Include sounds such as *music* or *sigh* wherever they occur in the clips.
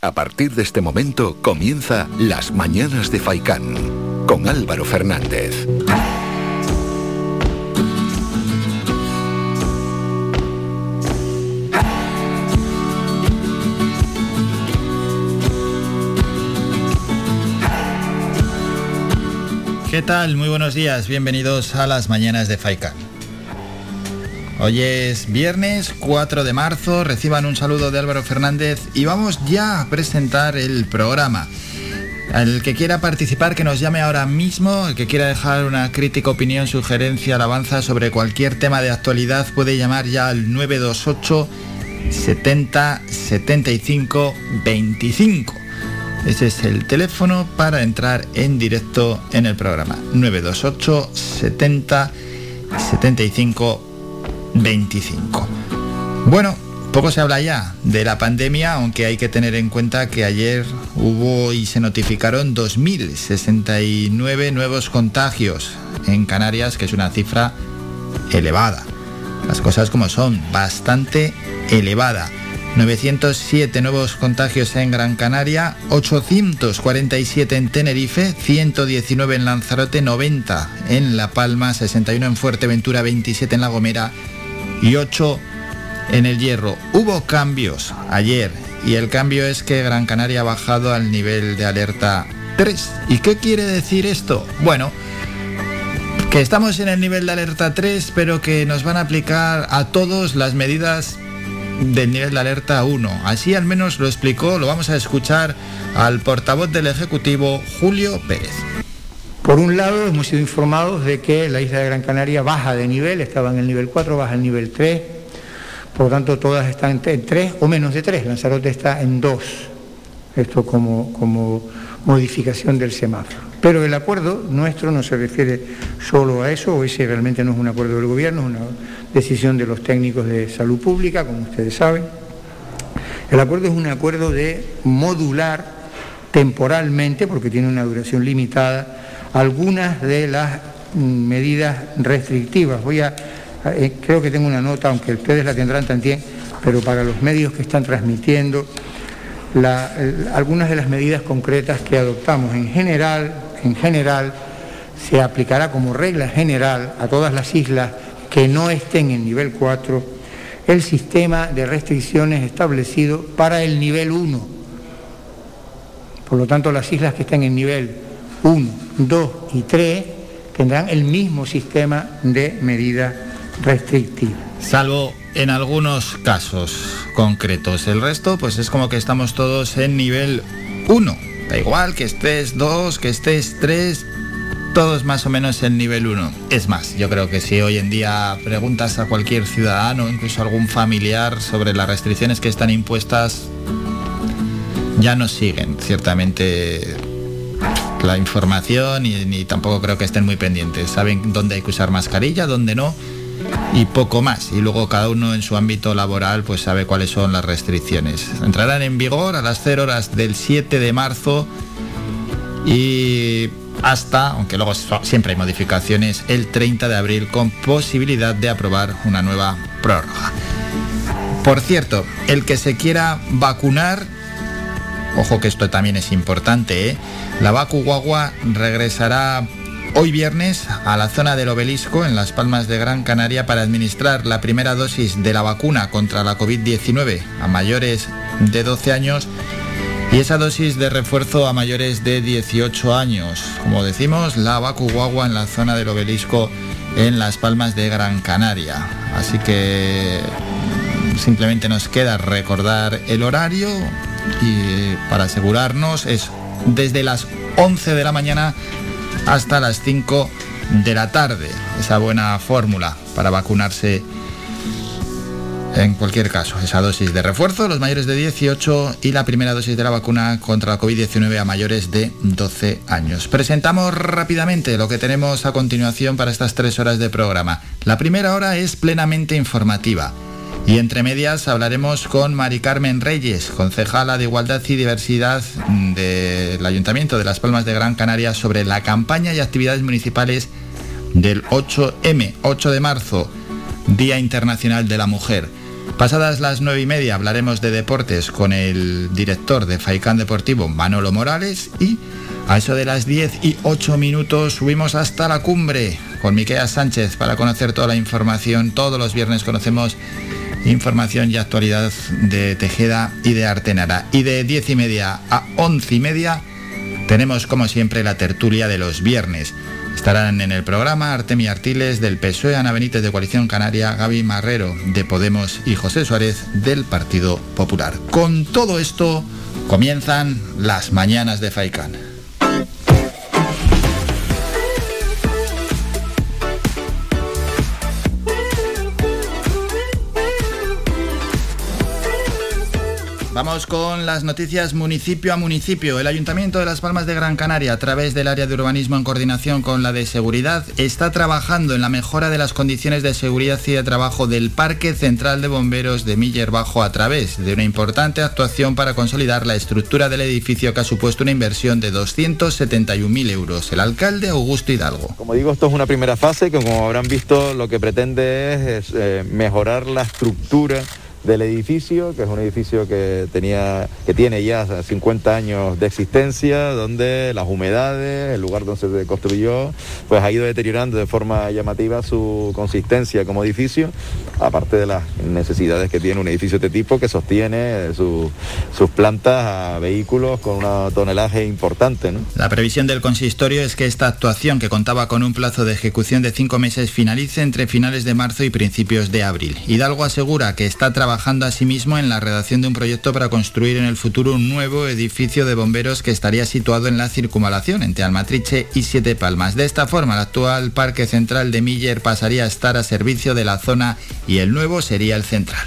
A partir de este momento comienza Las Mañanas de Faicán con Álvaro Fernández. ¿Qué tal? Muy buenos días, bienvenidos a las Mañanas de Faicán. Hoy es viernes 4 de marzo, reciban un saludo de Álvaro Fernández y vamos ya a presentar el programa. El que quiera participar que nos llame ahora mismo, el que quiera dejar una crítica, opinión, sugerencia, alabanza sobre cualquier tema de actualidad puede llamar ya al 928 70 75 25. Ese es el teléfono para entrar en directo en el programa. 928 70 75 25. Bueno, poco se habla ya de la pandemia, aunque hay que tener en cuenta que ayer hubo y se notificaron 2.069 nuevos contagios en Canarias, que es una cifra elevada. Las cosas como son, bastante elevada. 907 nuevos contagios en Gran Canaria, 847 en Tenerife, 119 en Lanzarote, 90 en La Palma, 61 en Fuerteventura, 27 en La Gomera y 8 en el Hierro. Hubo cambios ayer y el cambio es que Gran Canaria ha bajado al nivel de alerta 3. ¿Y qué quiere decir esto? Bueno, que estamos en el nivel de alerta 3, pero que nos van a aplicar a todos las medidas del nivel de alerta 1. Así al menos lo explicó, lo vamos a escuchar al portavoz del Ejecutivo, Julio Pérez. Por un lado, hemos sido informados de que la isla de Gran Canaria baja de nivel, estaba en el nivel 4, baja al nivel 3, por lo tanto todas están en 3 o menos de 3, Lanzarote está en 2, esto como, como modificación del semáforo. Pero el acuerdo nuestro no se refiere solo a eso, o ese realmente no es un acuerdo del gobierno, es una decisión de los técnicos de salud pública, como ustedes saben. El acuerdo es un acuerdo de modular temporalmente, porque tiene una duración limitada, algunas de las medidas restrictivas. Voy a, eh, creo que tengo una nota, aunque ustedes la tendrán también, pero para los medios que están transmitiendo, algunas de las medidas concretas que adoptamos en general, en general, se aplicará como regla general a todas las islas que no estén en nivel 4 el sistema de restricciones establecido para el nivel 1. Por lo tanto, las islas que estén en nivel 1, 2 y 3 tendrán el mismo sistema de medidas restrictivas. Salvo en algunos casos concretos. El resto, pues es como que estamos todos en nivel 1. Da igual que estés 2, que estés 3, todos más o menos en nivel 1. Es más, yo creo que si hoy en día preguntas a cualquier ciudadano, incluso algún familiar, sobre las restricciones que están impuestas, ya no siguen ciertamente la información y, ni tampoco creo que estén muy pendientes. Saben dónde hay que usar mascarilla, dónde no y poco más. Y luego cada uno en su ámbito laboral pues sabe cuáles son las restricciones. Entrarán en vigor a las 0 horas del 7 de marzo y hasta, aunque luego siempre hay modificaciones, el 30 de abril con posibilidad de aprobar una nueva prórroga. Por cierto, el que se quiera vacunar, ojo que esto también es importante, ¿eh? la Vacu Guagua regresará hoy viernes a la zona del obelisco en Las Palmas de Gran Canaria para administrar la primera dosis de la vacuna contra la COVID-19 a mayores de 12 años y esa dosis de refuerzo a mayores de 18 años. Como decimos, la Vacu Guagua en la zona del obelisco en Las Palmas de Gran Canaria. Así que simplemente nos queda recordar el horario y para asegurarnos es desde las 11 de la mañana hasta las 5 de la tarde. Esa buena fórmula para vacunarse en cualquier caso. Esa dosis de refuerzo, los mayores de 18 y la primera dosis de la vacuna contra la COVID-19 a mayores de 12 años. Presentamos rápidamente lo que tenemos a continuación para estas tres horas de programa. La primera hora es plenamente informativa. Y entre medias hablaremos con Mari Carmen Reyes, concejala de Igualdad y Diversidad del Ayuntamiento de Las Palmas de Gran Canaria, sobre la campaña y actividades municipales del 8M, 8 de marzo, Día Internacional de la Mujer. Pasadas las nueve y media hablaremos de deportes con el director de Faicán Deportivo, Manolo Morales, y a eso de las 10 y 8 minutos subimos hasta la cumbre con Miquea Sánchez para conocer toda la información. Todos los viernes conocemos información y actualidad de Tejeda y de Artenara. Y de 10 y media a 11 y media tenemos como siempre la tertulia de los viernes. Estarán en el programa Artemi Artiles del PSOE, Ana Benítez de Coalición Canaria, Gaby Marrero de Podemos y José Suárez del Partido Popular. Con todo esto comienzan las mañanas de Faicán. Vamos con las noticias municipio a municipio. El Ayuntamiento de Las Palmas de Gran Canaria, a través del área de urbanismo en coordinación con la de seguridad, está trabajando en la mejora de las condiciones de seguridad y de trabajo del Parque Central de Bomberos de Miller Bajo a través de una importante actuación para consolidar la estructura del edificio que ha supuesto una inversión de 271.000 euros. El alcalde Augusto Hidalgo. Como digo, esto es una primera fase que como habrán visto lo que pretende es, eh, mejorar la estructura del edificio, que es un edificio que, tenía, que tiene ya 50 años de existencia, donde las humedades, el lugar donde se construyó, pues ha ido deteriorando de forma llamativa su consistencia como edificio, aparte de las necesidades que tiene un edificio de este tipo que sostiene sus plantas a vehículos con un tonelaje importante. La previsión del consistorio es que esta actuación, que contaba con un plazo de ejecución de cinco meses, finalice entre finales de marzo y principios de abril. Hidalgo asegura que está trabajando trabajando asimismo en la redacción de un proyecto para construir en el futuro un nuevo edificio de bomberos que estaría situado en la circunvalación entre Almatriche y Siete Palmas. De esta forma, el actual Parque Central de Miller pasaría a estar a servicio de la zona y el nuevo sería el central.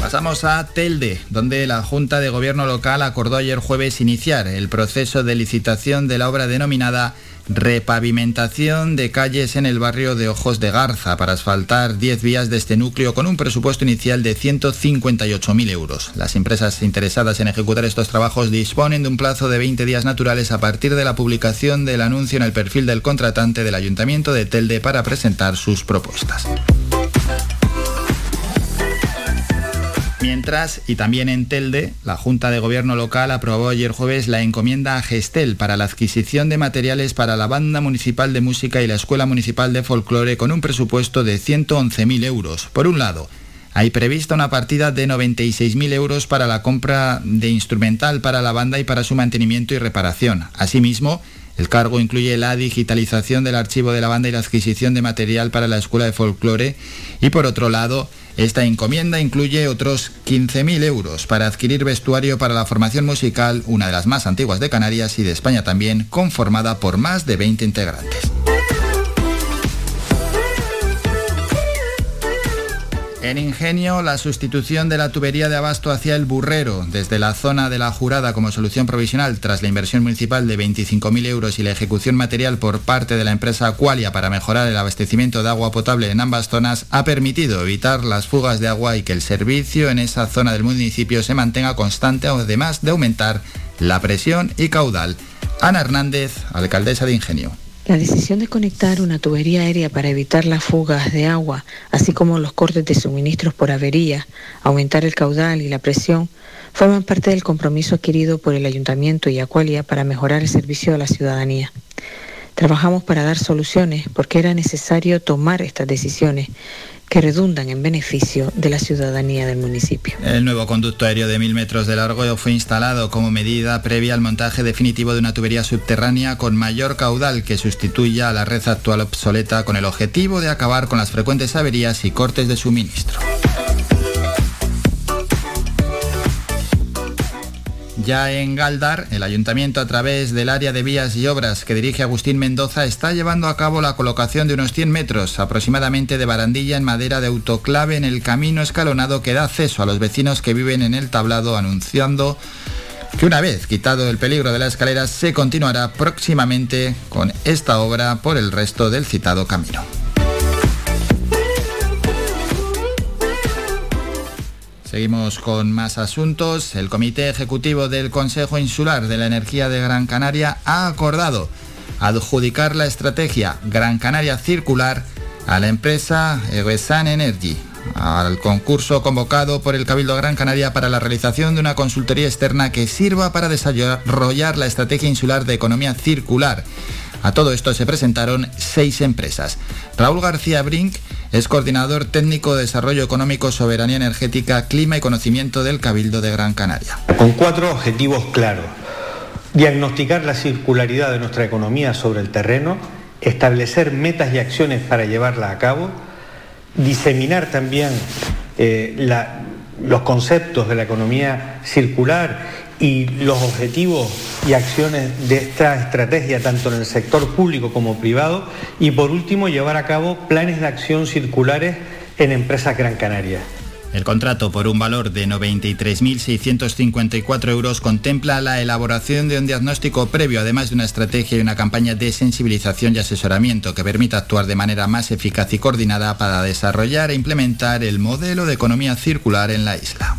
Pasamos a Telde, donde la Junta de Gobierno local acordó ayer jueves iniciar el proceso de licitación de la obra denominada repavimentación de calles en el barrio de Ojos de Garza para asfaltar 10 vías de este núcleo con un presupuesto inicial de 158.000 euros. Las empresas interesadas en ejecutar estos trabajos disponen de un plazo de 20 días naturales a partir de la publicación del anuncio en el perfil del contratante del Ayuntamiento de Telde para presentar sus propuestas. Mientras, y también en Telde, la Junta de Gobierno local aprobó ayer jueves la encomienda a Gestel para la adquisición de materiales para la Banda Municipal de Música y la Escuela Municipal de Folclore con un presupuesto de 111.000 euros. Por un lado, hay prevista una partida de 96.000 euros para la compra de instrumental para la banda y para su mantenimiento y reparación. Asimismo, el cargo incluye la digitalización del archivo de la banda y la adquisición de material para la Escuela de Folclore y por otro lado, esta encomienda incluye otros 15.000 euros para adquirir vestuario para la formación musical, una de las más antiguas de Canarias y de España también, conformada por más de 20 integrantes. En Ingenio, la sustitución de la tubería de abasto hacia el burrero desde la zona de la jurada como solución provisional tras la inversión municipal de 25.000 euros y la ejecución material por parte de la empresa Aqualia para mejorar el abastecimiento de agua potable en ambas zonas ha permitido evitar las fugas de agua y que el servicio en esa zona del municipio se mantenga constante además de aumentar la presión y caudal. Ana Hernández, alcaldesa de Ingenio. La decisión de conectar una tubería aérea para evitar las fugas de agua, así como los cortes de suministros por avería, aumentar el caudal y la presión, forman parte del compromiso adquirido por el Ayuntamiento y Acualia para mejorar el servicio a la ciudadanía. Trabajamos para dar soluciones porque era necesario tomar estas decisiones que redundan en beneficio de la ciudadanía del municipio. El nuevo conducto aéreo de mil metros de largo fue instalado como medida previa al montaje definitivo de una tubería subterránea con mayor caudal que sustituya a la red actual obsoleta con el objetivo de acabar con las frecuentes averías y cortes de suministro. Ya en Galdar, el ayuntamiento a través del área de vías y obras que dirige Agustín Mendoza está llevando a cabo la colocación de unos 100 metros aproximadamente de barandilla en madera de autoclave en el camino escalonado que da acceso a los vecinos que viven en el tablado anunciando que una vez quitado el peligro de la escalera se continuará próximamente con esta obra por el resto del citado camino. Seguimos con más asuntos. El Comité Ejecutivo del Consejo Insular de la Energía de Gran Canaria ha acordado adjudicar la estrategia Gran Canaria Circular a la empresa Egesan Energy al concurso convocado por el Cabildo Gran Canaria para la realización de una consultoría externa que sirva para desarrollar la estrategia insular de economía circular. A todo esto se presentaron seis empresas. Raúl García Brink es coordinador técnico de desarrollo económico, soberanía energética, clima y conocimiento del Cabildo de Gran Canaria. Con cuatro objetivos claros. Diagnosticar la circularidad de nuestra economía sobre el terreno, establecer metas y acciones para llevarla a cabo, diseminar también eh, los conceptos de la economía circular y los objetivos y acciones de esta estrategia tanto en el sector público como privado y por último llevar a cabo planes de acción circulares en empresas Gran Canaria. El contrato por un valor de 93.654 euros contempla la elaboración de un diagnóstico previo, además de una estrategia y una campaña de sensibilización y asesoramiento que permita actuar de manera más eficaz y coordinada para desarrollar e implementar el modelo de economía circular en la isla.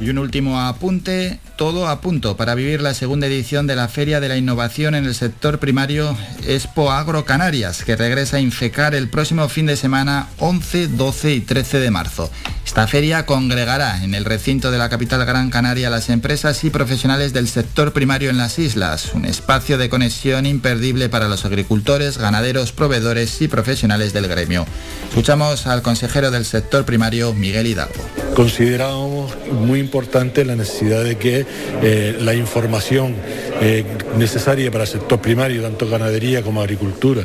Y un último apunte, todo a punto para vivir la segunda edición de la Feria de la Innovación en el sector primario Expo Agro Canarias, que regresa a Infecar el próximo fin de semana 11, 12 y 13 de marzo. Esta feria congregará en el recinto de la capital Gran Canaria las empresas y profesionales del sector primario en las islas, un espacio de conexión imperdible para los agricultores, ganaderos, proveedores y profesionales del gremio. Escuchamos al consejero del sector primario, Miguel Hidalgo. Considerábamos muy importante la necesidad de que eh, la información eh, necesaria para el sector primario, tanto ganadería como agricultura,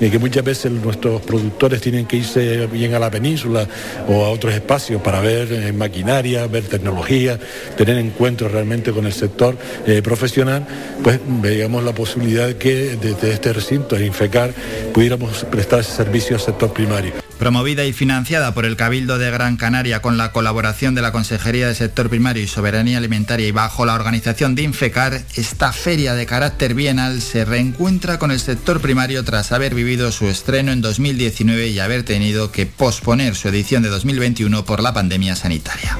y que muchas veces nuestros productores tienen que irse bien a la península o a otros espacios para ver eh, maquinaria, ver tecnología, tener encuentros realmente con el sector profesional, pues veíamos la posibilidad que desde este recinto, de Infecar, pudiéramos prestar ese servicio al sector primario. Promovida y financiada por el Cabildo de Gran Canaria con la colaboración de la Consejería de Sector Primario y Soberanía Alimentaria y bajo la organización de Infecar, esta feria de carácter bienal se reencuentra con el sector primario tras haber vivido su estreno en 2019 y haber tenido que posponer su edición de 2021 por la pandemia sanitaria.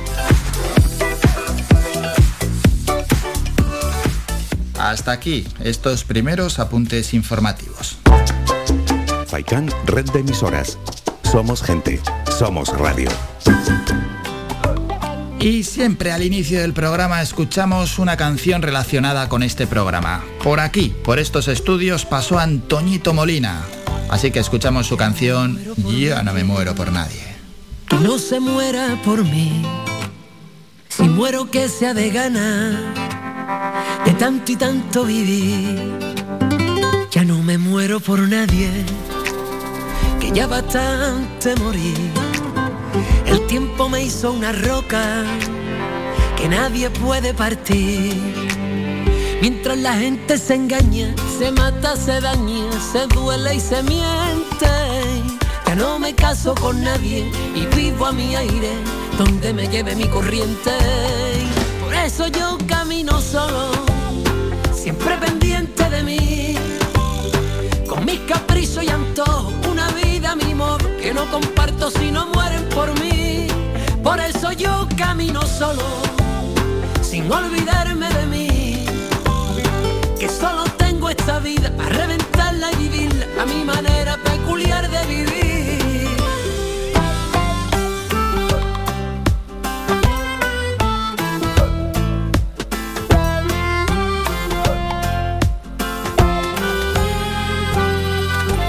Hasta aquí estos primeros apuntes informativos. Faikan, red de emisoras somos gente, somos radio. Y siempre al inicio del programa escuchamos una canción relacionada con este programa. Por aquí, por estos estudios, pasó Antoñito Molina. Así que escuchamos su canción Ya no me muero por nadie. No se muera por mí, si muero que sea de gana, de tanto y tanto vivir. Ya no me muero por nadie ya bastante morir. El tiempo me hizo una roca que nadie puede partir. Mientras la gente se engaña, se mata, se daña, se duele y se miente. Ya no me caso con nadie y vivo a mi aire, donde me lleve mi corriente. Por eso yo camino solo, siempre pendiente no comparto si no mueren por mí. Por eso yo camino solo, sin olvidarme de mí. Que solo tengo esta vida para reventarla y vivirla a mi manera peculiar de vivir.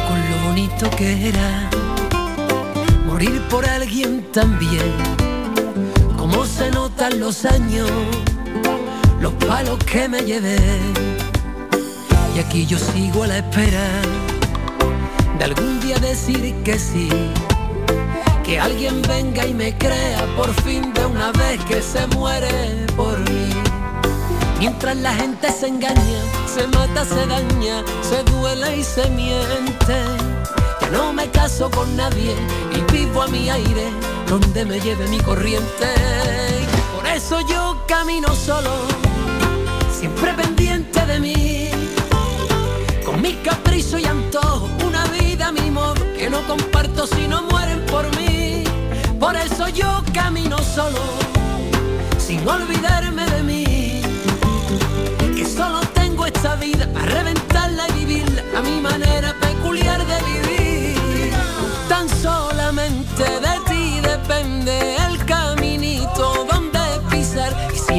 Con lo bonito que era por alguien también. Como se notan los años, los palos que me llevé. Y aquí yo sigo a la espera de algún día decir que sí. Que alguien venga y me crea por fin de una vez que se muere por mí. Mientras la gente se engaña, se mata, se daña, se duele y se miente no me caso con nadie y vivo a mi aire donde me lleve mi corriente. Por eso yo camino solo, siempre pendiente de mí, con mis caprichos y antojos, una vida mi modo que no comparto si no mueren por mí. Por eso yo camino solo, sin olvidarme de mí, que solo tengo esta vida para reventarla y vivir vivirla a mi manera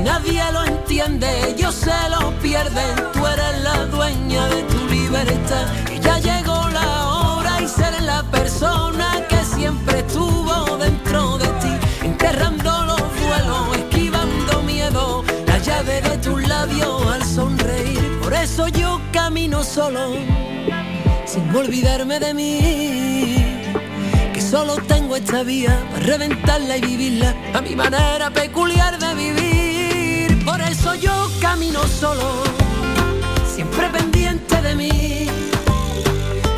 nadie lo entiende, yo se lo pierden. Tú eres la dueña de tu libertad. Y ya llegó la hora y ser la persona que siempre estuvo dentro de ti, enterrando los duelos, esquivando miedo, la llave de tus labios al sonreír. Por eso yo camino solo, sin olvidarme de mí. Que solo tengo esta vía para reventarla y vivirla a mi manera peculiar de vivir. Camino solo, siempre pendiente de mí.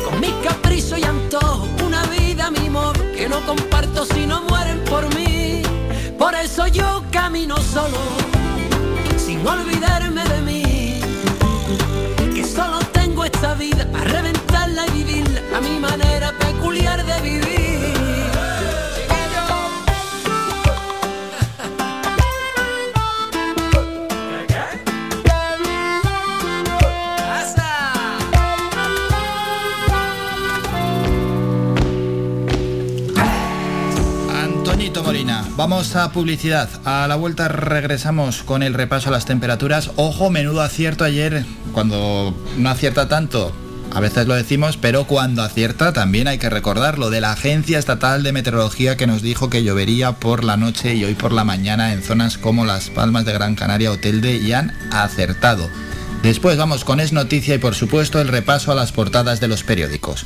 Con mis caprichos y antojos, una vida mi modo que no comparto si no mueren por mí. Por eso yo camino solo, sin olvidarme de mí. Que solo tengo esta vida para reventarla y vivirla a mi manera peculiar de vivir. Vamos a publicidad. A la vuelta regresamos con el repaso a las temperaturas. Ojo, menudo acierto ayer, cuando no acierta tanto. A veces lo decimos, pero cuando acierta también hay que recordarlo de la Agencia Estatal de Meteorología que nos dijo que llovería por la noche y hoy por la mañana en zonas como Las Palmas de Gran Canaria o Telde y han acertado. Después vamos con Es Noticia y por supuesto el repaso a las portadas de los periódicos.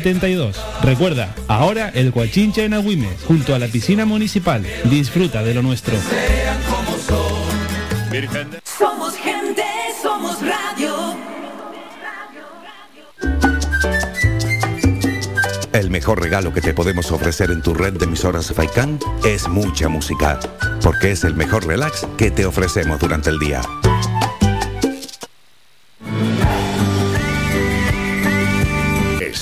72. Recuerda, ahora el Guachinche en Agüimes, junto a la piscina municipal. Disfruta de lo nuestro. Somos gente, somos radio. El mejor regalo que te podemos ofrecer en tu red de emisoras Faikan es mucha música, porque es el mejor relax que te ofrecemos durante el día.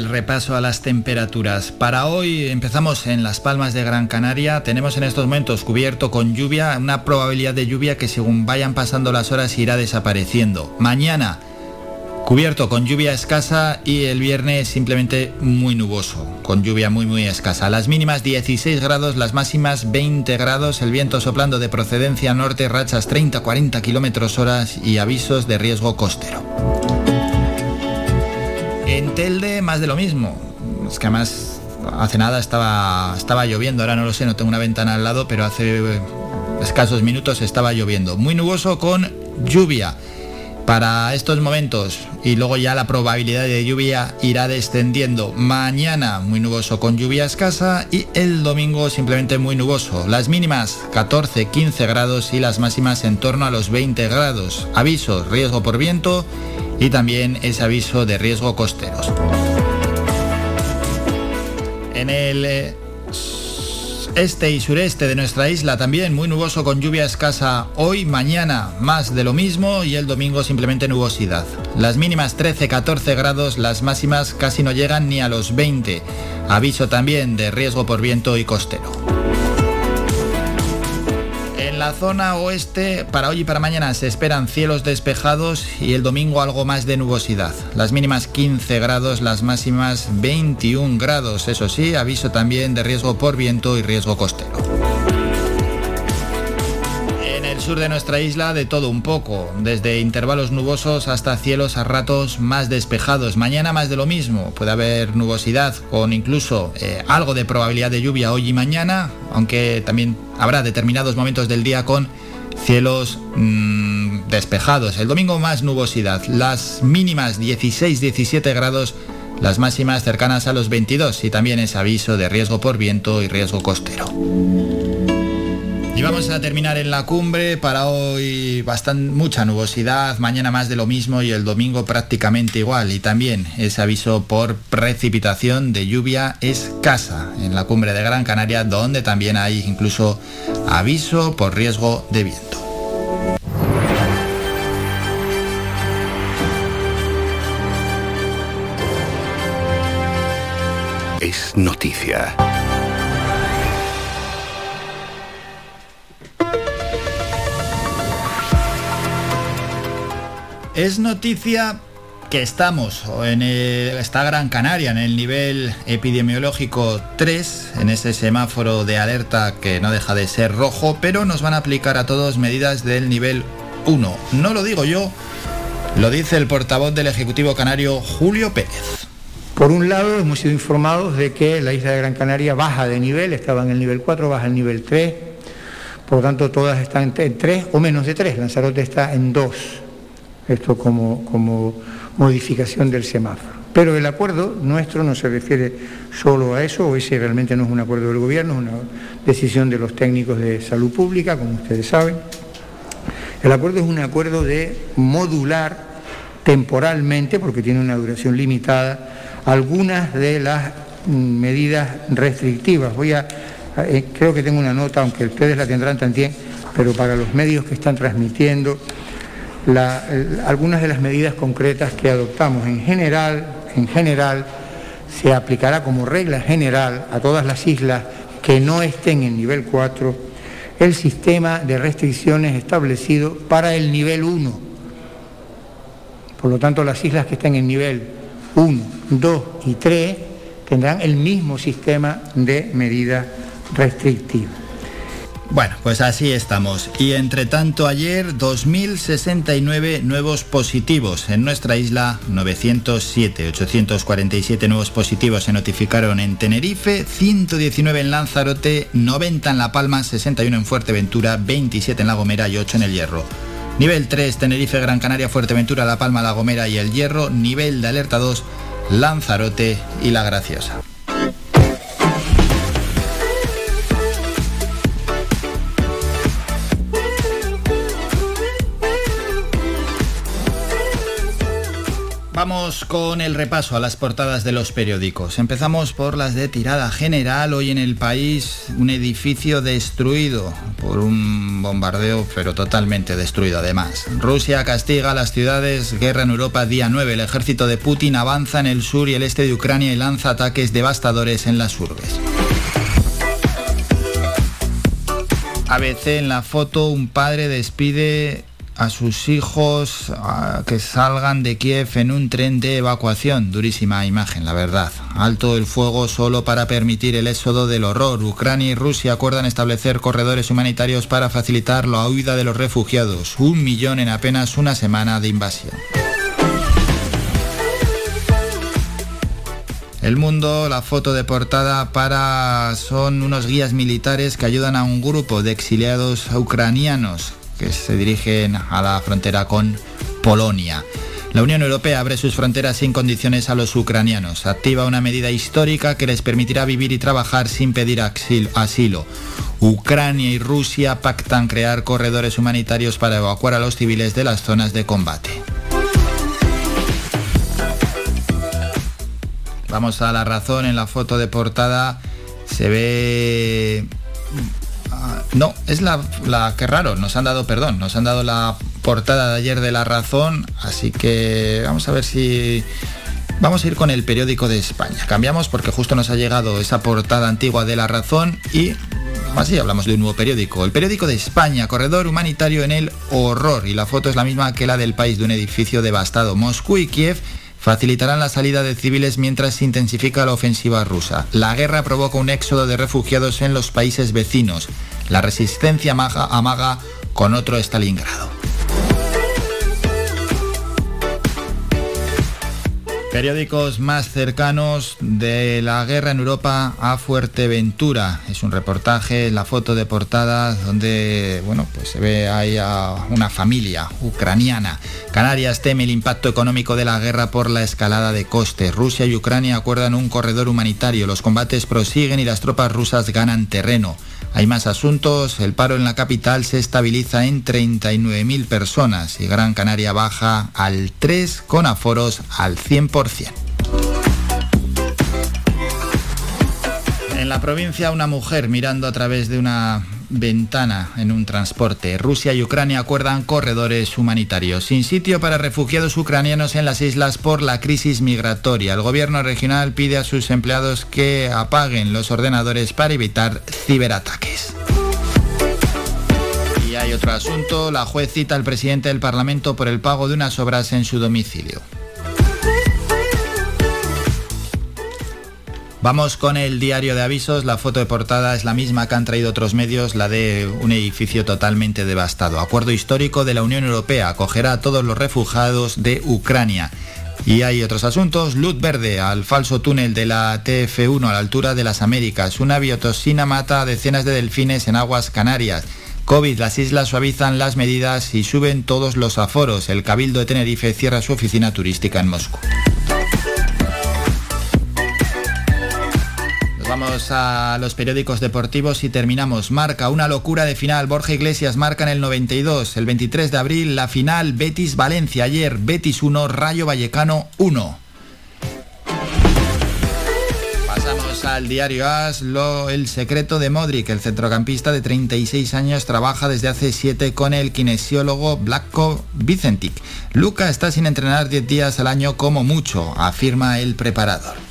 El repaso a las temperaturas. Para hoy empezamos en Las Palmas de Gran Canaria. Tenemos en estos momentos cubierto con lluvia, una probabilidad de lluvia que según vayan pasando las horas irá desapareciendo. Mañana cubierto con lluvia escasa y el viernes simplemente muy nuboso, con lluvia muy muy escasa. Las mínimas 16 grados, las máximas 20 grados, el viento soplando de procedencia norte, rachas 30-40 kilómetros horas y avisos de riesgo costero. En Telde más de lo mismo. Es que además hace nada estaba, estaba lloviendo, ahora no lo sé, no tengo una ventana al lado, pero hace escasos minutos estaba lloviendo. Muy nuboso con lluvia. Para estos momentos y luego ya la probabilidad de lluvia irá descendiendo. Mañana muy nuboso con lluvia escasa y el domingo simplemente muy nuboso. Las mínimas 14-15 grados y las máximas en torno a los 20 grados. Aviso, riesgo por viento y también ese aviso de riesgo costeros. En el eh, este y sureste de nuestra isla también muy nuboso con lluvia escasa hoy, mañana más de lo mismo y el domingo simplemente nubosidad. Las mínimas 13-14 grados, las máximas casi no llegan ni a los 20. Aviso también de riesgo por viento y costero la zona oeste, para hoy y para mañana se esperan cielos despejados y el domingo algo más de nubosidad. Las mínimas 15 grados, las máximas 21 grados. Eso sí, aviso también de riesgo por viento y riesgo costero de nuestra isla de todo un poco, desde intervalos nubosos hasta cielos a ratos más despejados. Mañana más de lo mismo, puede haber nubosidad con incluso eh, algo de probabilidad de lluvia hoy y mañana, aunque también habrá determinados momentos del día con cielos mm, despejados. El domingo más nubosidad, las mínimas 16-17 grados, las máximas cercanas a los 22 y también es aviso de riesgo por viento y riesgo costero. Y vamos a terminar en la cumbre. Para hoy bastante mucha nubosidad, mañana más de lo mismo y el domingo prácticamente igual. Y también ese aviso por precipitación de lluvia escasa en la cumbre de Gran Canaria, donde también hay incluso aviso por riesgo de viento. Es noticia. Es noticia que estamos en esta Gran Canaria en el nivel epidemiológico 3, en ese semáforo de alerta que no deja de ser rojo, pero nos van a aplicar a todos medidas del nivel 1. No lo digo yo, lo dice el portavoz del Ejecutivo Canario, Julio Pérez. Por un lado, hemos sido informados de que la isla de Gran Canaria baja de nivel, estaba en el nivel 4, baja al nivel 3, por lo tanto todas están en 3 o menos de 3, Lanzarote está en 2 esto como, como modificación del semáforo. Pero el acuerdo nuestro no se refiere solo a eso, o ese realmente no es un acuerdo del gobierno, es una decisión de los técnicos de salud pública, como ustedes saben. El acuerdo es un acuerdo de modular temporalmente, porque tiene una duración limitada, algunas de las medidas restrictivas. Voy a, eh, creo que tengo una nota, aunque ustedes la tendrán también, pero para los medios que están transmitiendo, algunas de las medidas concretas que adoptamos. En general, en general, se aplicará como regla general a todas las islas que no estén en nivel 4 el sistema de restricciones establecido para el nivel 1. Por lo tanto, las islas que estén en nivel 1, 2 y 3 tendrán el mismo sistema de medidas restrictivas. Bueno, pues así estamos. Y entre tanto ayer 2.069 nuevos positivos. En nuestra isla 907, 847 nuevos positivos se notificaron en Tenerife, 119 en Lanzarote, 90 en La Palma, 61 en Fuerteventura, 27 en La Gomera y 8 en El Hierro. Nivel 3, Tenerife, Gran Canaria, Fuerteventura, La Palma, La Gomera y El Hierro. Nivel de alerta 2, Lanzarote y La Graciosa. Vamos con el repaso a las portadas de los periódicos. Empezamos por las de tirada general. Hoy en el país un edificio destruido por un bombardeo, pero totalmente destruido además. Rusia castiga a las ciudades, guerra en Europa día 9. El ejército de Putin avanza en el sur y el este de Ucrania y lanza ataques devastadores en las urbes. ABC en la foto, un padre despide a sus hijos que salgan de Kiev en un tren de evacuación. Durísima imagen, la verdad. Alto el fuego solo para permitir el éxodo del horror. Ucrania y Rusia acuerdan establecer corredores humanitarios para facilitar la huida de los refugiados. Un millón en apenas una semana de invasión. El mundo, la foto de portada para son unos guías militares que ayudan a un grupo de exiliados ucranianos que se dirigen a la frontera con Polonia. La Unión Europea abre sus fronteras sin condiciones a los ucranianos. Activa una medida histórica que les permitirá vivir y trabajar sin pedir asilo. Ucrania y Rusia pactan crear corredores humanitarios para evacuar a los civiles de las zonas de combate. Vamos a la razón en la foto de portada. Se ve no, es la, la que raro, nos han dado, perdón, nos han dado la portada de ayer de La Razón, así que vamos a ver si... Vamos a ir con el periódico de España. Cambiamos porque justo nos ha llegado esa portada antigua de La Razón y así hablamos de un nuevo periódico. El periódico de España, corredor humanitario en el horror. Y la foto es la misma que la del país de un edificio devastado. Moscú y Kiev facilitarán la salida de civiles mientras se intensifica la ofensiva rusa. La guerra provoca un éxodo de refugiados en los países vecinos. La resistencia amaga con otro Stalingrado. Periódicos más cercanos de la guerra en Europa a Fuerteventura. Es un reportaje, la foto de portada donde, bueno, pues se ve ahí a una familia ucraniana. Canarias teme el impacto económico de la guerra por la escalada de costes. Rusia y Ucrania acuerdan un corredor humanitario. Los combates prosiguen y las tropas rusas ganan terreno. Hay más asuntos, el paro en la capital se estabiliza en 39.000 personas y Gran Canaria baja al 3 con aforos al 100%. En la provincia una mujer mirando a través de una ventana en un transporte. Rusia y Ucrania acuerdan corredores humanitarios. Sin sitio para refugiados ucranianos en las islas por la crisis migratoria. El gobierno regional pide a sus empleados que apaguen los ordenadores para evitar ciberataques. Y hay otro asunto. La juez cita al presidente del Parlamento por el pago de unas obras en su domicilio. Vamos con el diario de avisos. La foto de portada es la misma que han traído otros medios, la de un edificio totalmente devastado. Acuerdo histórico de la Unión Europea acogerá a todos los refugiados de Ucrania. Y hay otros asuntos. Luz verde al falso túnel de la TF1 a la altura de las Américas. Una biotoxina mata a decenas de delfines en aguas canarias. COVID, las islas suavizan las medidas y suben todos los aforos. El Cabildo de Tenerife cierra su oficina turística en Moscú. Vamos a los periódicos deportivos y terminamos. Marca, una locura de final. Borja Iglesias marca en el 92. El 23 de abril, la final Betis-Valencia. Ayer, Betis 1, Rayo Vallecano 1. Pasamos al diario AS, lo, el secreto de Modric. El centrocampista de 36 años trabaja desde hace 7 con el kinesiólogo Blanco Vicentic. Luca está sin entrenar 10 días al año como mucho, afirma el preparador.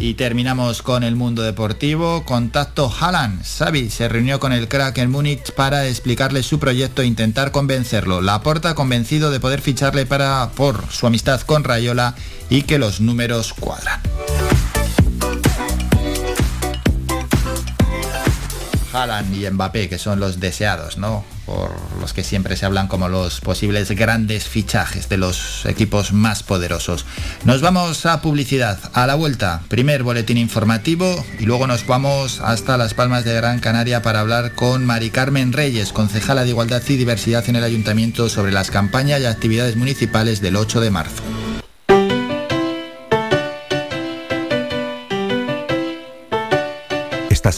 Y terminamos con el mundo deportivo. Contacto Haaland. Xavi se reunió con el crack en Múnich para explicarle su proyecto e intentar convencerlo. La porta convencido de poder ficharle para por su amistad con Rayola y que los números cuadran. Haaland y Mbappé, que son los deseados, ¿no? Por los que siempre se hablan como los posibles grandes fichajes de los equipos más poderosos. Nos vamos a publicidad. A la vuelta, primer boletín informativo y luego nos vamos hasta Las Palmas de Gran Canaria para hablar con Mari Carmen Reyes, concejala de Igualdad y Diversidad en el Ayuntamiento sobre las campañas y actividades municipales del 8 de marzo.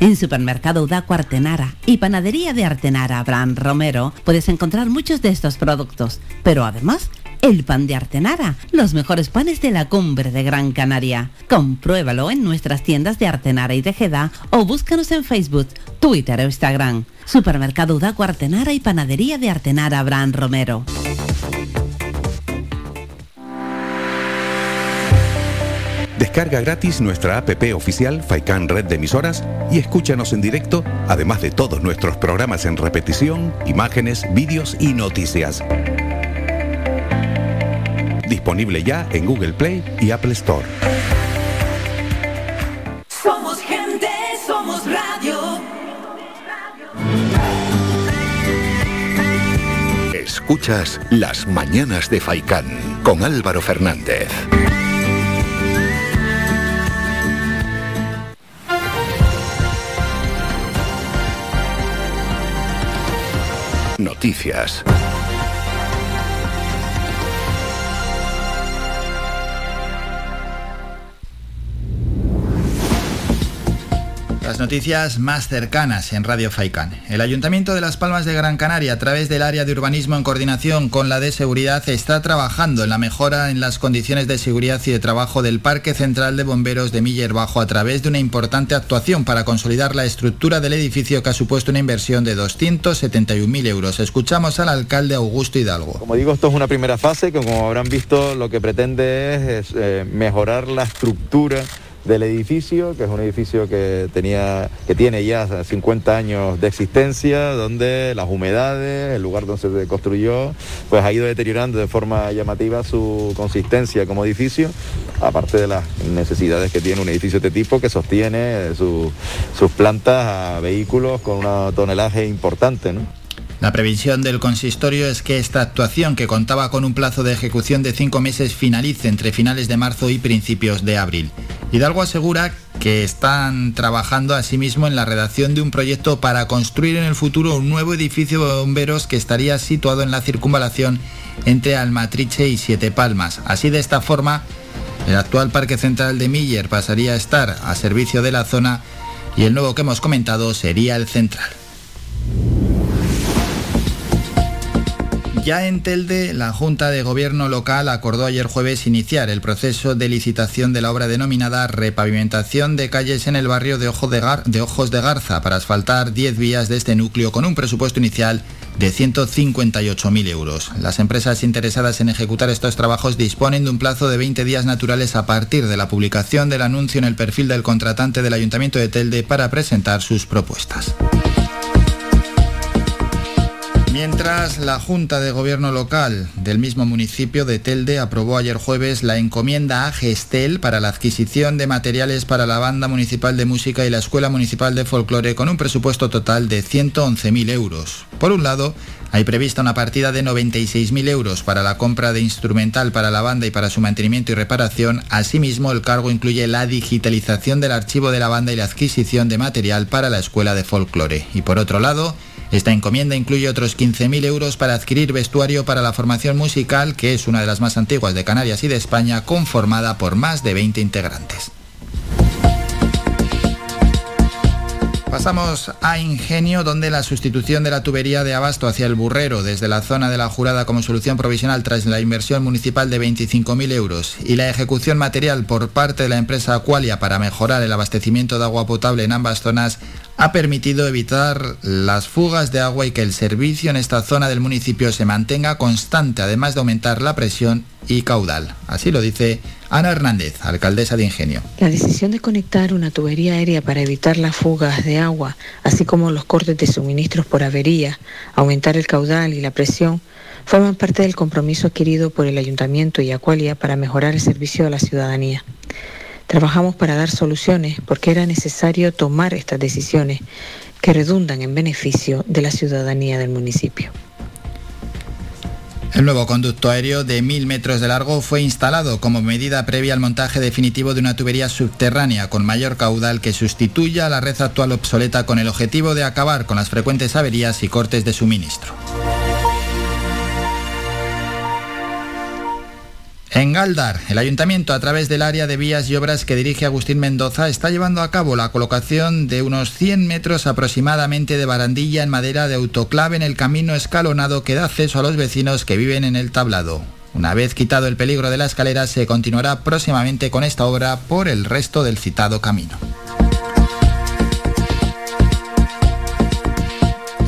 En Supermercado Udaco Artenara y Panadería de Artenara Abraham Romero puedes encontrar muchos de estos productos, pero además el pan de Artenara, los mejores panes de la cumbre de Gran Canaria. Compruébalo en nuestras tiendas de Artenara y Tejeda o búscanos en Facebook, Twitter o Instagram. Supermercado Udaco Artenara y Panadería de Artenara Abraham Romero. Descarga gratis nuestra app oficial Faikan Red de Emisoras y escúchanos en directo, además de todos nuestros programas en repetición, imágenes, vídeos y noticias. Disponible ya en Google Play y Apple Store. Somos gente, somos radio. Escuchas Las Mañanas de Faicán con Álvaro Fernández. Noticias. Las noticias más cercanas en Radio Faicán. El Ayuntamiento de Las Palmas de Gran Canaria, a través del área de urbanismo en coordinación con la de seguridad, está trabajando en la mejora en las condiciones de seguridad y de trabajo del Parque Central de Bomberos de Miller Bajo a través de una importante actuación para consolidar la estructura del edificio que ha supuesto una inversión de 271.000 euros. Escuchamos al alcalde Augusto Hidalgo. Como digo, esto es una primera fase que como habrán visto lo que pretende es, eh, mejorar la estructura del edificio, que es un edificio que, tenía, que tiene ya 50 años de existencia, donde las humedades, el lugar donde se construyó, pues ha ido deteriorando de forma llamativa su consistencia como edificio, aparte de las necesidades que tiene un edificio de este tipo que sostiene su, sus plantas a vehículos con un tonelaje importante. La previsión del consistorio es que esta actuación, que contaba con un plazo de ejecución de cinco meses, finalice entre finales de marzo y principios de abril. Hidalgo asegura que están trabajando asimismo en la redacción de un proyecto para construir en el futuro un nuevo edificio de bomberos que estaría situado en la circunvalación entre Almatriche y Siete Palmas. Así de esta forma, el actual Parque Central de Miller pasaría a estar a servicio de la zona y el nuevo que hemos comentado sería el central. Ya en Telde, la Junta de Gobierno local acordó ayer jueves iniciar el proceso de licitación de la obra denominada repavimentación de calles en el barrio de, Ojos de Garza para asfaltar 10 vías de este núcleo con un presupuesto inicial de 158.000 euros. Las empresas interesadas en ejecutar estos trabajos disponen de un plazo de 20 días naturales a partir de la publicación del anuncio en el perfil del contratante del Ayuntamiento de Telde para presentar sus propuestas. Mientras la Junta de Gobierno Local del mismo municipio de Telde aprobó ayer jueves la encomienda a Gestel para la adquisición de materiales para la Banda Municipal de Música y la Escuela Municipal de Folclore con un presupuesto total de 111.000 euros. Por un lado, hay prevista una partida de 96.000 euros para la compra de instrumental para la banda y para su mantenimiento y reparación. Asimismo, el cargo incluye la digitalización del archivo de la banda y la adquisición de material para la Escuela de Folclore. Y por otro lado, esta encomienda incluye otros 15.000 euros para adquirir vestuario para la formación musical, que es una de las más antiguas de Canarias y de España, conformada por más de 20 integrantes. Pasamos a Ingenio, donde la sustitución de la tubería de abasto hacia el burrero desde la zona de la jurada como solución provisional tras la inversión municipal de 25.000 euros y la ejecución material por parte de la empresa Aqualia para mejorar el abastecimiento de agua potable en ambas zonas ha permitido evitar las fugas de agua y que el servicio en esta zona del municipio se mantenga constante, además de aumentar la presión y caudal. Así lo dice Ana Hernández, alcaldesa de Ingenio. La decisión de conectar una tubería aérea para evitar las fugas de agua, así como los cortes de suministros por avería, aumentar el caudal y la presión, forman parte del compromiso adquirido por el Ayuntamiento y Acualia para mejorar el servicio a la ciudadanía. Trabajamos para dar soluciones porque era necesario tomar estas decisiones que redundan en beneficio de la ciudadanía del municipio. El nuevo conducto aéreo de mil metros de largo fue instalado como medida previa al montaje definitivo de una tubería subterránea con mayor caudal que sustituya a la red actual obsoleta con el objetivo de acabar con las frecuentes averías y cortes de suministro. En Galdar, el ayuntamiento, a través del área de vías y obras que dirige Agustín Mendoza, está llevando a cabo la colocación de unos 100 metros aproximadamente de barandilla en madera de autoclave en el camino escalonado que da acceso a los vecinos que viven en el tablado. Una vez quitado el peligro de la escalera, se continuará próximamente con esta obra por el resto del citado camino.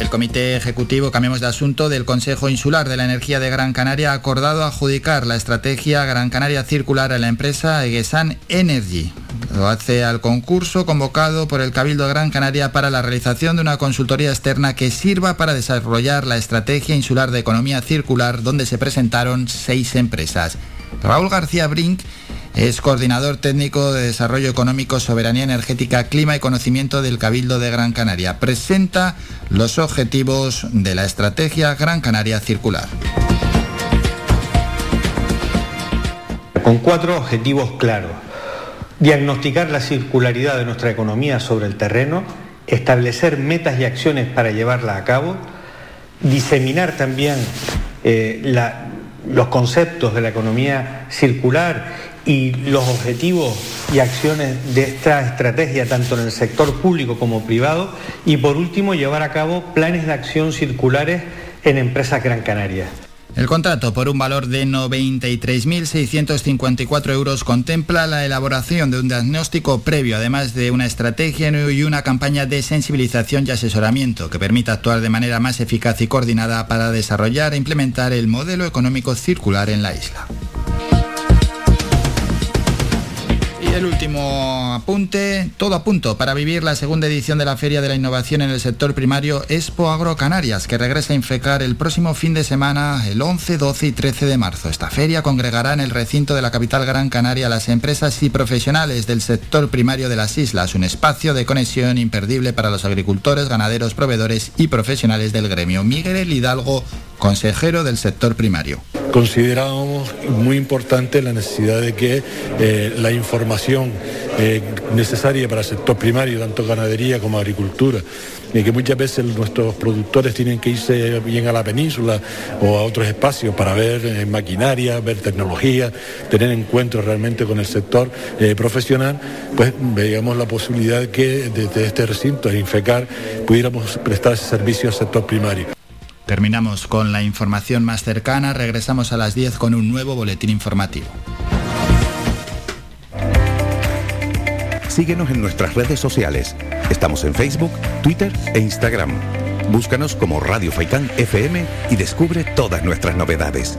El Comité Ejecutivo, cambiamos de asunto, del Consejo Insular de la Energía de Gran Canaria ha acordado adjudicar la estrategia Gran Canaria Circular a la empresa Egesan Energy. Lo hace al concurso convocado por el Cabildo de Gran Canaria para la realización de una consultoría externa que sirva para desarrollar la estrategia insular de economía circular, donde se presentaron seis empresas. Raúl García Brink es coordinador técnico de Desarrollo Económico, Soberanía Energética, Clima y Conocimiento del Cabildo de Gran Canaria. Presenta los objetivos de la estrategia Gran Canaria Circular. Con cuatro objetivos claros. Diagnosticar la circularidad de nuestra economía sobre el terreno, establecer metas y acciones para llevarla a cabo, diseminar también eh, los conceptos de la economía circular y los objetivos y acciones de esta estrategia, tanto en el sector público como privado, y por último, llevar a cabo planes de acción circulares en empresas Gran Canaria. El contrato por un valor de 93.654 euros contempla la elaboración de un diagnóstico previo, además de una estrategia y una campaña de sensibilización y asesoramiento que permita actuar de manera más eficaz y coordinada para desarrollar e implementar el modelo económico circular en la isla. El último apunte, todo a punto para vivir la segunda edición de la Feria de la Innovación en el sector primario Expo Agro Canarias, que regresa a Infecar el próximo fin de semana, el 11, 12 y 13 de marzo. Esta feria congregará en el recinto de la capital Gran Canaria las empresas y profesionales del sector primario de las islas, un espacio de conexión imperdible para los agricultores, ganaderos, proveedores y profesionales del gremio. Miguel Hidalgo, consejero del sector primario. Considerábamos muy importante la necesidad de que eh, la información eh, necesaria para el sector primario, tanto ganadería como agricultura, y que muchas veces nuestros productores tienen que irse bien a la península o a otros espacios para ver eh, maquinaria, ver tecnología, tener encuentros realmente con el sector profesional, pues veíamos la posibilidad que desde este recinto, de Infecar, pudiéramos prestar ese servicio al sector primario. Terminamos con la información más cercana, regresamos a las 10 con un nuevo boletín informativo. Síguenos en nuestras redes sociales. Estamos en Facebook, Twitter e Instagram. Búscanos como Radio Faicán FM y descubre todas nuestras novedades.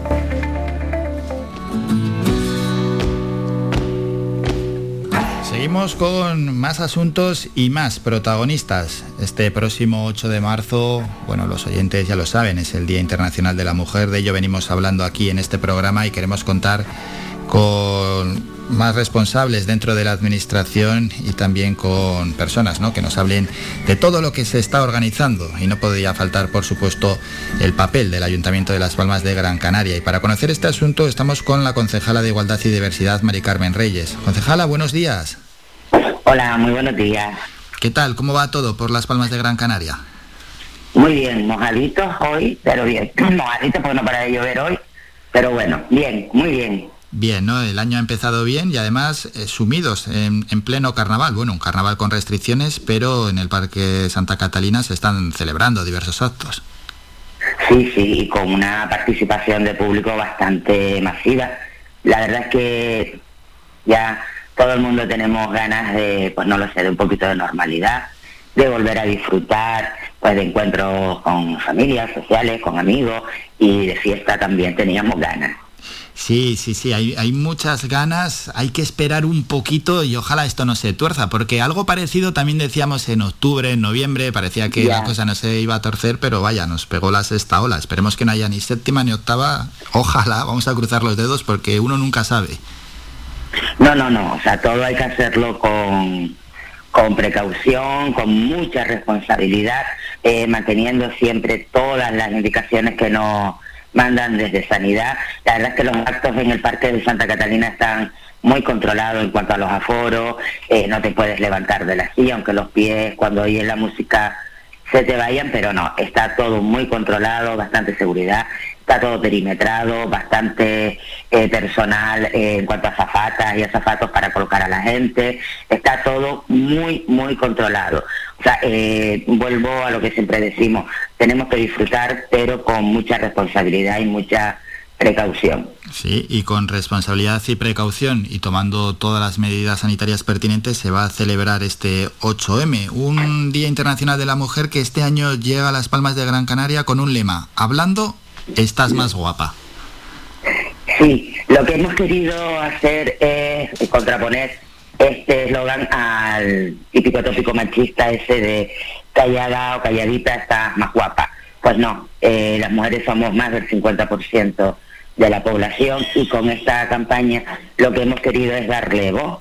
Seguimos con más asuntos y más protagonistas. Este próximo 8 de marzo, bueno, los oyentes ya lo saben, es el Día Internacional de la Mujer, de ello venimos hablando aquí en este programa y queremos contar con más responsables dentro de la administración y también con personas ¿no? que nos hablen de todo lo que se está organizando y no podría faltar por supuesto el papel del Ayuntamiento de Las Palmas de Gran Canaria y para conocer este asunto estamos con la concejala de Igualdad y Diversidad Mari Carmen Reyes. Concejala, buenos días. Hola, muy buenos días. ¿Qué tal? ¿Cómo va todo por las Palmas de Gran Canaria? Muy bien, mojaditos hoy, pero bien. *clears throat* Mojaditos porque no para de llover hoy, pero bueno, bien, muy bien. Bien, ¿no? El año ha empezado bien y además eh, sumidos en, pleno carnaval. Bueno, un carnaval con restricciones, pero en el Parque Santa Catalina se están celebrando diversos actos. Sí, sí, y con una participación de público bastante masiva. La verdad es que ya todo el mundo tenemos ganas de, pues no lo sé, de un poquito de normalidad, de volver a disfrutar, pues de encuentros con familias sociales, con amigos y de fiesta también teníamos ganas. Sí, sí, sí, hay, hay, muchas ganas, hay que esperar un poquito y ojalá esto no se tuerza, porque algo parecido también decíamos en octubre, en noviembre, parecía que la cosa no se iba a torcer, pero vaya, nos pegó la sexta ola, esperemos que no haya ni séptima ni octava, ojalá, vamos a cruzar los dedos porque uno nunca sabe. No, no, no, o sea, todo hay que hacerlo con, con precaución, con mucha responsabilidad, eh, manteniendo siempre todas las indicaciones que nos mandan desde sanidad. La verdad es que los actos en el Parque de Santa Catalina están muy controlados en cuanto a los aforos, eh, no te puedes levantar de la silla, aunque los pies cuando oyes la música se te vayan, pero no, está todo muy controlado, bastante seguridad está todo perimetrado, bastante eh, personal eh, en cuanto a zafatas y azafatos para colocar a la gente, está todo muy, muy controlado. O sea, eh, vuelvo a lo que siempre decimos, tenemos que disfrutar, pero con mucha responsabilidad y mucha precaución. Sí, y con responsabilidad y precaución y tomando todas las medidas sanitarias pertinentes se va a celebrar este 8M, un Día Internacional de la Mujer que este año llega a las Palmas de Gran Canaria con un lema, hablando, estás más guapa. Sí, lo que hemos querido hacer es contraponer este eslogan al típico tópico machista ese de callada o calladita estás más guapa. Pues no, eh, las mujeres somos más del 50% de la población y con esta campaña lo que hemos querido es darle voz,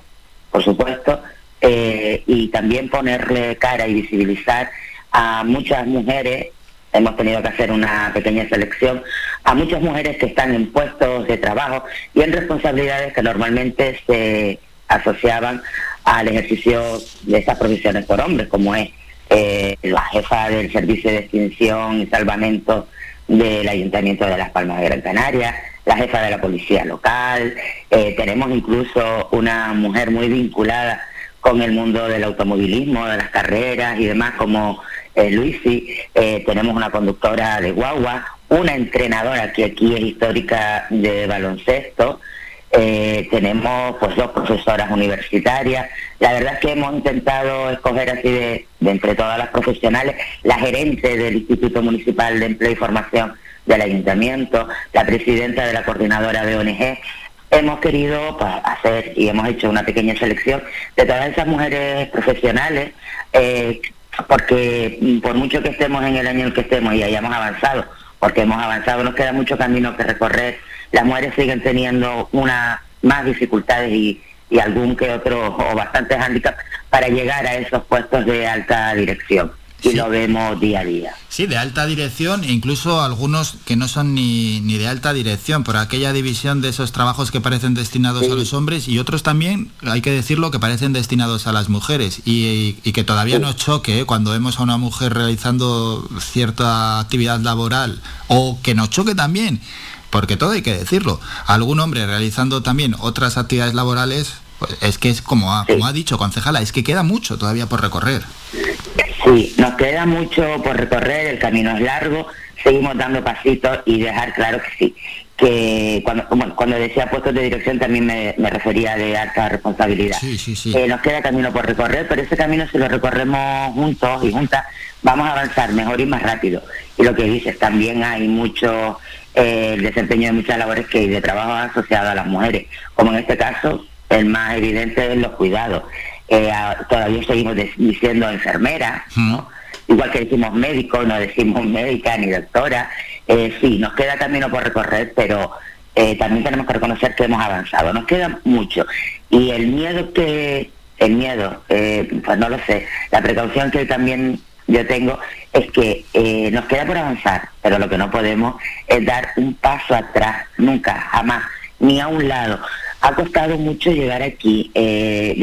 por supuesto, eh, y también ponerle cara y visibilizar a muchas mujeres, hemos tenido que hacer una pequeña selección, a muchas mujeres que están en puestos de trabajo y en responsabilidades que normalmente se asociaban al ejercicio de estas profesiones por hombres, como es eh, la jefa del Servicio de Extinción y Salvamento del Ayuntamiento de Las Palmas de Gran Canaria, la jefa de la policía local, eh, tenemos incluso una mujer muy vinculada con el mundo del automovilismo, de las carreras y demás, como eh, Luisi, eh, tenemos una conductora de guagua, una entrenadora que aquí es histórica de baloncesto, eh, tenemos pues dos profesoras universitarias. La verdad es que hemos intentado escoger así de, de, entre todas las profesionales, la gerente del Instituto Municipal de Empleo y Formación del ayuntamiento, la presidenta de la coordinadora de ONG. Hemos querido pues, hacer y hemos hecho una pequeña selección de todas esas mujeres profesionales, eh, porque por mucho que estemos en el año en que estemos y hayamos avanzado, porque hemos avanzado, nos queda mucho camino que recorrer, las mujeres siguen teniendo una más dificultades y, y algún que otro o bastantes hándicaps para llegar a esos puestos de alta dirección y lo vemos día a día. Sí, de alta dirección e incluso algunos que no son ni, ni de alta dirección, por aquella división de esos trabajos que parecen destinados sí. a los hombres y otros también, hay que decirlo, que parecen destinados a las mujeres y, y, y que todavía sí. nos choque ¿eh? cuando vemos a una mujer realizando cierta actividad laboral o que nos choque también, porque todo hay que decirlo, algún hombre realizando también otras actividades laborales pues es que es como ha, como ha dicho concejala, es que queda mucho todavía por recorrer. Sí, nos queda mucho por recorrer, el camino es largo, seguimos dando pasitos y dejar claro que sí, que cuando, bueno, cuando decía puestos de dirección también me, me refería de alta responsabilidad. Sí, sí, sí. Eh, nos queda camino por recorrer, pero ese camino si lo recorremos juntos y juntas, vamos a avanzar mejor y más rápido. Y lo que dices, también hay mucho eh, el desempeño de muchas labores que de trabajo asociado a las mujeres, como en este caso el más evidente es los cuidados. Eh, todavía seguimos diciendo enfermera, ¿no? igual que decimos médico, no decimos médica ni doctora. Eh, sí, nos queda camino por recorrer, pero eh, también tenemos que reconocer que hemos avanzado. Nos queda mucho. Y el miedo que, el miedo, eh, pues no lo sé, la precaución que también yo tengo es que eh, nos queda por avanzar, pero lo que no podemos es dar un paso atrás, nunca, jamás, ni a un lado ha costado mucho llegar aquí. Eh,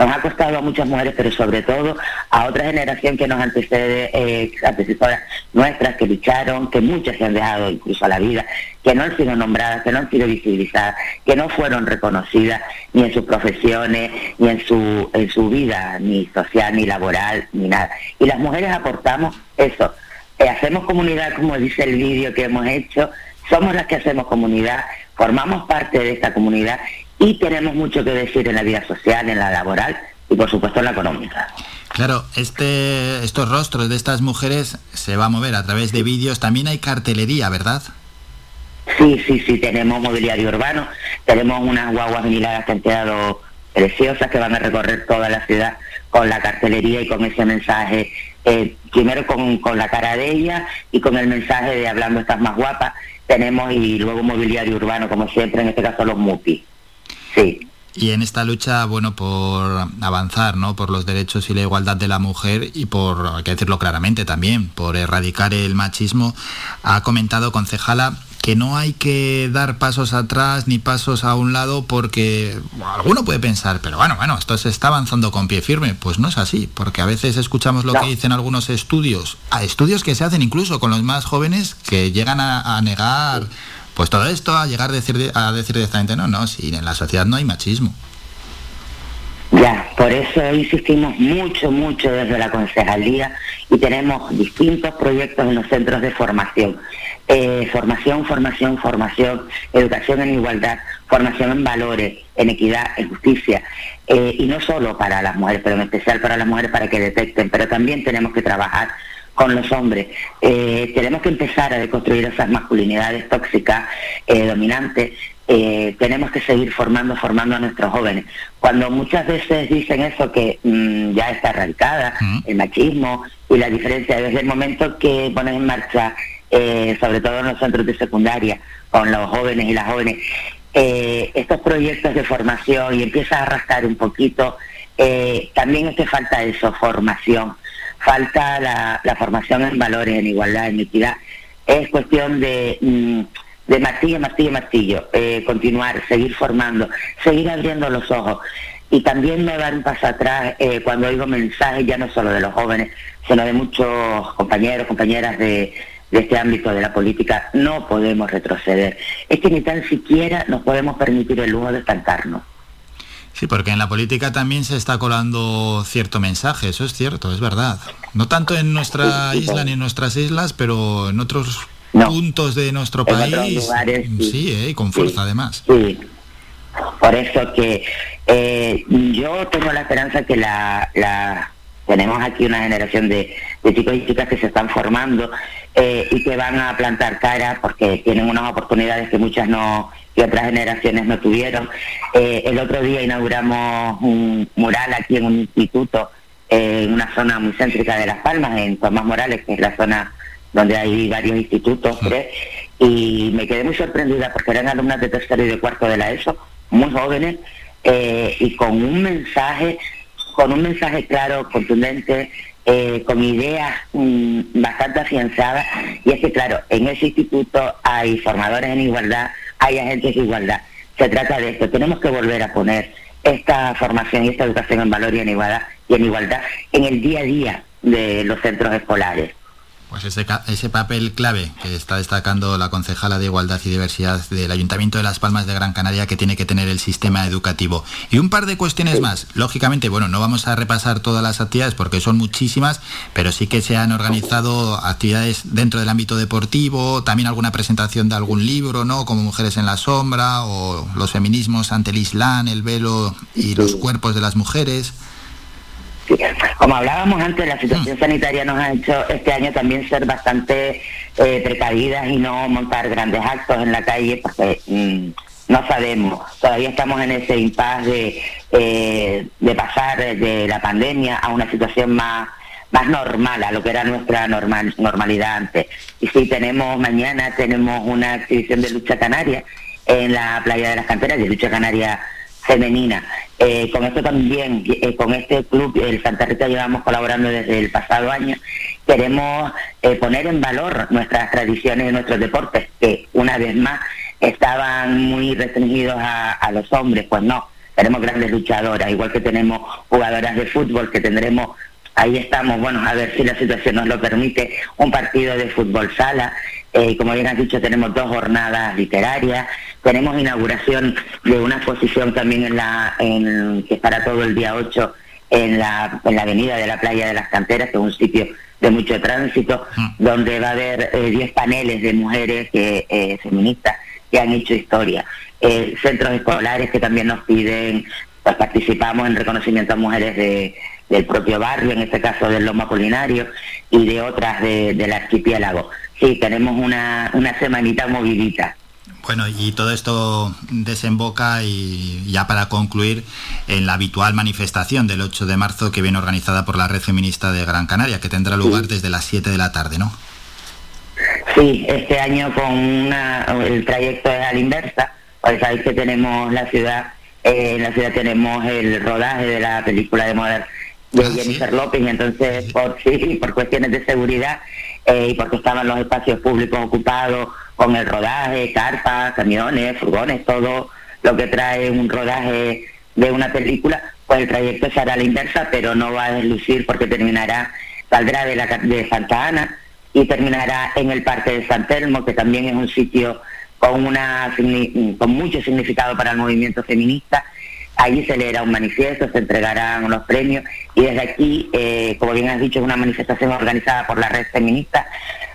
nos ha costado a muchas mujeres, pero sobre todo a otra generación que nos antecede, eh, antecesoras nuestras, que lucharon, que muchas se han dejado incluso a la vida, que no han sido nombradas, que no han sido visibilizadas, que no fueron reconocidas ni en sus profesiones, ni en su, en su vida, ni social, ni laboral, ni nada. Y las mujeres aportamos eso. Eh, hacemos comunidad, como dice el vídeo que hemos hecho, somos las que hacemos comunidad formamos parte de esta comunidad y tenemos mucho que decir en la vida social, en la laboral y por supuesto en la económica. Claro, este, estos rostros de estas mujeres se va a mover a través de vídeos. También hay cartelería, ¿verdad? Sí, sí, sí, tenemos mobiliario urbano, tenemos unas guaguas viniladas que han quedado preciosas que van a recorrer toda la ciudad con la cartelería y con ese mensaje, eh, primero con, con la cara de ella y con el mensaje de hablando estás más guapa tenemos y luego mobiliario urbano, como siempre, en este caso los MUPI. Sí. Y en esta lucha, bueno, por avanzar, ¿no? Por los derechos y la igualdad de la mujer y por, hay que decirlo claramente también, por erradicar el machismo, ha comentado concejala que no hay que dar pasos atrás ni pasos a un lado porque alguno puede pensar, pero bueno, bueno, esto se está avanzando con pie firme. Pues no es así, porque a veces escuchamos lo no. que dicen algunos estudios, a estudios que se hacen incluso con los más jóvenes que llegan a, a negar pues todo esto, a llegar a decir, a decir directamente, no, no, si en la sociedad no hay machismo. Ya, por eso insistimos mucho, mucho desde la concejalía y tenemos distintos proyectos en los centros de formación eh, formación, formación, formación, educación en igualdad, formación en valores, en equidad, en justicia, eh, y no solo para las mujeres, pero en especial para las mujeres para que detecten, pero también tenemos que trabajar con los hombres. Eh, tenemos que empezar a deconstruir esas masculinidades tóxicas, dominantes, tenemos que seguir formando, formando a nuestros jóvenes. Cuando muchas veces dicen eso que mm, ya está erradicada, el machismo y la diferencia, desde el momento que ponen en marcha, sobre todo en los centros de secundaria, con los jóvenes y las jóvenes, eh, estos proyectos de formación y empieza a arrastrar un poquito, eh, también es que falta eso, formación, falta la, formación en valores, en igualdad, en equidad. Es cuestión de, mm, de martillo, martillo, martillo, eh, continuar, seguir formando, seguir abriendo los ojos. Y también no dar un paso atrás cuando oigo mensajes ya no solo de los jóvenes, sino de muchos compañeros, compañeras de, de este ámbito de la política, no podemos retroceder. Es que ni tan siquiera nos podemos permitir el lujo de estancarnos. Sí, porque en la política también se está colando cierto mensaje, eso es cierto, es verdad. No tanto en nuestra isla ni en nuestras islas, pero en otros puntos de nuestro país. sí, eh, y con fuerza además. Sí, por eso que eh, yo tengo la esperanza que la, la tenemos aquí una generación de, de chicos y chicas que se están formando eh, y que van a plantar cara porque tienen unas oportunidades que muchas no y otras generaciones no tuvieron. Eh, el otro día inauguramos un mural aquí en un instituto eh, en una zona muy céntrica de Las Palmas, en Tomás Morales, que es la zona donde hay varios institutos, y me quedé muy sorprendida porque eran alumnas de tercero y de cuarto de la ESO, muy jóvenes, y con un mensaje, con un mensaje claro, contundente, eh, con ideas mm, bastante afianzadas y es que claro, en ese instituto hay formadores en igualdad, hay agentes de igualdad. Se trata de esto, tenemos que volver a poner esta formación y esta educación en valor igualdad y en igualdad en el día a día de los centros escolares. Pues ese, ese papel clave que está destacando la concejala de Igualdad y Diversidad del Ayuntamiento de Las Palmas de Gran Canaria que tiene que tener el sistema educativo. Y un par de cuestiones más. Lógicamente, bueno, no vamos a repasar todas las actividades porque son muchísimas, pero sí que se han organizado actividades dentro del ámbito deportivo, también alguna presentación de algún libro, ¿no? Como Mujeres en la Sombra o los feminismos ante el Islam, el velo y los cuerpos de las mujeres. Como hablábamos antes, la situación sanitaria nos ha hecho este año también ser bastante eh, precavidas y no montar grandes actos en la calle porque mm, no sabemos. Todavía estamos en ese impasse de, eh, de pasar de la pandemia a una situación más más normal a lo que era nuestra normal, normalidad antes. Y si tenemos mañana tenemos una exhibición de lucha canaria en la playa de las canteras, de lucha canaria femenina. Eh, con esto también, eh, con este club, el Santa Rita, llevamos colaborando desde el pasado año. Queremos eh, poner en valor nuestras tradiciones y nuestros deportes, que una vez más estaban muy restringidos a, a los hombres, pues no. Tenemos grandes luchadoras, igual que tenemos jugadoras de fútbol, que tendremos ahí estamos, bueno, a ver si la situación nos lo permite, un partido de fútbol sala, eh, como bien has dicho, tenemos dos jornadas literarias, tenemos inauguración de una exposición también en la, en, que estará todo el día 8 en la, en la avenida de la Playa de las Canteras, que es un sitio de mucho tránsito, mm. donde va a haber 10 eh, paneles de mujeres que, eh, feministas que han hecho historia. centros escolares que también nos piden, pues participamos en reconocimiento a mujeres de, del propio barrio, en este caso del Loma Culinario, y de otras de, del archipiélago. Sí, tenemos una, una semanita movidita. Bueno, y todo esto desemboca y ya para concluir en la habitual manifestación del 8 de marzo que viene organizada por la Red Feminista de Gran Canaria, que tendrá lugar desde las 7 de la tarde, ¿no? Sí, este año con una, el trayecto es a la inversa, pues sabéis que tenemos la ciudad, eh, en la ciudad tenemos el rodaje de la película de Modern de ah, Jennifer López y entonces por sí, por cuestiones de seguridad eh, y porque estaban los espacios públicos ocupados con el rodaje, carpas, camiones, furgones, todo lo que trae un rodaje de una película, pues el trayecto será a la inversa, pero no va a deslucir porque terminará, saldrá de, la, de Santa Ana y terminará en el Parque de San Telmo, que también es un sitio con, una, con mucho significado para el movimiento feminista Allí se leerá un manifiesto, se entregarán unos premios y desde aquí, eh, como bien has dicho, es una manifestación organizada por la red feminista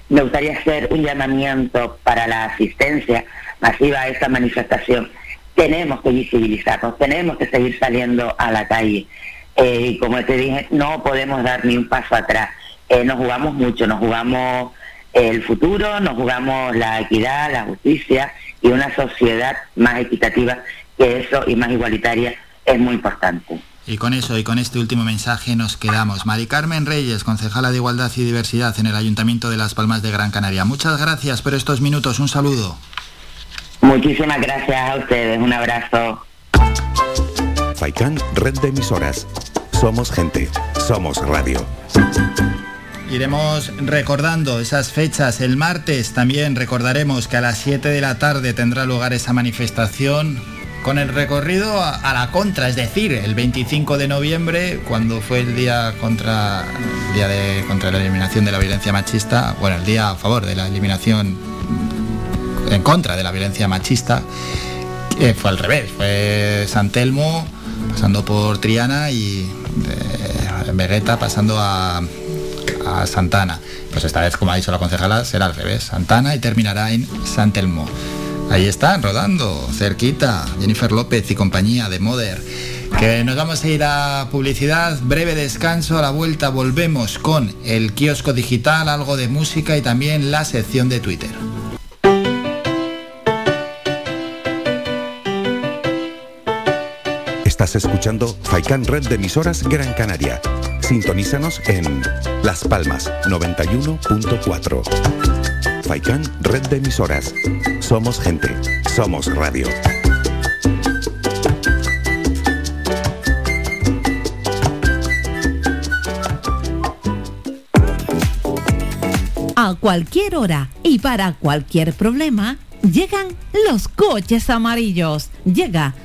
me gustaría hacer un llamamiento para la asistencia masiva a esta manifestación. Tenemos que visibilizarnos, tenemos que seguir saliendo a la calle. Eh, y como te dije, no podemos dar ni un paso atrás. Eh, nos jugamos mucho, nos jugamos el futuro, nos jugamos la equidad, la justicia y una sociedad más equitativa que eso y más igualitaria es muy importante. Y con eso y con este último mensaje nos quedamos. Mari Carmen Reyes, concejala de Igualdad y Diversidad en el Ayuntamiento de Las Palmas de Gran Canaria. Muchas gracias por estos minutos. Un saludo. Muchísimas gracias a ustedes. Un abrazo. FAICAN, red de emisoras. Somos gente. Somos radio. Iremos recordando esas fechas. El martes también recordaremos que a las 7 de la tarde tendrá lugar esa manifestación con el recorrido a, la contra, es decir, el 25 de noviembre, cuando fue el día contra día de contra la eliminación de la violencia machista, bueno, el día a favor de la eliminación en contra de la violencia machista, fue al revés, fue San Telmo pasando por Triana y eh, Vegueta pasando a, a Santana. Pues esta vez, como ha dicho la concejala, será al revés, Santana y terminará en San Telmo. Ahí están, rodando, cerquita, Jennifer López y compañía de Moder. Que nos vamos a ir a publicidad, breve descanso, a la vuelta volvemos con el kiosco digital, algo de música y también la sección de Twitter. Estás escuchando Faikan Red de emisoras Gran Canaria. Sintonízanos en Las Palmas 91.4. FAICAN, red de emisoras. Somos gente, somos radio. A cualquier hora y para cualquier problema, llegan los coches amarillos. Llega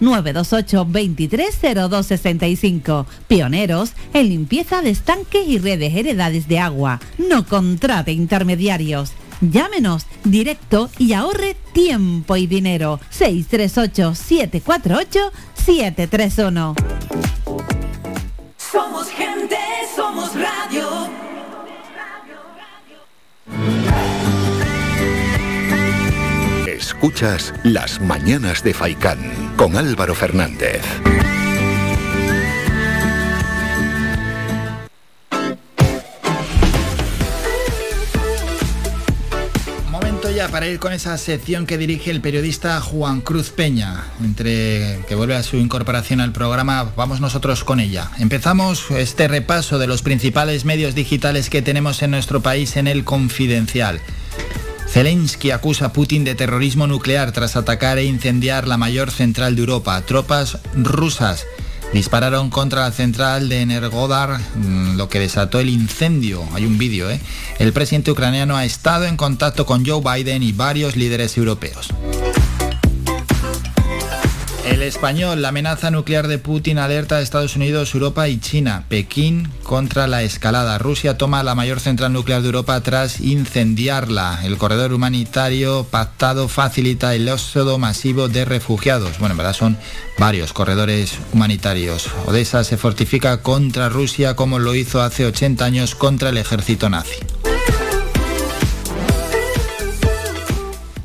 928 230265. Pioneros en limpieza de estanques y redes heredades de agua. No contrate intermediarios. Llámenos directo y ahorre tiempo y dinero. 638 748 731. Somos gente, somos radio. Escuchas Las Mañanas de Faicán con Álvaro Fernández. Momento ya para ir con esa sección que dirige el periodista Juan Cruz Peña. Entre que vuelve a su incorporación al programa, vamos nosotros con ella. Empezamos este repaso de los principales medios digitales que tenemos en nuestro país en el Confidencial. Zelensky acusa a Putin de terrorismo nuclear tras atacar e incendiar la mayor central de Europa. Tropas rusas dispararon contra la central de Energodar, mm, lo que desató el incendio. Hay un vídeo, ¿eh? El presidente ucraniano ha estado en contacto con Joe Biden y varios líderes europeos. El español, la amenaza nuclear de Putin alerta a Estados Unidos, Europa y China. Pekín contra la escalada. Rusia toma la mayor central nuclear de Europa tras incendiarla. El corredor humanitario pactado facilita el éxodo masivo de refugiados. Bueno, en verdad son varios corredores humanitarios. Odessa se fortifica contra Rusia como lo hizo hace 80 años contra el ejército nazi.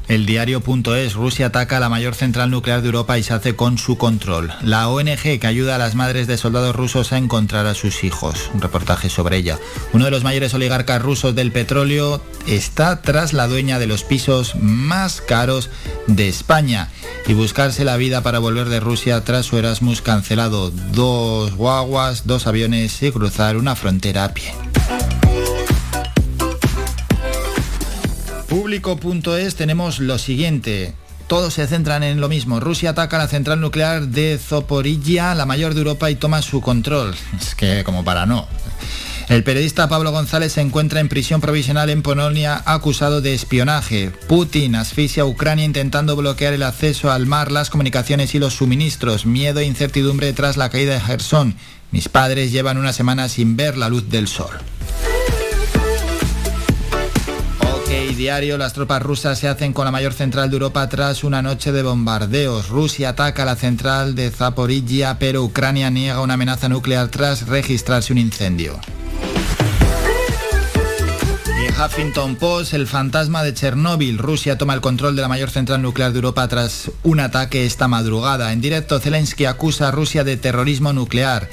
El diario.es, Rusia ataca la mayor central nuclear de Europa y se hace con su control. La ONG que ayuda a las madres de soldados rusos a encontrar a sus hijos. Un reportaje sobre ella. Uno de los mayores oligarcas rusos del petróleo está tras la dueña de los pisos más caros de España y buscarse la vida para volver de Rusia tras su Erasmus cancelado. Dos guaguas, dos aviones y cruzar una frontera a pie. Público.es tenemos lo siguiente. Todos se centran en lo mismo. Rusia ataca la central nuclear de Zaporizhia, la mayor de Europa, y toma su control. *laughs* Es que como para no. El periodista Pablo González se encuentra en prisión provisional en Polonia acusado de espionaje. Putin asfixia a Ucrania intentando bloquear el acceso al mar, las comunicaciones y los suministros. Miedo e incertidumbre tras la caída de Gerson. Mis padres llevan una semana sin ver la luz del sol. Diario, las tropas rusas se hacen con la mayor central de Europa tras una noche de bombardeos. Rusia ataca la central de Zaporizhia, pero Ucrania niega una amenaza nuclear tras registrarse un incendio. Huffington Post, el fantasma de Chernóbil. Rusia toma el control de la mayor central nuclear de Europa tras un ataque esta madrugada. En directo, Zelensky acusa a Rusia de terrorismo nuclear.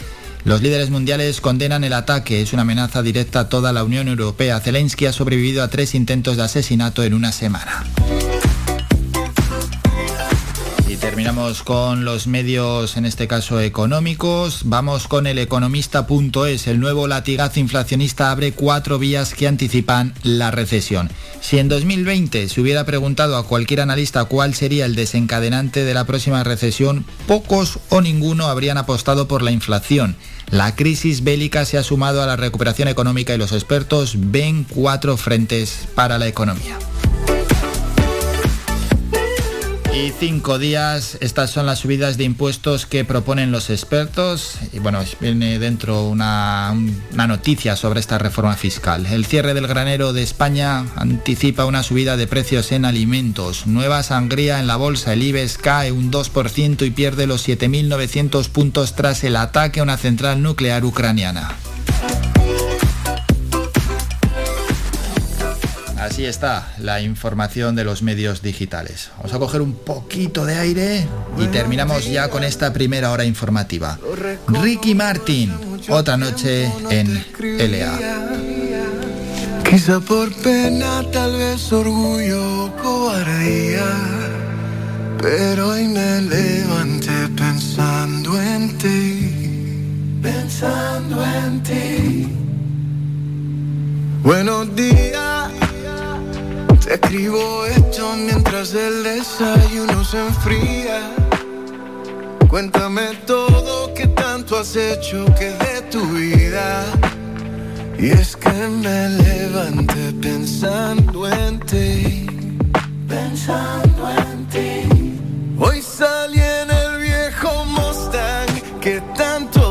Los líderes mundiales condenan el ataque. Es una amenaza directa a toda la Unión Europea. Zelensky ha sobrevivido a tres intentos de asesinato en una semana. Terminamos con los medios, en este caso económicos. Vamos con el economista.es. El nuevo latigazo inflacionista abre cuatro vías que anticipan la recesión. Si en 2020 se hubiera preguntado a cualquier analista cuál sería el desencadenante de la próxima recesión, pocos o ninguno habrían apostado por la inflación. La crisis bélica se ha sumado a la recuperación económica y los expertos ven cuatro frentes para la economía. Y cinco días, estas son las subidas de impuestos que proponen los expertos. Y bueno, viene dentro una, una, noticia sobre esta reforma fiscal. El cierre del granero de España anticipa una subida de precios en alimentos. Nueva sangría en la bolsa. El IBEX cae un 2% y pierde los 7.900 puntos tras el ataque a una central nuclear ucraniana. Así está la información de los medios digitales. Vamos a coger un poquito de aire y terminamos ya con esta primera hora informativa. Ricky Martin, otra noche en LA. Quizá por pena, tal vez orgullo o cobardía, pero hoy me levanté pensando en ti, pensando en ti. Buenos días te escribo esto mientras el desayuno se enfría. Cuéntame todo que tanto has hecho que de tu vida. Y es que me levanté pensando en ti, pensando en ti. Hoy salí en el viejo Mustang que tanto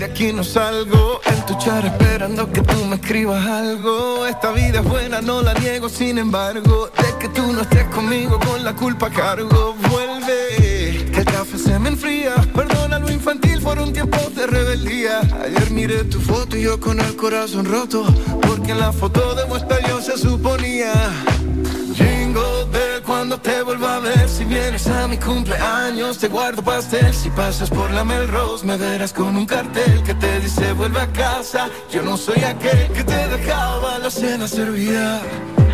de aquí no salgo. En tu char esperando que tú me escribas algo. Esta vida es buena, no la niego, sin embargo. De que tú no estés conmigo, con la culpa cargo. Vuelve, que el café se me enfría. Perdona lo infantil por un tiempo de rebeldía. Ayer miré tu foto y yo con el corazón roto. Porque en la foto de muestra yo se suponía. Cuando te vuelva a ver. Si vienes a mi cumpleaños te guardo pastel. Si pasas por la Melrose me verás con un cartel Que te dice vuelve a casa Yo no soy aquel que te dejaba la cena servida.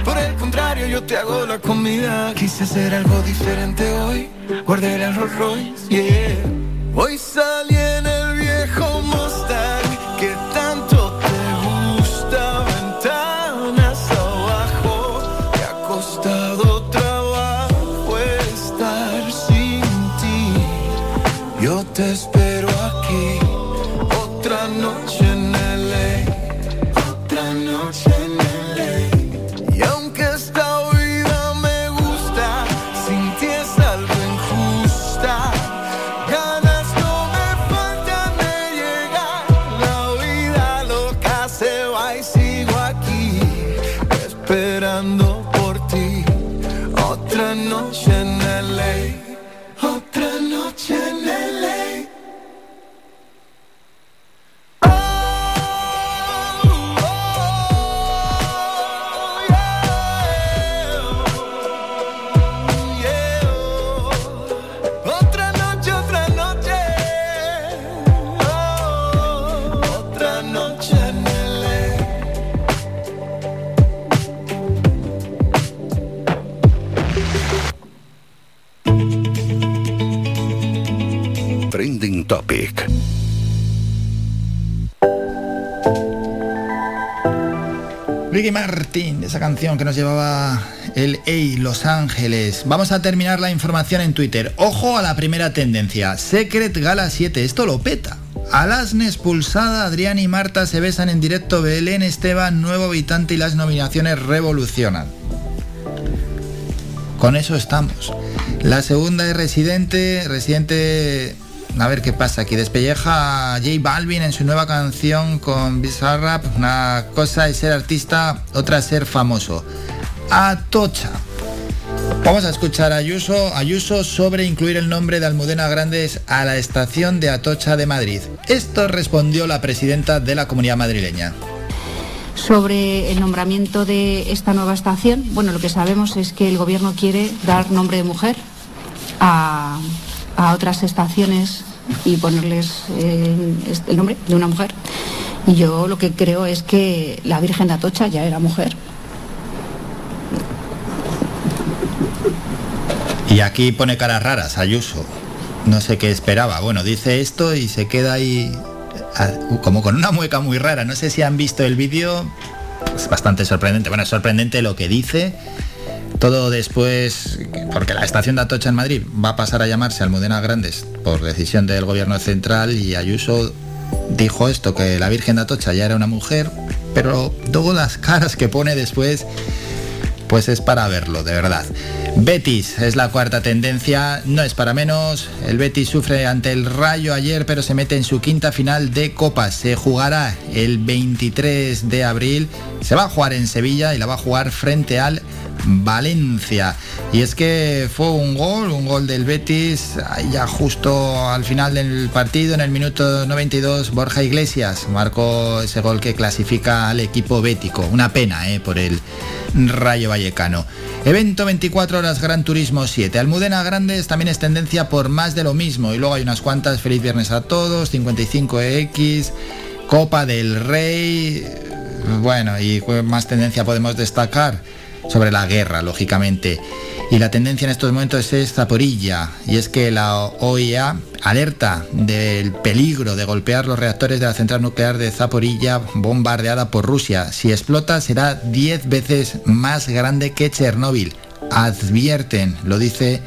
Por el contrario yo te hago la comida. Quise hacer algo diferente hoy. Guardé el Rolls Royce, yeah. Hoy salí Yo Topic. Ricky Martin, esa canción que nos llevaba el Ey Los Ángeles. Vamos a terminar la información en Twitter. Ojo a la primera tendencia. Secret Gala 7, esto lo peta. Alasne expulsada, Adrián y Marta se besan en directo, Belén Esteban, nuevo habitante y las nominaciones revolucionan. Con eso estamos. La segunda es Residente, Residente a ver qué pasa aquí. Despelleja a J Balvin en su nueva canción con Bizarrap. Una cosa es ser artista, otra es ser famoso. Atocha. Vamos a escuchar a Ayuso, Ayuso sobre incluir el nombre de Almudena Grandes a la estación de Atocha de Madrid. Esto respondió la presidenta de la comunidad madrileña. Sobre el nombramiento de esta nueva estación, bueno, lo que sabemos es que el gobierno quiere dar nombre de mujer a, a otras estaciones y ponerles eh, el nombre de una mujer. Y yo lo que creo es que la Virgen de Atocha ya era mujer. Y aquí pone caras raras, Ayuso. No sé qué esperaba. Bueno, dice esto y se queda ahí como con una mueca muy rara. No sé si han visto el vídeo. Es bastante sorprendente. Bueno, es sorprendente lo que dice todo después, porque la estación de Atocha en Madrid va a pasar a llamarse Almudena Grandes por decisión del gobierno central y Ayuso dijo esto, que la Virgen de Atocha ya era una mujer, pero luego las caras que pone después, pues es para verlo, de verdad. Betis es la cuarta tendencia, no es para menos. El Betis sufre ante el Rayo ayer, pero se mete en su quinta final de Copas. Se jugará el 23 de abril. Se va a jugar en Sevilla y la va a jugar frente al Valencia. Y es que fue un gol, un gol del Betis, ya justo al final del partido, en el minuto 92, Borja Iglesias marcó ese gol que clasifica al equipo bético. Una pena eh, por el Rayo Vallecano. Evento 24 horas Gran Turismo 7. Almudena Grandes también es tendencia por más de lo mismo. Y luego hay unas cuantas. Feliz viernes a todos. 55X. Copa del Rey. Bueno, y más tendencia podemos destacar sobre la guerra, lógicamente. Y la tendencia en estos momentos es Zaporilla, y es que la OIA alerta del peligro de golpear los reactores de la central nuclear de Zaporilla bombardeada por Rusia. Si explota será 10 veces más grande que Chernóbil. Advierten, lo dice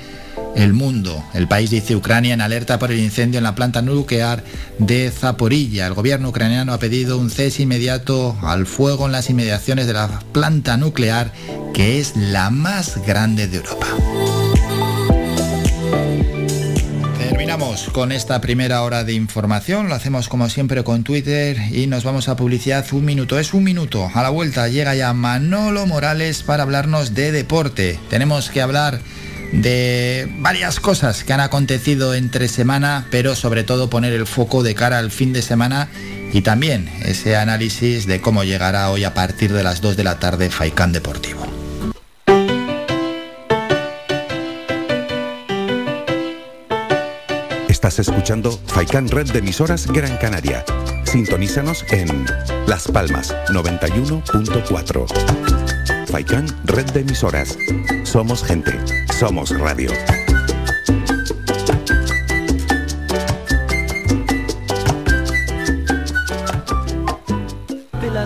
el mundo. El país dice Ucrania en alerta por el incendio en la planta nuclear de Zaporilla. El gobierno ucraniano ha pedido un cese inmediato al fuego en las inmediaciones de la planta nuclear, que es la más grande de Europa. Terminamos con esta primera hora de información, lo hacemos como siempre con Twitter y nos vamos a publicidad un minuto, es un minuto, a la vuelta llega ya Manolo Morales para hablarnos de deporte. Tenemos que hablar de varias cosas que han acontecido entre semana, pero sobre todo poner el foco de cara al fin de semana y también ese análisis de cómo llegará hoy a partir de las 2 de la tarde Faikán Deportivo. Estás escuchando Faikán Red de emisoras Gran Canaria. Sintonízanos en Las Palmas 91.4. Faikán Red de emisoras. Somos gente. Somos radio.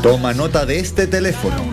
Toma nota de este teléfono.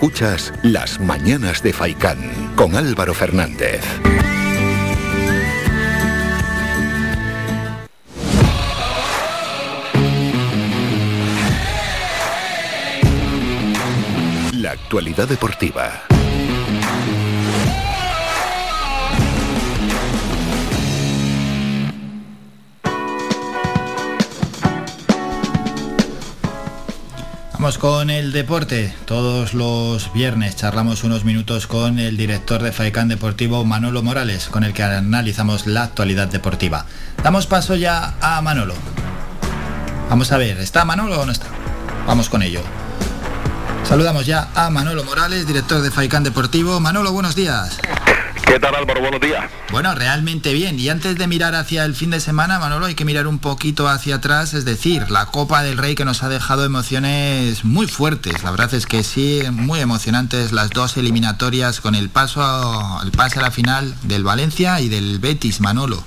Escuchas Las Mañanas de Faicán con Álvaro Fernández. La actualidad deportiva. Vamos con el deporte. Todos los viernes charlamos unos minutos con el director de Faicán Deportivo Manolo Morales, con el que analizamos la actualidad deportiva. Damos paso ya a Manolo. Vamos a ver, ¿está Manolo o no está? Vamos con ello. Saludamos ya a Manolo Morales, director de Faicán Deportivo. Manolo, buenos días. ¿Qué tal Álvaro? Buenos días. Bueno, realmente bien. Y antes de mirar hacia el fin de semana, Manolo, hay que mirar un poquito hacia atrás, es decir, la Copa del Rey que nos ha dejado emociones muy fuertes. La verdad es que sí, muy emocionantes las dos eliminatorias con el paso, el pase a la final del Valencia y del Betis, Manolo.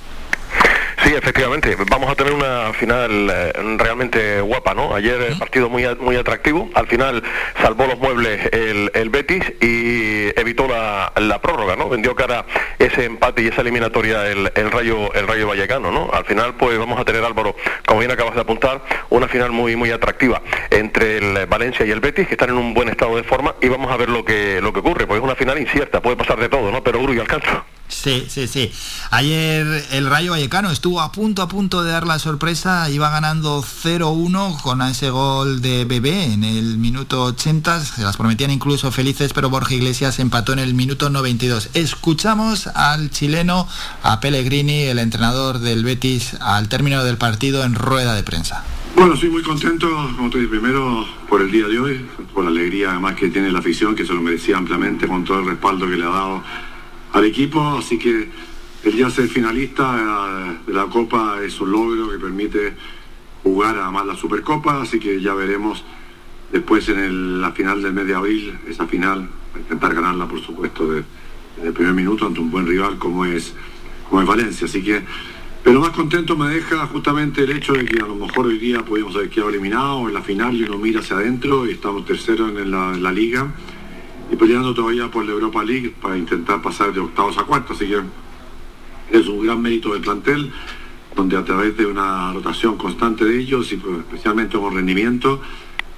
Sí, efectivamente. Vamos a tener una final eh, realmente guapa, ¿no? Ayer el partido muy muy atractivo. Al final salvó los muebles el, el Betis y evitó la, la, prórroga, ¿no? Vendió cara ese empate y esa eliminatoria el, el, Rayo el Rayo Vallecano, ¿no? Al final, pues vamos a tener Álvaro, como bien acabas de apuntar, una final muy muy atractiva entre el Valencia y el Betis que están en un buen estado de forma y vamos a ver lo que lo que ocurre, pues es una final incierta, puede pasar de todo, ¿no? Pero Uru y alcanza. Sí, sí, sí. Ayer el Rayo Vallecano estuvo a punto a punto de dar la sorpresa, iba ganando 0-1 con ese gol de Bebé en el minuto 80, se las prometían incluso felices, pero Borja Iglesias empató en el minuto 92. Escuchamos al chileno, a Pellegrini, el entrenador del Betis, al término del partido en rueda de prensa. Bueno, soy muy contento, como te dije, primero por el día de hoy, por la alegría además que tiene la afición, que se lo merecía ampliamente con todo el respaldo que le ha dado al equipo, así que el día ser finalista de la Copa es un logro que permite jugar además la Supercopa, así que ya veremos después en la final del mes de abril, esa final, intentar ganarla por supuesto desde el primer minuto ante un buen rival como es, como es Valencia, así que pero más contento me deja justamente el hecho de que a lo mejor hoy día podíamos haber quedado eliminados en la final y uno mira hacia adentro y estamos terceros en la liga y peleando todavía por la Europa League para intentar pasar de octavos a cuartos. Así que es un gran mérito del plantel, donde a través de una rotación constante de ellos y pues, especialmente con rendimiento,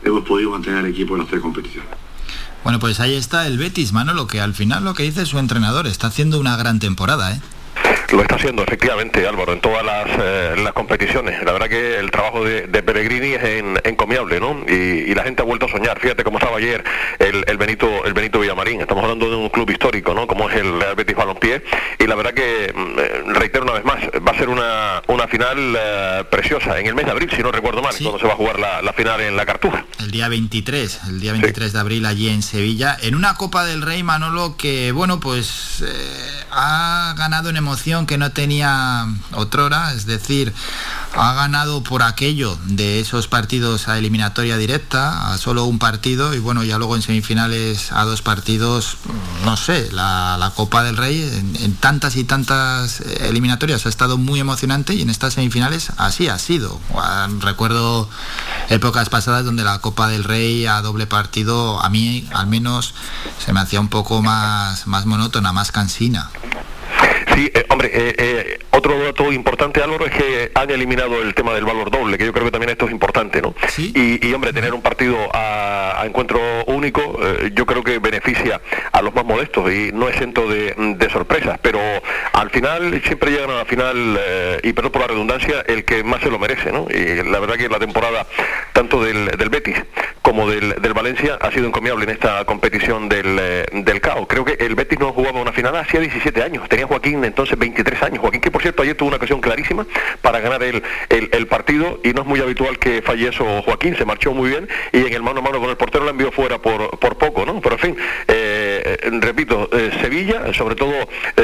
hemos podido mantener el equipo en las tres competiciones. Bueno, pues ahí está el Betis, Manolo, que al final lo que dice su entrenador, está haciendo una gran temporada, ¿eh? Lo está haciendo efectivamente Álvaro en todas las, eh, las competiciones. La verdad que el trabajo de, de Peregrini es en, encomiable, ¿no? Y, y, la gente ha vuelto a soñar. Fíjate cómo estaba ayer el, el, Benito el Benito Villamarín. Estamos hablando de un club histórico, ¿no? Como es el Real Betis Balompié. Y la verdad que, mm, reitero una vez más, va a ser una, una final uh, preciosa en el mes de abril, si no recuerdo mal, sí. cuando se va a jugar la, la, final en la Cartuja. El día 23, el día 23 sí. de abril allí en Sevilla, en una Copa del Rey Manolo que, bueno, pues eh, ha ganado en emoción que no tenía otrora, es decir, ha ganado por aquello de esos partidos a eliminatoria directa, a solo un partido y bueno, ya luego en semifinales a dos partidos, no sé, la, Copa del Rey en, en, tantas y tantas eliminatorias ha estado muy emocionante y en estas semifinales así ha sido. Recuerdo épocas pasadas donde la Copa del Rey a doble partido a mí al menos se me hacía un poco más, más monótona, más cansina. Sí, eh, hombre, eh, eh, otro dato importante, Álvaro, es que han eliminado el tema del valor doble, que yo creo que también esto es importante, ¿no? ¿Sí? Y, y, hombre, tener un partido a, a encuentro único, eh, yo creo que beneficia a los más modestos y no exento de, de sorpresas, pero al final siempre llegan a la final, eh, y perdón por la redundancia, el que más se lo merece, ¿no? Y la verdad que la temporada, tanto del, del Betis como del, del, Valencia, ha sido encomiable en esta competición del, del CAO. Creo que el Betis no jugaba una final hacía 17 años, tenía Joaquín entonces 23 años. Joaquín, que por cierto ayer tuvo una ocasión clarísima para ganar el, el, partido y no es muy habitual que falle eso Joaquín, se marchó muy bien y en el mano a mano con el portero la envió fuera por, por poco, ¿no? Pero en fin, eh, repito, eh, Sevilla, sobre todo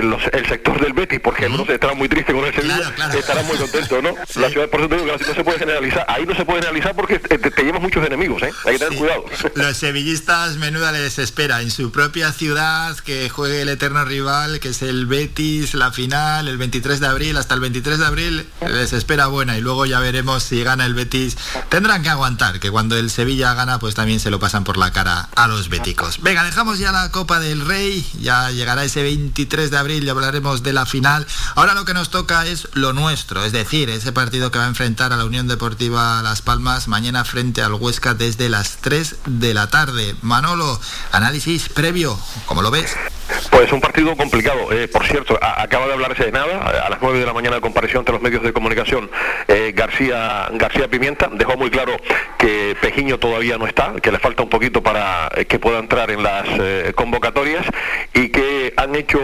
los, el sector del Betis, porque uh -huh. estará muy triste con el Sevilla, claro, claro. estará muy contento, ¿no? *laughs* Sí. La ciudad, por eso te digo que no se puede generalizar, ahí no se puede generalizar porque te, te llevas muchos enemigos, ¿eh? Hay que tener sí. cuidado. *laughs* Los sevillistas menuda les espera en su propia ciudad que juegue el eterno rival, que es el Betis, la final, el 23 de abril, hasta el 23 de abril les espera buena y luego ya veremos si gana el Betis. Tendrán que aguantar, que cuando el Sevilla gana pues también se lo pasan por la cara a los béticos. Venga, dejamos ya la Copa Copa del Rey, ya llegará ese 23 de abril, ya hablaremos de la final. Ahora lo que nos toca es lo nuestro, es decir, ese partido que va a enfrentar a la Unión Deportiva Las Palmas mañana frente al Huesca desde las 3 de la tarde. Manolo, análisis previo, ¿cómo lo ves? Pues un partido complicado. Eh, por cierto, acaba de hablarse de nada. A las 9 de la mañana comparación entre los medios de comunicación. Eh, García, García Pimienta dejó muy claro que Pejiño todavía no está, que le falta un poquito para eh, que pueda entrar en las convocatorias y que han hecho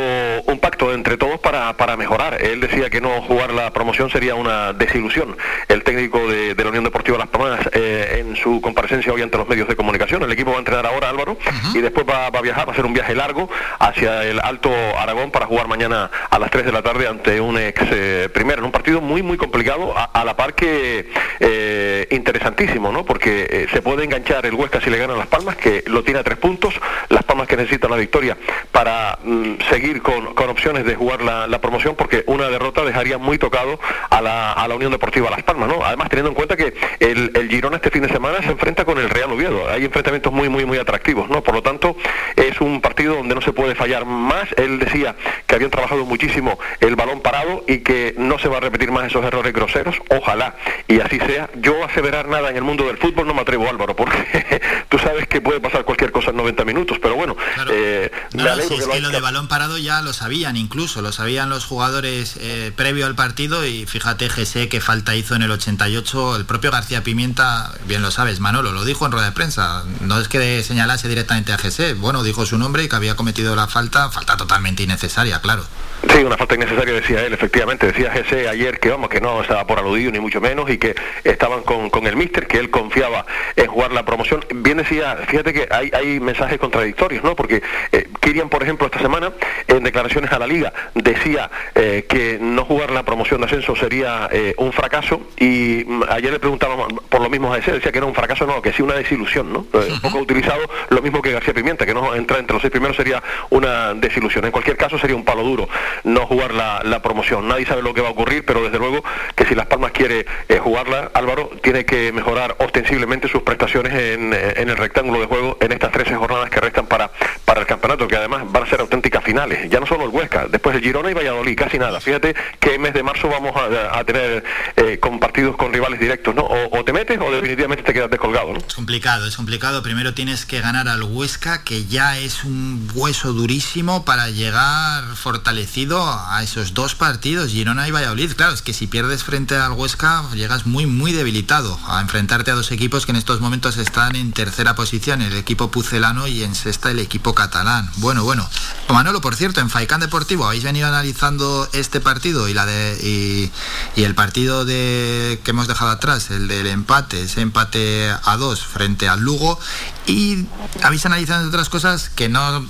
un pacto entre todos para, mejorar. Él decía que no jugar la promoción sería una desilusión. El técnico de, la Unión Deportiva Las Palmas en su comparecencia hoy ante los medios de comunicación. El equipo va a entrenar ahora Álvaro y después va, va, a viajar, va a hacer un viaje largo hacia el Alto Aragón para jugar mañana a las 3 de la tarde ante un ex eh, primero, en un partido muy muy complicado, a, la par que eh, interesantísimo, ¿no? Porque eh, se puede enganchar el Huesca si le ganan Las Palmas, que lo tiene a tres puntos, Las Palmas que necesitan la victoria para mm, seguir con, opciones de jugar la, promoción, porque una derrota dejaría muy tocado a la, a la Unión Deportiva Las Palmas, ¿no? Además teniendo en cuenta que el, el Girona este fin de semana se enfrenta con el Real Oviedo, hay enfrentamientos muy muy muy atractivos, ¿no? Por lo tanto, es un partido donde no se puede fallar más. Él decía que habían trabajado muchísimo el balón parado y que no se va a repetir más esos errores groseros. Ojalá y así sea. Yo aseverar nada en el mundo del fútbol no me atrevo, Álvaro, porque *laughs* tú sabes que puede pasar cualquier cosa en 90 minutos, pero bueno. Eh, es que lo de balón parado ya lo sabían incluso, lo sabían los jugadores eh, previo al partido y fíjate GC que falta hizo en el 88, el propio García Pimienta, bien lo sabes, Manolo, lo dijo en rueda de prensa, no es que señalase directamente a GC, bueno, dijo su nombre y que había cometido la falta, falta totalmente innecesaria, claro. Sí, una falta innecesaria decía él, efectivamente. Decía GC ayer que vamos, que no estaba por aludido ni mucho menos y que estaban con, con el míster, que él confiaba en jugar la promoción. Bien decía, fíjate que hay, hay mensajes contradictorios, ¿no? Porque eh, Kirian, por ejemplo, esta semana, en declaraciones a la liga, decía eh, que no jugar la promoción de ascenso sería eh, un fracaso y mm, ayer le preguntábamos por lo mismo a GC, decía que era un fracaso, no, que sí una desilusión, ¿no? Un poco utilizado lo mismo que García Pimienta, que no entrar entre los seis primeros sería una desilusión. En cualquier caso sería un palo duro no jugar la, promoción. Nadie sabe lo que va a ocurrir, pero desde luego que si Las Palmas quiere eh, jugarla, Álvaro tiene que mejorar ostensiblemente sus prestaciones en, el rectángulo de juego en estas 13 jornadas que restan para, para el campeonato, que además van a ser auténticas finales. Ya no solo el Huesca, después el Girona y Valladolid, casi nada. Fíjate que en mes de marzo vamos a, tener eh, con partidos con rivales directos, ¿no? O, te metes o definitivamente te quedas descolgado, ¿no? Es complicado, es complicado. Primero tienes que ganar al Huesca, que ya es un hueso durísimo para llegar fortalecido a esos dos partidos, Girona y Valladolid. Claro, es que si pierdes frente al Huesca llegas muy, muy debilitado a enfrentarte a dos equipos que en estos momentos están en tercera posición, el equipo pucelano y en sexta el equipo catalán. Bueno, bueno. Manolo, por cierto, en Faicán Deportivo habéis venido analizando este partido y la de y, el partido de que hemos dejado atrás, el del empate, ese empate a dos frente al Lugo y habéis analizado otras cosas que no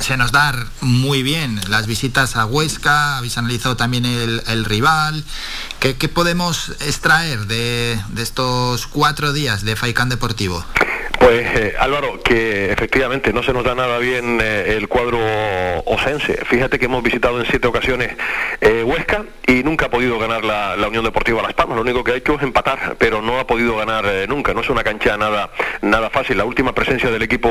se nos da muy bien las visitas a Huesca, habéis analizado también el, rival. ¿Qué, podemos extraer de, de, estos cuatro días de Faicán Deportivo? Eh, Álvaro, que efectivamente no se nos da nada bien eh, el cuadro osense. Fíjate que hemos visitado en siete ocasiones eh, Huesca y nunca ha podido ganar la, Unión Deportiva Las Palmas. Lo único que ha hecho es empatar, pero no ha podido ganar nunca. No es una cancha nada, nada fácil. La última presencia del equipo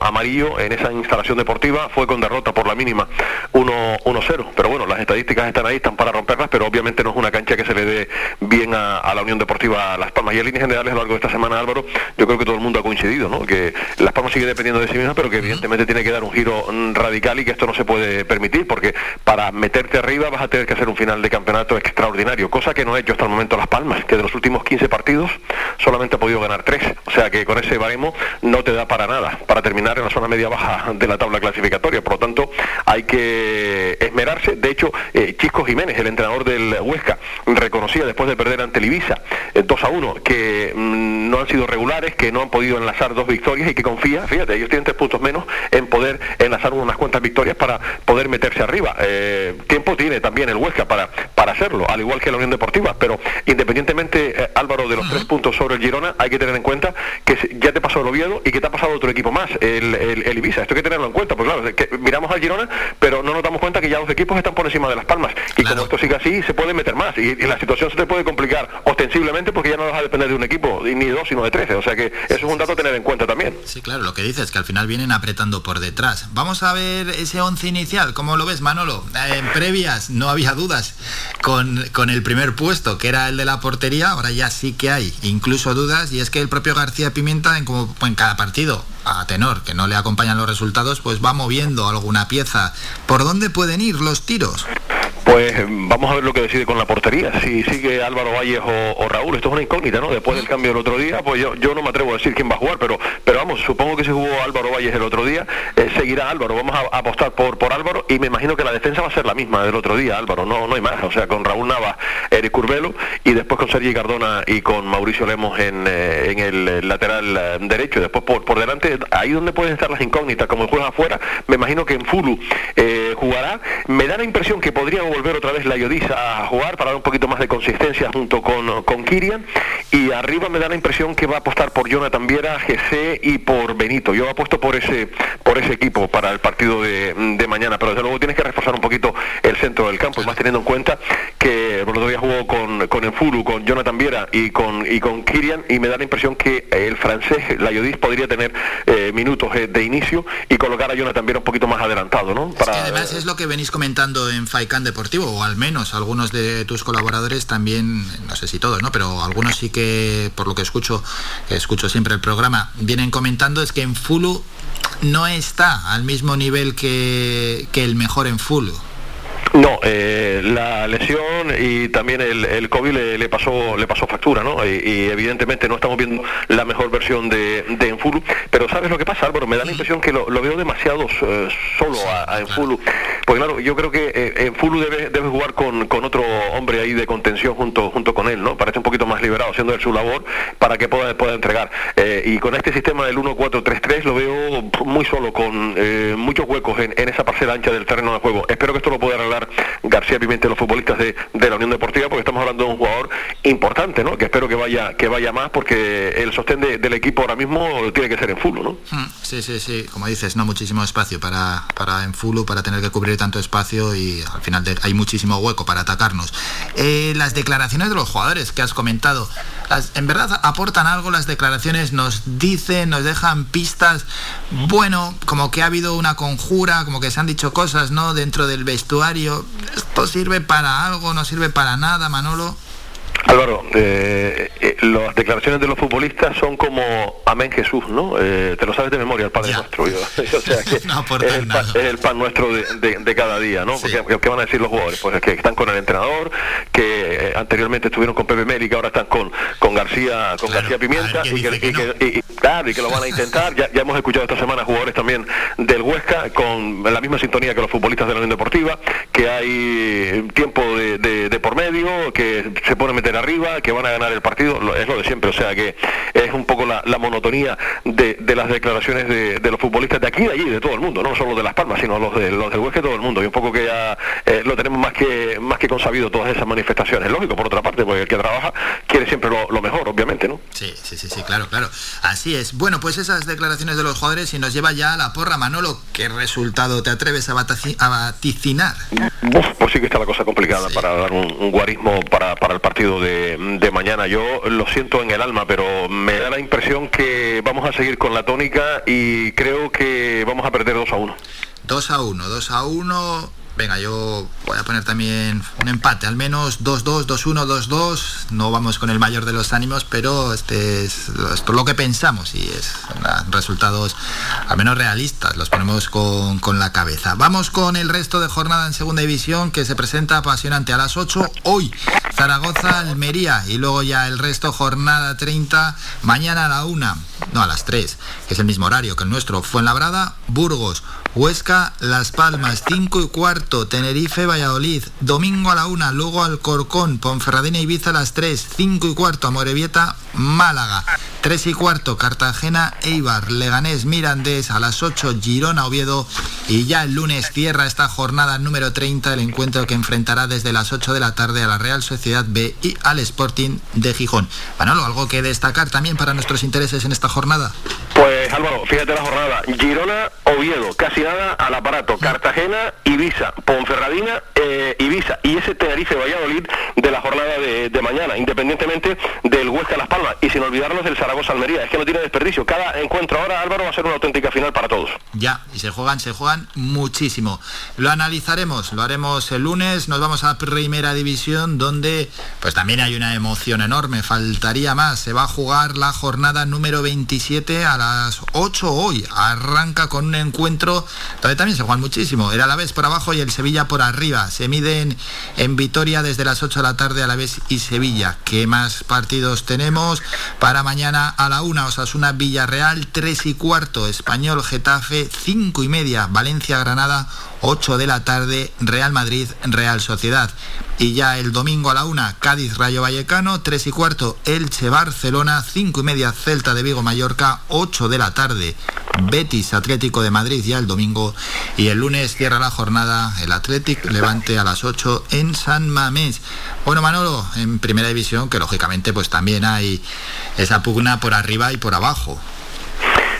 amarillo en esa instalación deportiva fue con derrota por la mínima 1-0. Pero bueno, las estadísticas están ahí, están para romperlas, pero obviamente no es una cancha que se le dé bien a, a la Unión Deportiva Las Palmas. Y en líneas generales a lo largo de esta semana, Álvaro, yo creo que todo el mundo ha coincidido que Las Palmas sigue dependiendo de sí misma, pero que evidentemente tiene que dar un giro mm, radical y que esto no se puede permitir, porque para meterte arriba vas a tener que hacer un final de campeonato extraordinario, cosa que no ha hecho hasta el momento Las Palmas, que de los últimos 15 partidos solamente ha podido ganar 3, o sea que con ese baremo no te da para nada, para terminar en la zona media-baja de la tabla clasificatoria, por lo tanto hay que esmerarse, de hecho eh, Chisco Jiménez, el entrenador del Huesca, reconocía después de perder ante el Ibiza 2 a 1 que mm, no han sido regulares, que no han podido enlazar dos victorias y que confía, fíjate, ellos tienen tres puntos menos en poder enlazar unas cuantas victorias para poder meterse arriba. Eh, tiempo tiene también el Huesca para, para hacerlo, al igual que la Unión Deportiva, pero independientemente, eh, Álvaro, de los tres puntos sobre el Girona, hay que tener en cuenta que ya te pasó el Oviedo y que te ha pasado otro equipo más, el, el, Ibiza. Esto hay que tenerlo en cuenta, pues claro, que miramos al Girona, pero no nos damos cuenta que ya los equipos están por encima de las palmas. Y como esto sigue así, se puede meter más. Y, la situación se te puede complicar ostensiblemente porque ya no vas a depender de un equipo, ni de dos, sino de trece. O sea que eso es un dato a tener tener en cuenta también. Sí, claro, lo que dices, que al final vienen apretando por detrás. Vamos a ver ese once inicial, ¿cómo lo ves, Manolo? En previas no había dudas con, con el primer puesto, que era el de la portería, ahora ya sí que hay incluso dudas, y es que el propio García Pimienta, en, como, en cada partido, a tenor, que no le acompañan los resultados, pues va moviendo alguna pieza. ¿Por dónde pueden ir los tiros? Pues vamos a ver lo que decide con la portería. Si sigue Álvaro Valles o, Raúl, esto es una incógnita, ¿no? Después del cambio del otro día, pues yo, yo no me atrevo a decir quién va a jugar, pero, pero vamos, supongo que si jugó Álvaro Valles el otro día, eh, seguirá Álvaro. Vamos a, apostar por, por Álvaro y me imagino que la defensa va a ser la misma del otro día, Álvaro. No, no hay más. O sea, con Raúl Nava, Eric Curvelo y después con Sergi Cardona y con Mauricio Lemos en, eh, en el eh, lateral derecho. Después por, por delante, ahí donde pueden estar las incógnitas, como juega afuera, me imagino que en Fulu jugará. Me da la impresión que podría volver otra vez la Yodis a jugar para dar un poquito más de consistencia junto con, con Kirian. Y arriba me da la impresión que va a apostar por Jonathan Viera, GC y por Benito. Yo apuesto por ese, por ese equipo para el partido de, mañana, pero desde luego tienes que reforzar un poquito el centro del campo, y más teniendo en cuenta que el otro día jugó con, con Enfuru, con Jonathan Viera y con, y con Kirian, y me da la impresión que el francés, la Yodis, podría tener eh, minutos eh, de inicio y colocar a Jonathan Viera un poquito más adelantado, ¿no? Para, además es lo que venís comentando en Faikan Deportivo, o al menos algunos de tus colaboradores también, no sé si todos, ¿no? Pero algunos sí que, por lo que escucho, que escucho siempre el programa, vienen comentando es que en Fulu no está al mismo nivel que, que el mejor en Fulu. No, eh, la lesión y también el, el COVID le, pasó le pasó factura, ¿no? Y, evidentemente no estamos viendo la mejor versión de, de Enfulu, pero ¿sabes lo que pasa, Álvaro? Me da la impresión que lo, veo demasiado eh, solo a, a, Enfulu. Pues claro, yo creo que eh, Enfulu debe, debe jugar con, con, otro hombre ahí de contención junto junto con él, ¿no? Parece un poquito más liberado, haciendo su labor para que pueda, pueda entregar. y con este sistema del 1-4-3-3 lo veo muy solo, con muchos huecos en, en esa parcela ancha del terreno de juego. Espero que esto lo pueda arreglar García Pimentel, los futbolistas de, la Unión Deportiva, porque estamos hablando de un jugador importante, ¿no? Que espero que vaya, que vaya más, porque el sostén del equipo ahora mismo tiene que ser en full, ¿no? Hmm, sí, sí, sí, como dices, no muchísimo espacio para, para en full, para tener que cubrir tanto espacio y al final hay muchísimo hueco para atacarnos. Eh, las declaraciones de los jugadores que has comentado, en verdad aportan algo las declaraciones, nos dicen, nos dejan pistas, bueno, como que ha habido una conjura, como que se han dicho cosas, ¿no? Dentro del vestuario. ¿Esto sirve para algo? ¿No sirve para nada, Manolo? Álvaro, eh, eh, las declaraciones de los futbolistas son como Amén Jesús, ¿no? Eh, te lo sabes de memoria, el Padre Nuestro. *laughs* o sea que *laughs* es, el pan, nuestro de, cada día, ¿no? Porque, ¿Qué van a decir los jugadores? Pues que están con el entrenador, que anteriormente estuvieron con Pepe Meli, que ahora están con, con García con García Pimienta, y que, claro, y que lo van a intentar. Ya, hemos escuchado esta semana jugadores también del Huesca, con la misma sintonía que los futbolistas de la Unión Deportiva, que hay tiempo de, por medio, que se pone a meter arriba, que van a ganar el partido, es lo de siempre, o sea que es un poco la, monotonía de, las declaraciones de, los futbolistas de aquí y de allí, de todo el mundo, no solo de Las Palmas, sino los, de, los del Huesca, todo el mundo, y un poco que ya eh, lo tenemos más que más que consabido todas esas manifestaciones, lógico, por otra parte, porque el que trabaja quiere siempre lo, mejor, obviamente, ¿no? Sí, sí, sí, sí, claro, claro, así es. Bueno, pues esas declaraciones de los jugadores y nos lleva ya a la porra, Manolo, ¿qué resultado te atreves a, vaticinar? pues sí que está la cosa complicada para dar un, guarismo para, para el partido de, mañana. Yo lo siento en el alma, pero me da la impresión que vamos a seguir con la tónica y creo que vamos a perder 2 a 1. 2 a 1, 2 a 1 Venga, yo voy a poner también un empate, al menos 2-2, 2-1, 2-2. No vamos con el mayor de los ánimos, pero este es esto lo que pensamos y es resultados al menos realistas, los ponemos con, con, la cabeza. Vamos con el resto de jornada en segunda división que se presenta apasionante a las 8 hoy. Zaragoza, Almería y luego ya el resto jornada 30, mañana a la 1, no a las 3, que es el mismo horario que el nuestro, Fuenlabrada, Burgos, Huesca, Las Palmas, 5 y cuarto, Tenerife, Valladolid, domingo a la 1, luego Alcorcón, Ponferradina, Ibiza a las 3, 5 y cuarto, Amorebieta, Málaga, 3 y cuarto, Cartagena, Eibar, Leganés, Mirandés, a las 8, Girona, Oviedo y ya el lunes cierra esta jornada número 30 el encuentro que enfrentará desde las 8 de la tarde a la Real Sociedad B y al Sporting de Gijón. Manolo, ¿algo que destacar también para nuestros intereses en esta jornada? Pues Álvaro, fíjate la jornada. Girona, Oviedo, casi al aparato. Cartagena, Ibiza, Ponferradina, eh, Ibiza. Y ese Tenerife Valladolid de la jornada de, mañana, independientemente del Huesca Las Palmas. Y sin olvidarnos del Zaragoza Almería. Es que no tiene desperdicio. Cada encuentro ahora, Álvaro, va a ser una auténtica final para todos. Ya, y se juegan, se juegan muchísimo. Lo analizaremos, lo haremos el lunes. Nos vamos a Primera División, donde pues también hay una emoción enorme. Faltaría más. Se va a jugar la jornada número 27 a las 8 hoy. Arranca con un encuentro donde también se juegan muchísimo. El Alavés por abajo y el Sevilla por arriba. Se miden en Vitoria desde las 8 de la tarde Alavés y Sevilla. ¿Qué más partidos tenemos? Para mañana a la 1 Osasuna Villarreal, 3 y cuarto Español Getafe, 5 y media Valencia Granada, 8 de la tarde, Real Madrid, Real Sociedad. Y ya el domingo a la una, Cádiz Rayo Vallecano, 3 y cuarto, Elche Barcelona, 5 y media, Celta de Vigo Mallorca, 8 de la tarde, Betis Atlético de Madrid ya el domingo. Y el lunes cierra la jornada el Atlético Levante a las 8 en San Mamés. Bueno, Manolo, en primera división, que lógicamente pues también hay esa pugna por arriba y por abajo.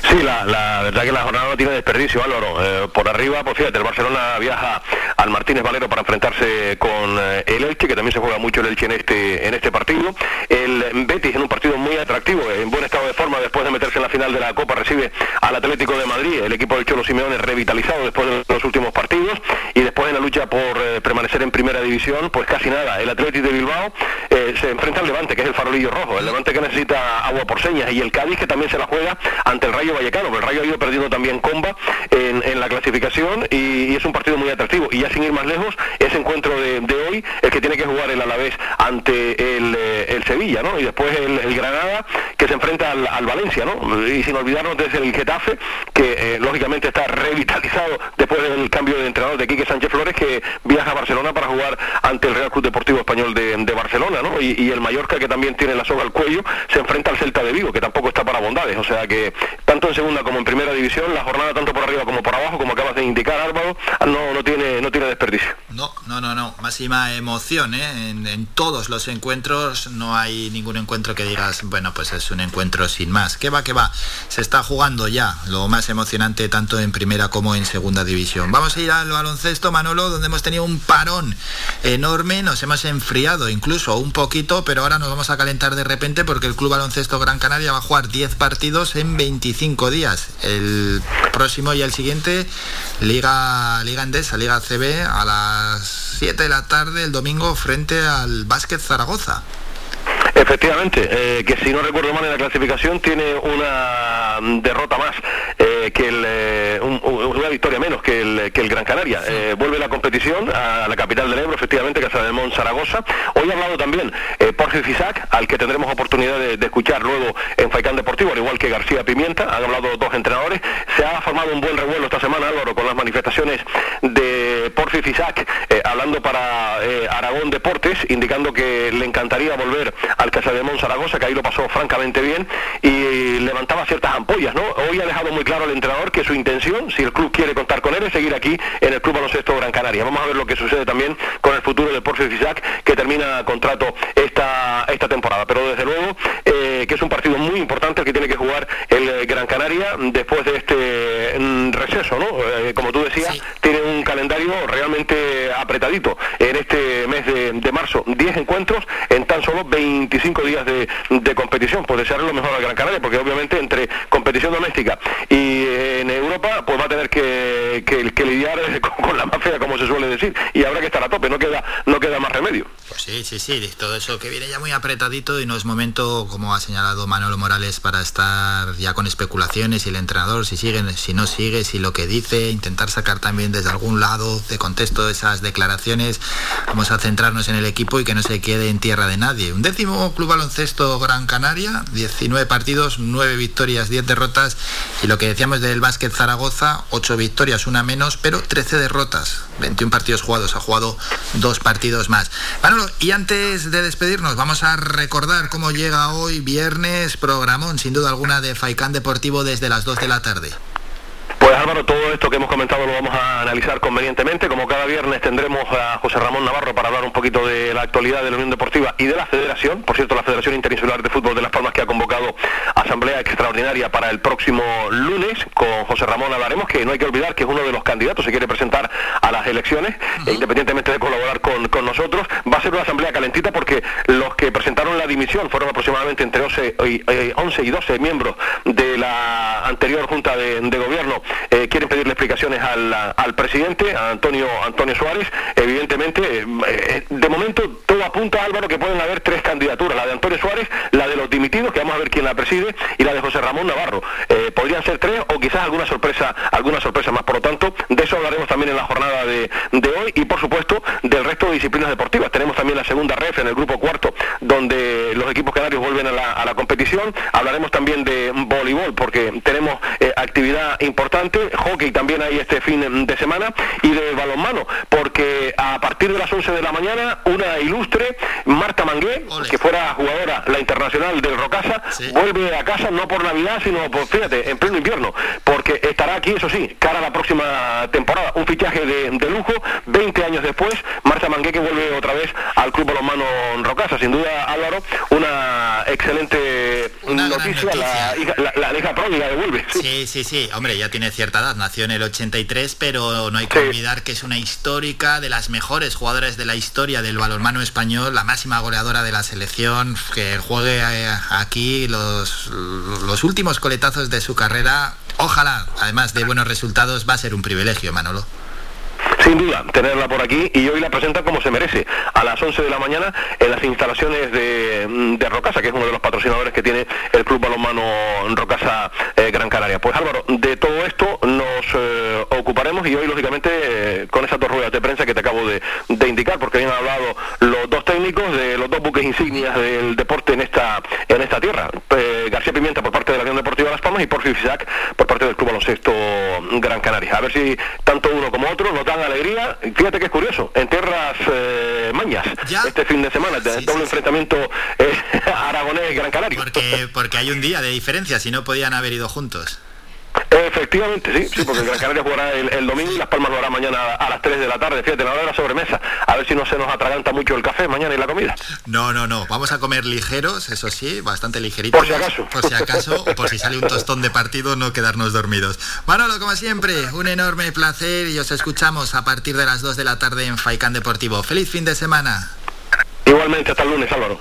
Sí, la, verdad que la jornada no tiene desperdicio, Álvaro. Eh, por arriba, pues fíjate, el Barcelona viaja al Martínez Valero para enfrentarse con eh, el Elche, que también se juega mucho el Elche en este, en este partido. El Betis en un partido muy atractivo, en buen estado de forma, después de meterse en la final de la Copa, recibe al Atlético de Madrid, el equipo del Cholo Simeone revitalizado después de los últimos partidos, y después en la lucha por eh, permanecer en primera división, pues casi nada. El Atlético de Bilbao se enfrenta al Levante, que es el farolillo rojo, el Levante que necesita agua por señas, y el Cádiz que también se la juega ante el Rayo Vallecano, el Rayo ha ido perdiendo también comba en, la clasificación y, es un partido muy atractivo. Y ya sin ir más lejos, ese encuentro de, hoy, el que tiene que jugar el Alavés ante el, eh, Sevilla, ¿no? Y después el, Granada, que se enfrenta al, Valencia, ¿no? Y sin olvidarnos desde el Getafe, que eh, lógicamente está revitalizado después del cambio de entrenador de Quique Sánchez Flores, que viaja a Barcelona para jugar ante el Real Club Deportivo Español de, Barcelona, ¿no? Y, y, el Mallorca, que también tiene la soga al cuello, se enfrenta al Celta de Vigo, que tampoco está para bondades. O sea que tanto en segunda como en primera división, la jornada tanto por arriba como por abajo, como acabas de indicar Álvaro, no, no, tiene, no tiene desperdicio. No, no, no, no, máxima emoción, ¿eh? en, todos los encuentros no hay ningún encuentro que digas, bueno, pues es un encuentro sin más. ¿Qué va, qué va? Se está jugando ya lo más emocionante tanto en primera como en segunda división. Vamos a ir al baloncesto, Manolo, donde hemos tenido un parón enorme, nos hemos enfriado incluso un poquito, pero ahora nos vamos a calentar de repente porque el Club Baloncesto Gran Canaria va a jugar 10 partidos en 25 días el próximo y el siguiente, Liga, Liga Endesa, Liga CB, a las 7 de la tarde el domingo frente al Básquet Zaragoza. Efectivamente, eh, que si no recuerdo mal en la clasificación tiene una derrota más eh, que el, eh, una victoria menos que el, que el Gran Canaria. vuelve la competición a la capital del Ebro, efectivamente, Casa del Mont Zaragoza. Hoy ha hablado también Jorge Fisac, al que tendremos oportunidad de, escuchar luego en Faicán Deportivo, al igual que García Pimienta. Han hablado dos entrenadores. Se ha formado un buen revuelo esta semana, Álvaro, con las manifestaciones de Porfi Fisac, hablando para Aragón Deportes, indicando que le encantaría volver al Casa de Zaragoza, que ahí lo pasó francamente bien y levantaba ciertas ampollas, ¿no? Hoy ha dejado muy claro el entrenador que su intención, si el club quiere contar con él, es seguir aquí en el Club Baloncesto Gran Canaria. Vamos a ver lo que sucede también con el futuro de Porcio Fisac, que termina contrato esta, esta temporada. Pero desde luego eh, que es un partido muy importante el que tiene que jugar el Gran Canaria después de este mm, receso, ¿no? Eh, como tú decías, tiene un calendario realmente apretadito en este mes de, de marzo. 10 encuentros en tan solo 20 25 días de, competición, pues desearle lo mejor al Gran Canaria, porque obviamente entre competición doméstica y eh, en Europa, pues va a tener que, lidiar *laughs* con, la mafia, como se suele decir, y habrá que estar a tope, no queda, no queda más remedio. Sí, sí, sí, todo eso que viene ya muy apretadito y no es momento, como ha señalado Manolo Morales, para estar ya con especulaciones y el entrenador, si sigue, si no sigue, si lo que dice, intentar sacar también desde algún lado de contexto esas declaraciones. Vamos a centrarnos en el equipo y que no se quede en tierra de nadie. Un décimo Club Baloncesto Gran Canaria, 19 partidos, 9 victorias, 10 derrotas. Y lo que decíamos del básquet Zaragoza, 8 victorias, una menos, pero 13 derrotas. 21 partidos jugados, ha jugado dos partidos más. Y antes de despedirnos, vamos a recordar cómo llega hoy viernes programón, sin duda alguna, de Faicán Deportivo desde las 2 de la tarde. Pues Álvaro, todo esto que hemos comentado lo vamos a analizar convenientemente. Como cada viernes tendremos a José Ramón Navarro para hablar un poquito de la actualidad de la Unión Deportiva y de la Federación. Por cierto, la Federación Interinsular de Fútbol de Las Palmas que ha convocado asamblea extraordinaria para el próximo lunes. Con José Ramón hablaremos, que no hay que olvidar que es uno de los candidatos, se quiere presentar a las elecciones, e independientemente de colaborar con, con nosotros. Va a ser una asamblea calentita porque los que presentaron la dimisión fueron aproximadamente entre 11 y, 11 y 12 miembros de la anterior Junta de, Gobierno. Eh, quieren pedirle explicaciones al, al, presidente, a Antonio, Antonio Suárez. Evidentemente, eh, eh, de momento todo apunta, Álvaro, que pueden haber tres candidaturas. La de Antonio Suárez, la de los dimitidos, que vamos a ver quién la preside, y la de José Ramón Navarro. podrían ser tres o quizás alguna sorpresa, alguna sorpresa más. Por lo tanto, de eso hablaremos también en la jornada de, de hoy y, por supuesto, del resto de disciplinas deportivas. Tenemos también la segunda ref en el grupo cuarto, donde los equipos canarios vuelven a la, a la competición. Hablaremos también de voleibol, porque tenemos actividad importante, hockey también hay este fin de semana, y de balonmano, porque a partir de las 11 de la mañana, una ilustre, Marta Mangué, que fuera jugadora, la internacional del Rocasa, vuelve a casa no por Navidad, sino por, fíjate, en pleno invierno, porque estará aquí, eso sí, cara a la próxima temporada, un fichaje de, lujo, 20 años después, Marta Mangué que vuelve otra vez al Club Balonmano Rocasa, sin duda Álvaro, una excelente noticia, La, hija, la, hija pródiga devuelve. Sí, sí, sí, hombre, ya tiene cierta edad, nació en el 83, pero no hay que olvidar que es una histórica de las mejores jugadoras de la historia del balonmano español, la máxima goleadora de la selección, que juegue eh, aquí los, los últimos coletazos de su carrera. Ojalá, además de buenos resultados, va a ser un privilegio, Manolo sin duda, tenerla por aquí y hoy la presenta como se merece, a las 11 de la mañana en las instalaciones de, de Rocasa, que es uno de los patrocinadores que tiene el Club Balonmano Rocasa eh, Gran Canaria. Pues Álvaro, de todo esto nos eh, ocuparemos y hoy, lógicamente, eh, con esas dos ruedas de prensa que te acabo de, indicar, porque han hablado los dos técnicos de los dos buques insignias del deporte en esta, en esta tierra. García Pimienta por parte de Las Palmas y por Fisac por parte del Club Baloncesto Gran Canaria. A ver si tanto uno como otro nos dan alegría. Fíjate que es curioso, en tierras eh, mañas, este fin de semana, sí, doble enfrentamiento eh, *laughs* aragonés-Gran Canaria. Porque, porque hay un día de diferencia, si no podían haber ido juntos. Efectivamente, sí, sí, porque el Gran Canaria jugará el, domingo y Las Palmas lo hará mañana a las 3 de la tarde. Fíjate, la hora de la sobremesa. A ver si no se nos atraganta mucho el café mañana y la comida. No, no, no. Vamos a comer ligeros, eso sí, bastante ligeritos. Por si acaso. Por si acaso, o por si sale un tostón de partido, no quedarnos dormidos. Manolo, como siempre, un enorme placer y os escuchamos a partir de las 2 de la tarde en Faicán Deportivo. ¡Feliz fin de semana! Igualmente, hasta el lunes, Álvaro.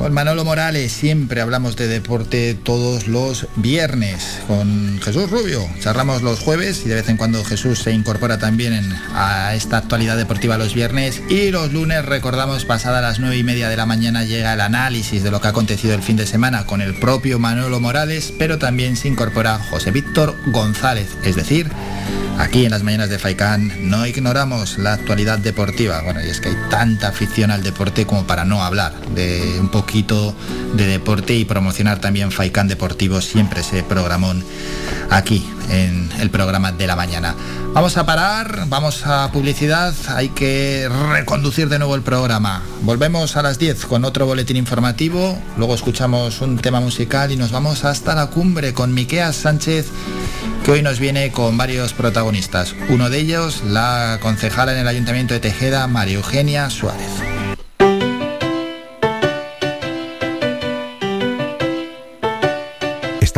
Con Manolo Morales siempre hablamos de deporte todos los viernes. Con Jesús Rubio charlamos los jueves y de vez en cuando Jesús se incorpora también a esta actualidad deportiva los viernes. Y los lunes recordamos pasada las nueve y media de la mañana llega el análisis de lo que ha acontecido el fin de semana con el propio Manolo Morales, pero también se incorpora José Víctor González, es decir, Aquí en las mañanas de Faikán no ignoramos la actualidad deportiva. Bueno, y es que hay tanta afición al deporte como para no hablar de un poquito de deporte y promocionar también Faikán Deportivo, siempre ese programón aquí en el programa de la mañana. Vamos a parar, vamos a publicidad, hay que reconducir de nuevo el programa. Volvemos a las 10 con otro boletín informativo, luego escuchamos un tema musical y nos vamos hasta la cumbre con Miqueas Sánchez que hoy nos viene con varios protagonistas. Uno de ellos, la concejala en el Ayuntamiento de Tejeda, María Eugenia Suárez.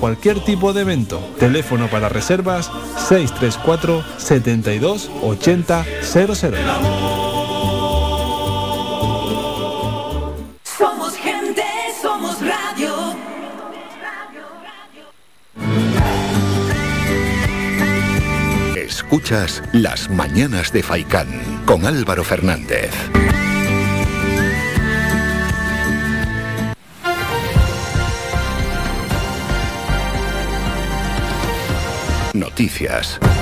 cualquier tipo de evento. Teléfono para reservas 634 72 80 00. Somos gente, somos radio. Escuchas Las Mañanas de Faicán con Álvaro Fernández. Noticias.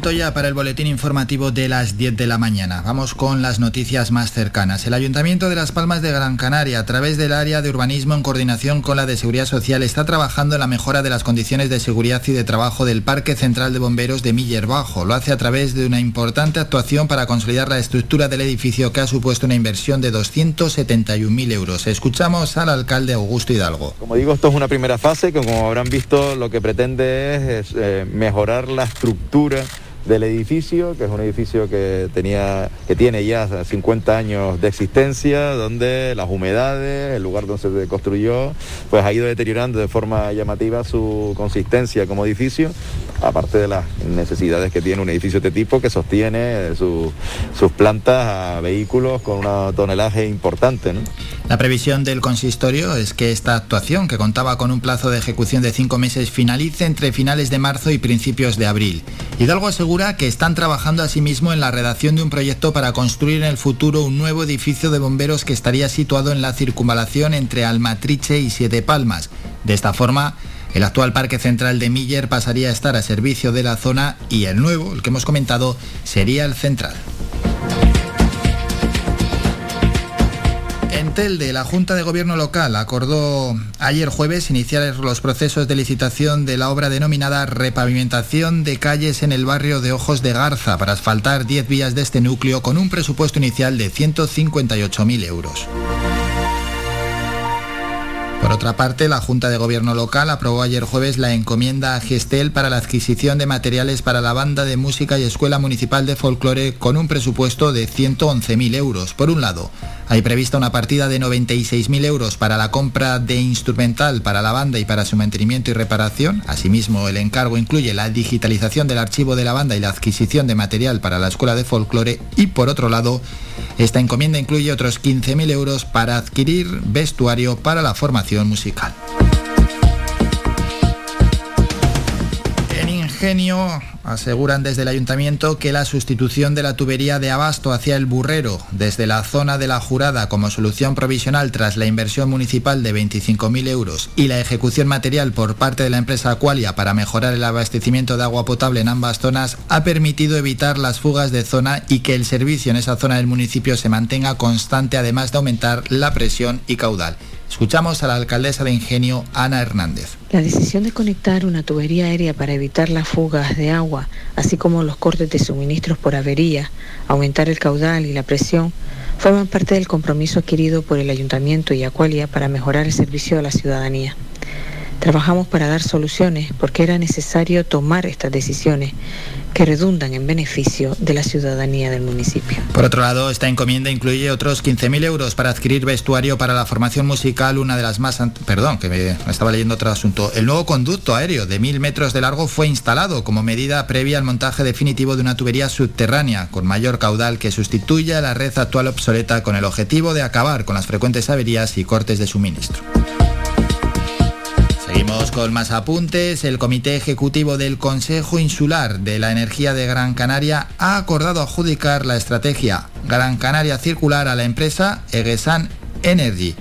Ya para el boletín informativo de las 10 de la mañana. Vamos con las noticias más cercanas. El Ayuntamiento de Las Palmas de Gran Canaria, a través del área de urbanismo en coordinación con la de Seguridad Social, está trabajando en la mejora de las condiciones de seguridad y de trabajo del Parque Central de Bomberos de Miller Bajo. Lo hace a través de una importante actuación para consolidar la estructura del edificio que ha supuesto una inversión de 271.000 euros. Escuchamos al alcalde Augusto Hidalgo. Como digo, esto es una primera fase que como habrán visto lo que pretende es, es, eh, mejorar la estructura del edificio, que es un edificio que tenía, que tiene ya 50 años de existencia, donde las humedades, el lugar donde se construyó, pues ha ido deteriorando de forma llamativa su consistencia como edificio, aparte de las necesidades que tiene un edificio de este tipo que sostiene su- sus plantas a vehículos con un tonelaje importante. ¿no? La previsión del consistorio es que esta actuación, que contaba con un plazo de ejecución de cinco meses, finalice entre finales de marzo y principios de abril. Hidalgo asegura que están trabajando asimismo en la redacción de un proyecto para construir en el futuro un nuevo edificio de bomberos que estaría situado en la circunvalación entre Almatriche y Siete Palmas. De esta forma, el actual Parque Central de Miller pasaría a estar a servicio de la zona y el nuevo, el que hemos comentado, sería el central. En Telde, la Junta de Gobierno local acordó ayer jueves iniciar los procesos de licitación de la obra denominada repavimentación de calles en el barrio de Ojos de Garza para asfaltar 10 vías de este núcleo con un presupuesto inicial de 158.000 euros. Por otra parte, la Junta de Gobierno local aprobó ayer jueves la encomienda a Gestel para la adquisición de materiales para la banda de música y escuela municipal de folclore con un presupuesto de 111.000 euros. Por un lado, hay prevista una partida de 96.000 euros para la compra de instrumental para la banda y para su mantenimiento y reparación. Asimismo, el encargo incluye la digitalización del archivo de la banda y la adquisición de material para la escuela de folclore. Y por otro lado, esta encomienda incluye otros 15.000 euros para adquirir vestuario para la formación musical. En Ingenio aseguran desde el ayuntamiento que la sustitución de la tubería de abasto hacia el burrero desde la zona de la jurada como solución provisional tras la inversión municipal de 25.000 euros y la ejecución material por parte de la empresa Aqualia para mejorar el abastecimiento de agua potable en ambas zonas ha permitido evitar las fugas de zona y que el servicio en esa zona del municipio se mantenga constante además de aumentar la presión y caudal. Escuchamos a la alcaldesa de Ingenio, Ana Hernández. La decisión de conectar una tubería aérea para evitar las fugas de agua, así como los cortes de suministros por avería, aumentar el caudal y la presión, forman parte del compromiso adquirido por el Ayuntamiento y Aqualia para mejorar el servicio a la ciudadanía. Trabajamos para dar soluciones porque era necesario tomar estas decisiones que redundan en beneficio de la ciudadanía del municipio. Por otro lado, esta encomienda incluye otros 15.000 euros para adquirir vestuario para la formación musical, una de las más... Perdón, que me estaba leyendo otro asunto. El nuevo conducto aéreo de 1.000 metros de largo fue instalado como medida previa al montaje definitivo de una tubería subterránea con mayor caudal que sustituya la red actual obsoleta con el objetivo de acabar con las frecuentes averías y cortes de suministro. Seguimos con más apuntes. El Comité Ejecutivo del Consejo Insular de la Energía de Gran Canaria ha acordado adjudicar la estrategia Gran Canaria Circular a la empresa Egesan Energy.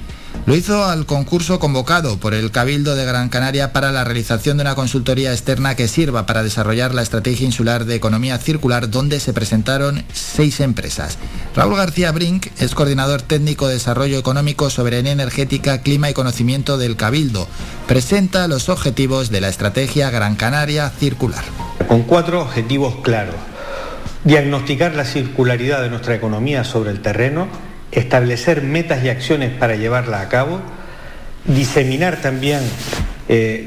Lo hizo al concurso convocado por el Cabildo de Gran Canaria para la realización de una consultoría externa que sirva para desarrollar la estrategia insular de economía circular donde se presentaron seis empresas. Raúl García Brink es coordinador técnico de desarrollo económico, soberanía energética, clima y conocimiento del Cabildo. Presenta los objetivos de la estrategia Gran Canaria circular. Con cuatro objetivos claros. Diagnosticar la circularidad de nuestra economía sobre el terreno, establecer metas y acciones para llevarla a cabo, diseminar también eh,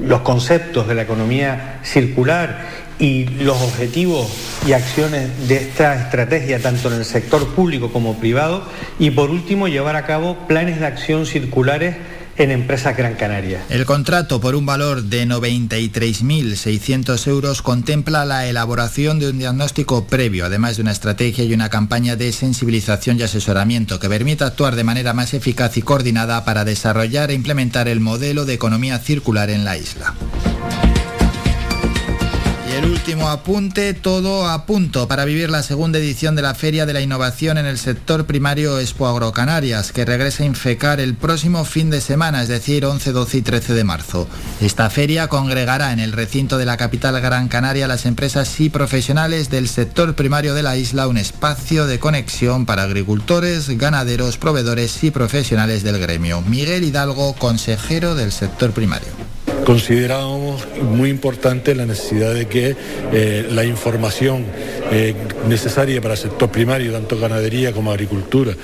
los conceptos de la economía circular y los objetivos y acciones de esta estrategia tanto en el sector público como privado y por último llevar a cabo planes de acción circulares en Empresas Gran Canaria. El contrato por un valor de 93.600 euros contempla la elaboración de un diagnóstico previo, además de una estrategia y una campaña de sensibilización y asesoramiento que permita actuar de manera más eficaz y coordinada para desarrollar e implementar el modelo de economía circular en la isla el último apunte, todo a punto para vivir la segunda edición de la Feria de la Innovación en el sector primario Expo Agrocanarias, que regresa a Infecar el próximo fin de semana, es decir, 11, 12 y 13 de marzo. Esta feria congregará en el recinto de la capital Gran Canaria las empresas y profesionales del sector primario de la isla, un espacio de conexión para agricultores, ganaderos, proveedores y profesionales del gremio. Miguel Hidalgo, consejero del sector primario considerábamos muy importante la necesidad de que eh, la información eh, necesaria para el sector primario, tanto ganadería como agricultura,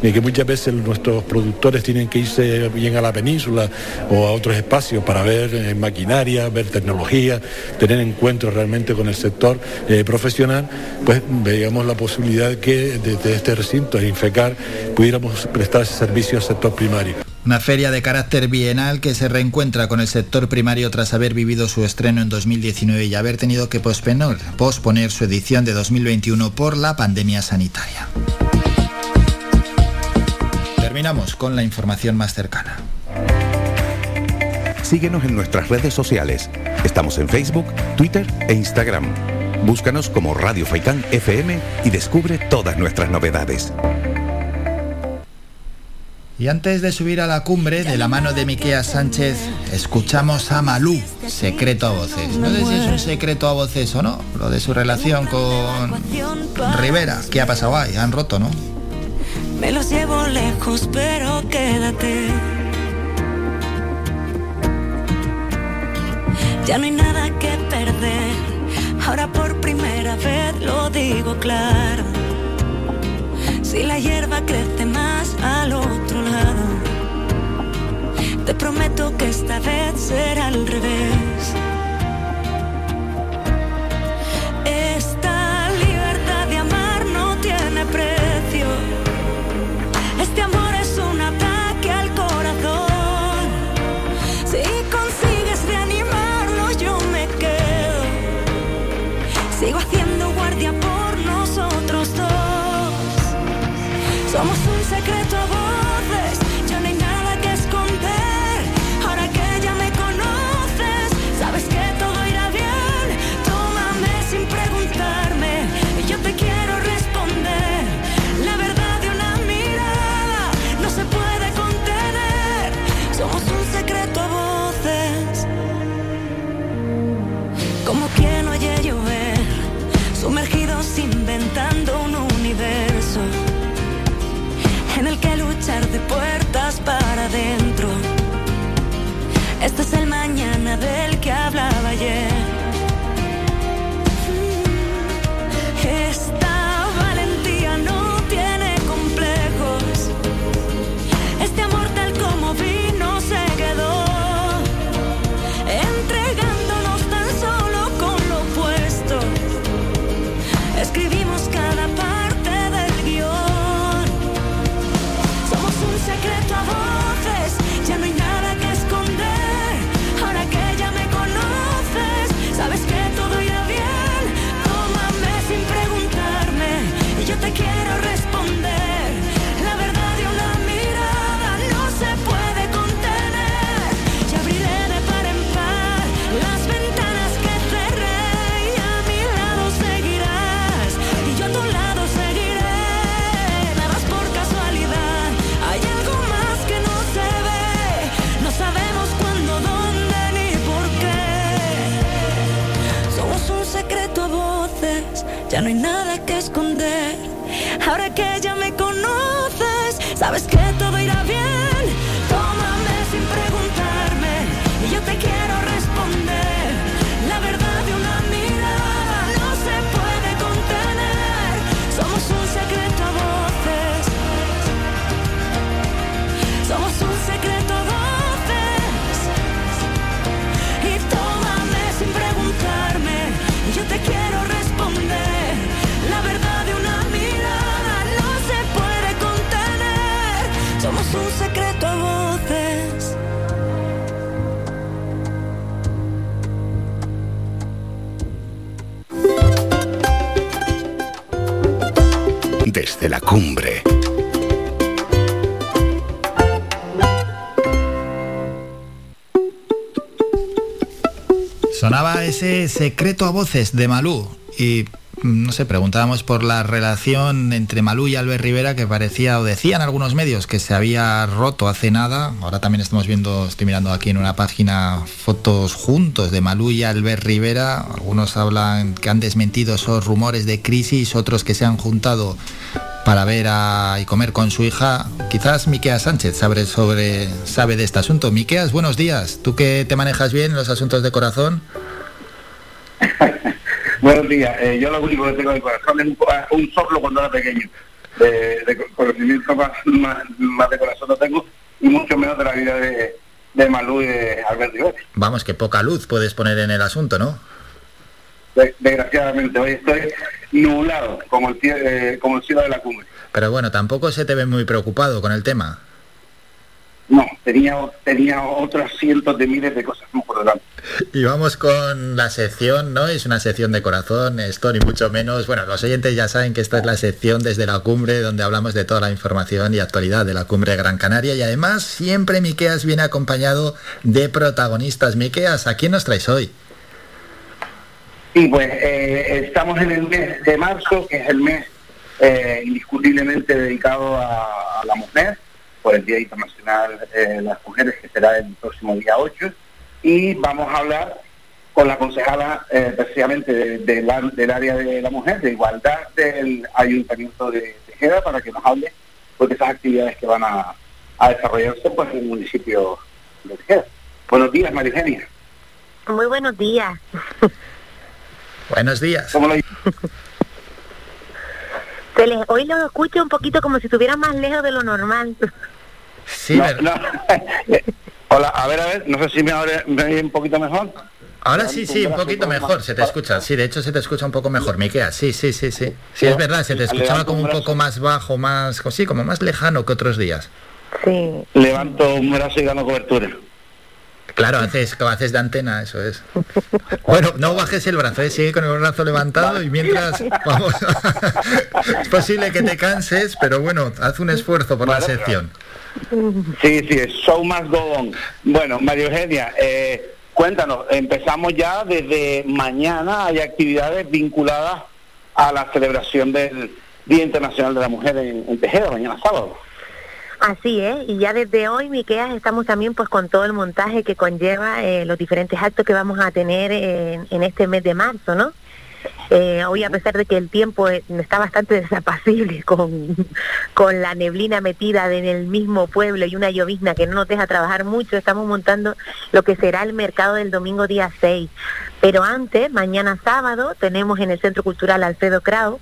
y que muchas veces nuestros productores tienen que irse bien a la península o a otros espacios para ver eh, maquinaria, ver tecnología, tener encuentros realmente con el sector profesional, pues veíamos la posibilidad que desde este recinto, de Infecar, pudiéramos prestar ese servicio al sector primario. Una feria de carácter bienal que se reencuentra con el sector primario tras haber vivido su estreno en 2019 y haber tenido que posponer, posponer su edición de 2021 por la pandemia sanitaria. Terminamos con la información más cercana. Síguenos en nuestras redes sociales. Estamos en Facebook, Twitter e Instagram. Búscanos como Radio Faicán FM y descubre todas nuestras novedades. Y antes de subir a la cumbre, de la mano de Miquea Sánchez, escuchamos a Malú, secreto a voces. No sé si es un secreto a voces o no, lo de su relación con Rivera. ¿Qué ha pasado ahí? Han roto, ¿no? Me los llevo lejos, pero quédate. Ya no hay nada que perder. Ahora por primera vez lo digo claro si la hierba crece más al otro lado. Te prometo que esta vez será al revés. Ya no hay nada que esconder. Ahora que ya me conoces, sabes que todo Desde la cumbre. Sonaba ese secreto a voces de Malú y no sé, preguntábamos por la relación entre Malú y Albert Rivera que parecía o decían algunos medios que se había roto hace nada. Ahora también estamos viendo, estoy mirando aquí en una página fotos juntos de Malú y Albert Rivera. Algunos hablan que han desmentido esos rumores de crisis, otros que se han juntado para ver y comer con su hija. Quizás Miquea Sánchez sabe sobre sabe de este asunto. Miqueas, buenos días. Tú que te manejas bien en los asuntos de corazón. *laughs* Buenos días. Eh, yo lo único que tengo en el corazón es un, ah, un soplo cuando era pequeño. De, de conocimiento más, más, más de corazón no tengo y mucho menos de la vida de, de Malú y de Albert Rivera. Vamos, que poca luz puedes poner en el asunto, ¿no? De- desgraciadamente, hoy estoy nublado como el, eh, como el cielo de la cumbre. Pero bueno, tampoco se te ve muy preocupado con el tema. No, tenía, tenía otras cientos de miles de cosas Y vamos con la sección, ¿no? Es una sección de corazón, esto ni mucho menos. Bueno, los oyentes ya saben que esta es la sección desde la cumbre donde hablamos de toda la información y actualidad de la cumbre de Gran Canaria y además siempre Miqueas viene acompañado de protagonistas. Miqueas, ¿a quién nos traes hoy? Y pues eh, estamos en el mes de marzo, que es el mes eh, indiscutiblemente dedicado a, a la mujer, por el Día Internacional eh, de las Mujeres, que será el próximo día 8, y vamos a hablar con la concejala eh, precisamente de- de la- del área de la mujer, de igualdad del Ayuntamiento de Tejeda, para que nos hable pues, de esas actividades que van a, a desarrollarse pues, en el municipio de Tejeda. Buenos días, María Eugenia. Muy buenos días. Buenos días. ¿Cómo lo *laughs* Se les, hoy lo escucho un poquito como si estuviera más lejos de lo normal. Sí, No, no. *laughs* Hola, a ver, a ver, no sé si me oye, me oye un poquito mejor. Ahora sí, sí, un poquito mejor, se te escucha. Sí, de hecho se te escucha un poco mejor, Miqueas. Sí, sí, sí, sí. Sí, es verdad, se te escuchaba como un poco más bajo, más, sí, como más lejano que otros días. Sí. Levanto un brazo y gano cobertura. Claro, haces, haces de antena, eso es. *laughs* Bueno, no bajes el brazo, ¿eh? sigue con el brazo levantado y mientras, vamos, *laughs* es posible que te canses, pero bueno, haz un esfuerzo por la sección. Sí, sí, es show más go on. Bueno, María Eugenia, eh, cuéntanos, empezamos ya desde mañana, hay actividades vinculadas a la celebración del Día Internacional de la Mujer en, en Tejeda, mañana sábado. Así es, y ya desde hoy, Miqueas, estamos también pues con todo el montaje que conlleva eh, los diferentes actos que vamos a tener en, en este mes de marzo, ¿no? Eh, hoy, a pesar de que el tiempo eh, está bastante *laughs* desapacible con, con la neblina metida en el mismo pueblo y una llovizna que no nos deja trabajar mucho, estamos montando lo que será el mercado del domingo día 6. Pero antes, mañana sábado, tenemos en el Centro Cultural Alfredo Krau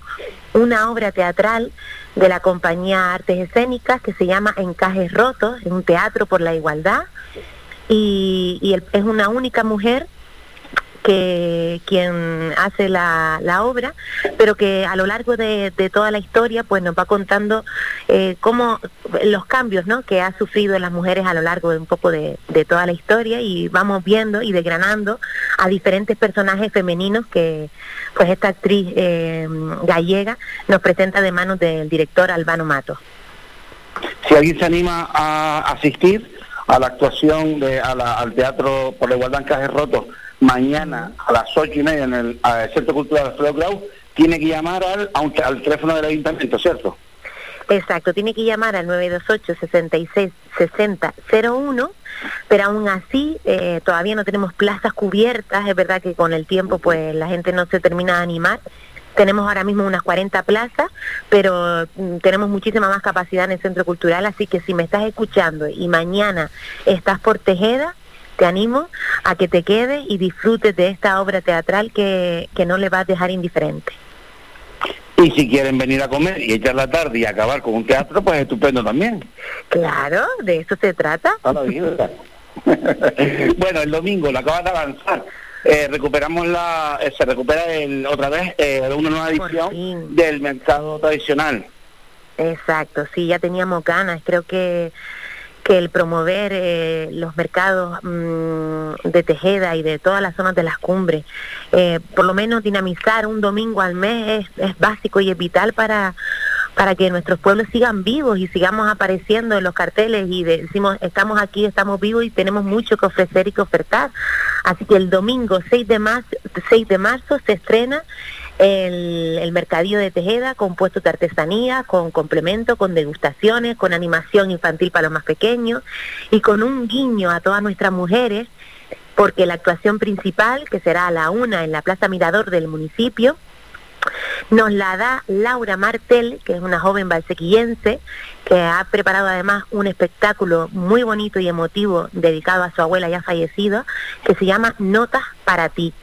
una obra teatral de la compañía Artes Escénicas que se llama Encajes Rotos, es un teatro por la igualdad y, es una única mujer que quien hace la, la obra, pero que a lo largo de, de toda la historia pues nos va contando eh, cómo los cambios ¿no? que ha sufrido las mujeres a lo largo de un poco de, de toda la historia y vamos viendo y desgranando a diferentes personajes femeninos que pues esta actriz eh, gallega nos presenta de manos del director Albano Mato. Si alguien se anima a asistir a la actuación de, a la- al Teatro por la Igualdad en Cajes Rotos mañana a las ocho y media en el Centro Cultural Alfredo Clau, tiene que llamar al, a un- al teléfono del ayuntamiento, ¿cierto? Exacto, tiene que llamar al 928-66-6001, pero aún así eh, todavía no tenemos plazas cubiertas, es verdad que con el tiempo pues la gente no se termina de animar, tenemos ahora mismo unas 40 plazas, pero mm, tenemos muchísima más capacidad en el Centro Cultural, así que si me estás escuchando y mañana estás por Tejeda, te animo a que te quedes y disfrutes de esta obra teatral que, que no le va a dejar indiferente. Y si quieren venir a comer y echar la tarde y acabar con un teatro, pues estupendo también. Claro, de eso se trata. *laughs* Bueno, el domingo lo acabas de avanzar. Eh, recuperamos la, eh, se recupera el, otra vez eh, una nueva edición del mercado tradicional. Exacto, sí, ya teníamos ganas. Creo que que el promover eh, los mercados mm, de Tejeda y de todas las zonas de las cumbres, eh, por lo menos dinamizar un domingo al mes es, básico y es vital para para que nuestros pueblos sigan vivos y sigamos apareciendo en los carteles y decimos estamos aquí, estamos vivos y tenemos mucho que ofrecer y que ofertar. Así que el domingo 6 de marzo, 6 de marzo se estrena el, mercadillo de Tejeda con puestos de artesanía, con complemento, con degustaciones, con animación infantil para los más pequeños y con un guiño a todas nuestras mujeres porque la actuación principal, que será a la una en la Plaza Mirador del municipio, nos la da Laura Martel, que es una joven valsequillense, que ha preparado además un espectáculo muy bonito y emotivo dedicado a su abuela ya fallecida, que se llama Notas para ti.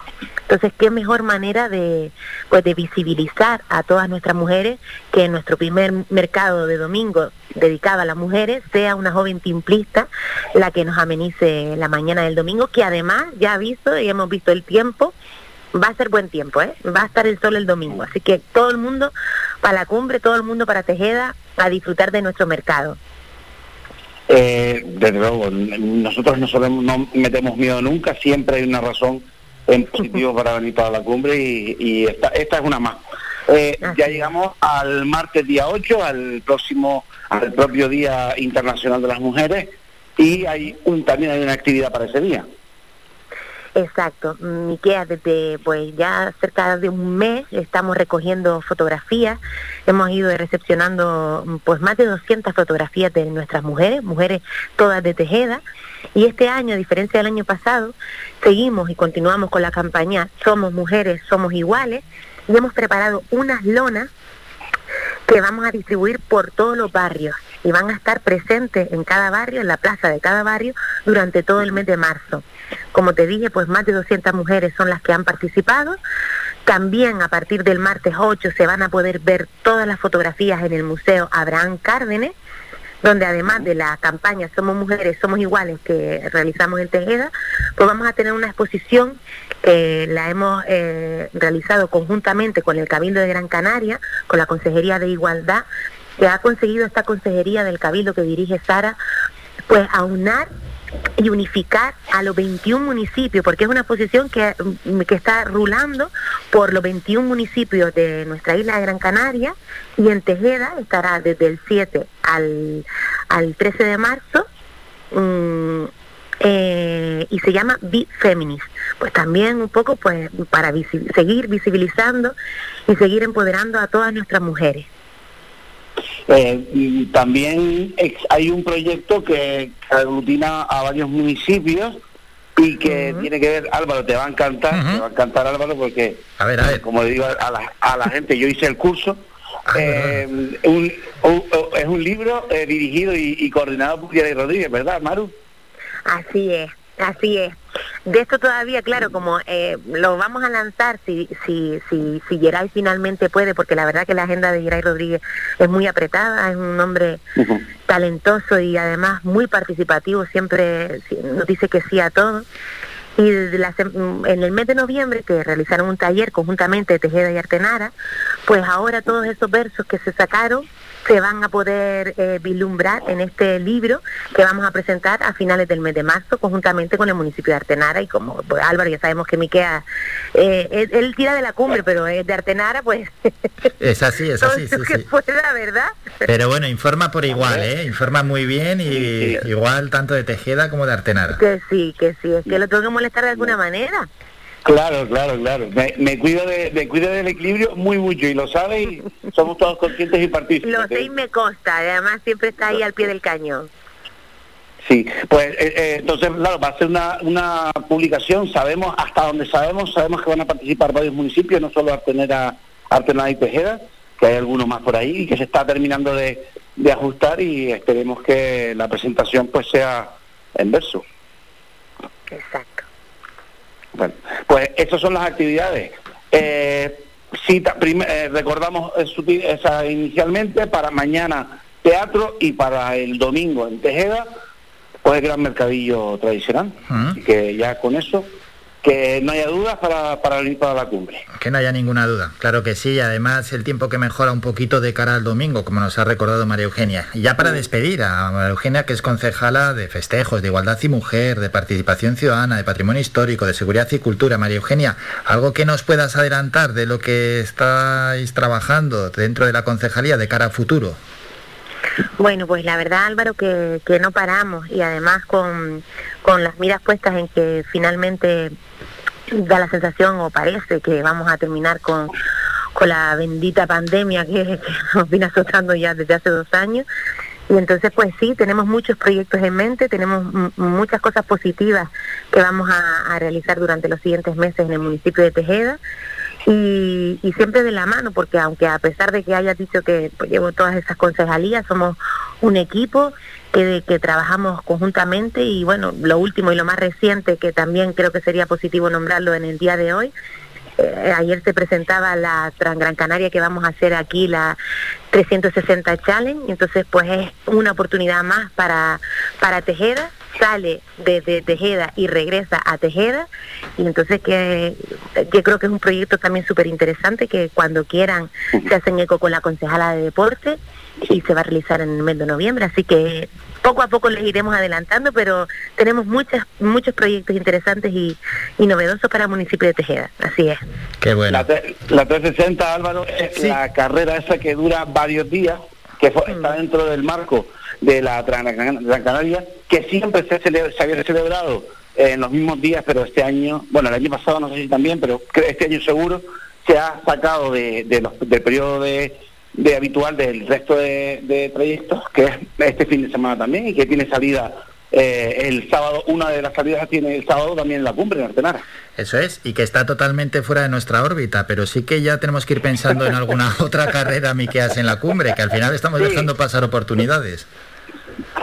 Entonces, qué mejor manera de, pues, de visibilizar a todas nuestras mujeres que en nuestro primer mercado de domingo dedicado a las mujeres sea una joven timplista la que nos amenice la mañana del domingo, que además ya ha visto y hemos visto el tiempo, va a ser buen tiempo, ¿eh? va a estar el sol el domingo. Así que todo el mundo para la cumbre, todo el mundo para Tejeda, a disfrutar de nuestro mercado. Eh, desde luego, nosotros no, solemos, no metemos miedo nunca, siempre hay una razón en positivo para venir para la cumbre y, y esta, esta es una más. Eh, ya llegamos al martes día 8, al próximo, al propio Día Internacional de las Mujeres y hay un, también hay una actividad para ese día. Exacto, Miquea, desde pues ya cerca de un mes estamos recogiendo fotografías, hemos ido recepcionando mm, pues más de 200 fotografías de nuestras mujeres, mujeres todas de Tejeda, y este año, a diferencia del año pasado, seguimos y continuamos con la campaña Somos Mujeres, Somos Iguales, y hemos preparado unas lonas que vamos a distribuir por todos los barrios y van a estar presentes en cada barrio, en la plaza de cada barrio, durante todo el mes de marzo. Como te dije, pues más de 200 mujeres son las que han participado. También a partir del martes 8 se van a poder ver todas las fotografías en el Museo Abraham Cárdenas, donde además de la campaña Somos Mujeres, Somos Iguales que realizamos en Tejeda, pues vamos a tener una exposición que la hemos eh, realizado conjuntamente con el Cabildo de Gran Canaria, con la Consejería de Igualdad, que ha conseguido esta Consejería del Cabildo que dirige Sara, pues aunar y unificar a los 21 municipios, porque es una exposición que, mm, que está rulando por los 21 municipios de nuestra isla de Gran Canaria y en Tejeda estará desde el 7 al, al 13 de marzo mm, eh, y se llama Be Feminist. Pues también un poco pues para seguir visibilizando y seguir empoderando a todas nuestras mujeres. Eh, también ex- hay un proyecto que aglutina a varios municipios y que tiene que ver, Álvaro, te va a encantar, te va a encantar Álvaro porque, como le digo a la, a la gente, yo hice el curso, eh, un- un- es un libro eh, dirigido y, y coordinado por Yara Rodríguez, ¿verdad, Maru? Así es, así es. De esto todavía, claro, como eh, lo vamos a lanzar si, si, si, si Geray finalmente puede, porque la verdad que la agenda de Geray Rodríguez es muy apretada, es un hombre talentoso y además muy participativo, siempre nos dice que sí a todo. Y la en el mes de noviembre, que realizaron un taller conjuntamente de Tejeda y Artenara, pues ahora todos esos versos que se sacaron se van a poder eh, vislumbrar en este libro que vamos a presentar a finales del mes de marzo conjuntamente con el municipio de Artenara. Y como pues, Álvaro ya sabemos que Miquea eh, él, él tira de la cumbre pero es de Artenara pues. *laughs* Es así, es así, todo que sí. pueda verdad Pero bueno, informa por igual, ¿eh? Informa muy bien y igual tanto de Tejeda como de Artenara. que sí que sí. Es que lo tengo que molestar de alguna manera Claro, claro, claro. Me, me cuido de, me cuido del equilibrio muy mucho y lo sabe y *laughs* somos todos conscientes y partícipes. lo sé y me consta además siempre está ahí al pie del cañón Sí, pues eh, eh, entonces, claro, va a ser una, una publicación, sabemos, hasta donde sabemos, sabemos que van a participar varios municipios, no solo Artenera, Artenada y Tejeda, que hay alguno más por ahí y que se está terminando de, de ajustar y esperemos que la presentación pues sea en verso. Exacto. Bueno, pues esas son las actividades. Eh, cita, eh, recordamos esa inicialmente para mañana teatro y para el domingo en Tejeda, pues el gran mercadillo tradicional. Así que ya con eso, que no haya dudas para, para venir para la cumbre. Que no haya ninguna duda, claro que sí, y además el tiempo que mejora un poquito de cara al domingo, como nos ha recordado María Eugenia. Y ya para despedir a María Eugenia, que es concejala de festejos, de igualdad y mujer, de participación ciudadana, de patrimonio histórico, de seguridad y cultura. María Eugenia, algo que nos puedas adelantar de lo que estáis trabajando dentro de la concejalía de cara a futuro. Bueno, pues la verdad Álvaro que, que no paramos y además con, con las miras puestas en que finalmente da la sensación o parece que vamos a terminar con, con la bendita pandemia que, nos viene azotando ya desde hace dos años. Y entonces, pues sí, tenemos muchos proyectos en mente, tenemos muchas cosas positivas que vamos a realizar durante los siguientes meses en el municipio de Tejeda. Y, siempre de la mano, porque aunque a pesar de que haya dicho que pues, llevo todas esas concejalías, somos un equipo que, que trabajamos conjuntamente y bueno, lo último y lo más reciente, que también creo que sería positivo nombrarlo en el día de hoy, eh, ayer se presentaba la Gran Canaria que vamos a hacer aquí, la 360 Challenge, entonces pues es una oportunidad más para, para Tejeda, sale desde Tejeda y regresa a Tejeda, y entonces que, que creo que es un proyecto también súper interesante que cuando quieran se hacen eco con la concejala de deporte y se va a realizar en el mes de noviembre, así que poco a poco les iremos adelantando, pero tenemos muchas, muchos proyectos interesantes y, y novedosos para el municipio de Tejeda, así es. Qué bueno. La, tre- la 360, Álvaro, es la carrera esa que dura varios días, que fue- está dentro del marco de la Gran Canaria, que siempre se, cele- se había celebrado en los mismos días, pero este año, bueno, el año pasado no sé si también, pero este año seguro se ha sacado de, de los- del periodo de, de habitual del resto de, de trayectos, que es este fin de semana también, y que tiene salida eh, el sábado, una de las salidas tiene el sábado también en la cumbre en Artenara. Eso es, y que está totalmente fuera de nuestra órbita, pero sí que ya tenemos que ir pensando en alguna *laughs* otra carrera, Miqueas, en la cumbre, que al final estamos dejando pasar oportunidades.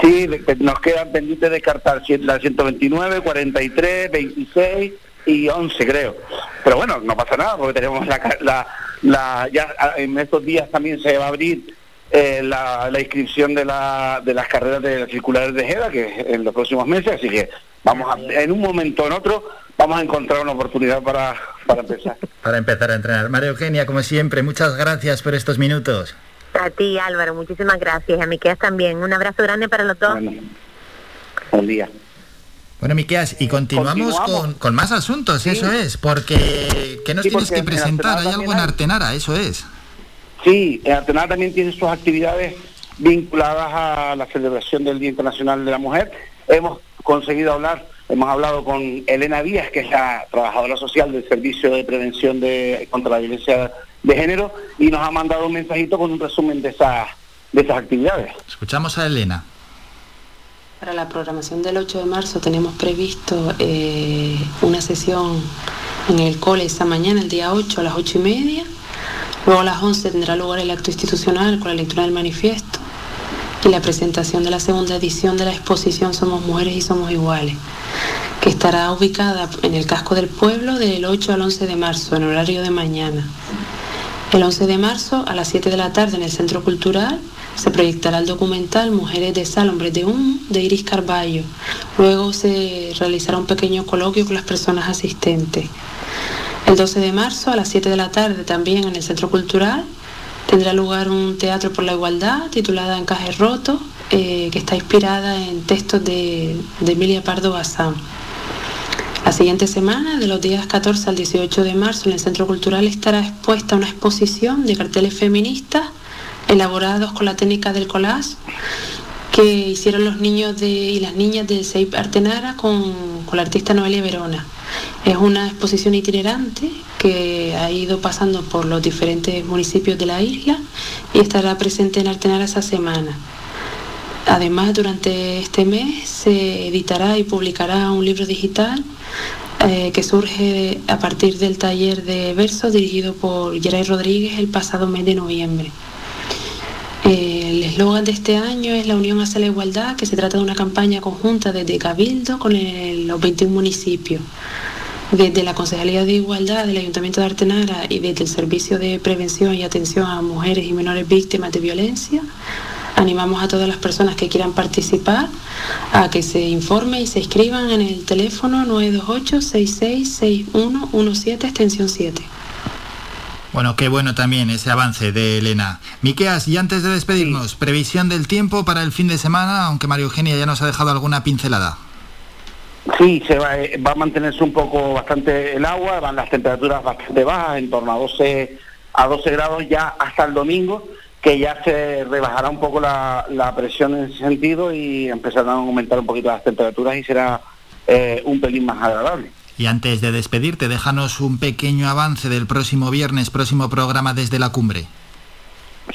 Sí, nos quedan pendientes de descartar la 129, 43, 26 y 11 creo. Pero bueno, no pasa nada porque tenemos la, la, la- ya ah, en estos días también se va a abrir eh, la, inscripción de, la, de las carreras de las circulares de JEDA, que es en los próximos meses, así que vamos a, en un momento o en otro vamos a encontrar una oportunidad para, para empezar. Para empezar a entrenar. María Eugenia, como siempre, muchas gracias por estos minutos. A ti Álvaro, muchísimas gracias, a Miqueas también. Un abrazo grande para los dos. Buen día. Bueno, Miqueas, y continuamos, Continuamos. Con, con más asuntos, eso es, porque ¿qué nos Sí, tienes que en presentar? Hay algo en. Artenara, eso es. Sí, en Artenara también tiene sus actividades vinculadas a la celebración del Día Internacional de la Mujer. Hemos conseguido hablar, hemos hablado con Elena Díaz, que es la trabajadora social del Servicio de Prevención de, contra la Violencia de Género, y nos ha mandado un mensajito con un resumen de esas, de esas actividades. Escuchamos a Elena. Para la programación del 8 de marzo tenemos previsto eh, una sesión en el cole esta mañana, el día 8 a las 8 y media. Luego a las 11 tendrá lugar el acto institucional con la lectura del manifiesto y la presentación de la segunda edición de la exposición Somos Mujeres y Somos Iguales, que estará ubicada en el casco del pueblo del 8 al 11 de marzo, en horario de mañana. El 11 de marzo a las 7 de la tarde en el Centro Cultural se proyectará el documental Mujeres de Sal, Hombres de Humo de Iris Carballo. Luego se realizará un pequeño coloquio con las personas asistentes. El 12 de marzo a las 7 de la tarde también en el Centro Cultural tendrá lugar un teatro por la igualdad titulada Encaje Roto, eh, que está inspirada en textos de, de Emilia Pardo Bazán. La siguiente semana, de los días 14 al 18 de marzo, en el Centro Cultural estará expuesta una exposición de carteles feministas elaborados con la técnica del collage que hicieron los niños y las niñas de CEIP Artenara con, con la artista Noelia Verona. Es una exposición itinerante que ha ido pasando por los diferentes municipios de la isla y estará presente en Artenara esa semana. Además, durante este mes se editará y publicará un libro digital eh, que surge a partir del taller de verso dirigido por Geray Rodríguez el pasado mes de noviembre. El eslogan de este año es La Unión hacia la Igualdad, que se trata de una campaña conjunta desde Cabildo con el- los 21 municipios. Desde la Concejalía de Igualdad del Ayuntamiento de Artenara y desde el Servicio de Prevención y Atención a Mujeres y Menores Víctimas de Violencia, animamos a todas las personas que quieran participar a que se informen y se inscriban en el teléfono 928-666117 extensión 7. Bueno, qué bueno también ese avance de Elena. Miqueas, y antes de despedirnos, previsión del tiempo para el fin de semana, aunque María Eugenia ya nos ha dejado alguna pincelada. Sí, se va, eh, va a mantenerse un poco bastante el agua, van las temperaturas bastante bajas, en torno a 12, a 12 grados ya hasta el domingo, que ya se rebajará un poco la, la presión en ese sentido y empezarán a aumentar un poquito las temperaturas y será eh, un pelín más agradable. Y antes de despedirte, déjanos un pequeño avance del próximo viernes, próximo programa desde la cumbre.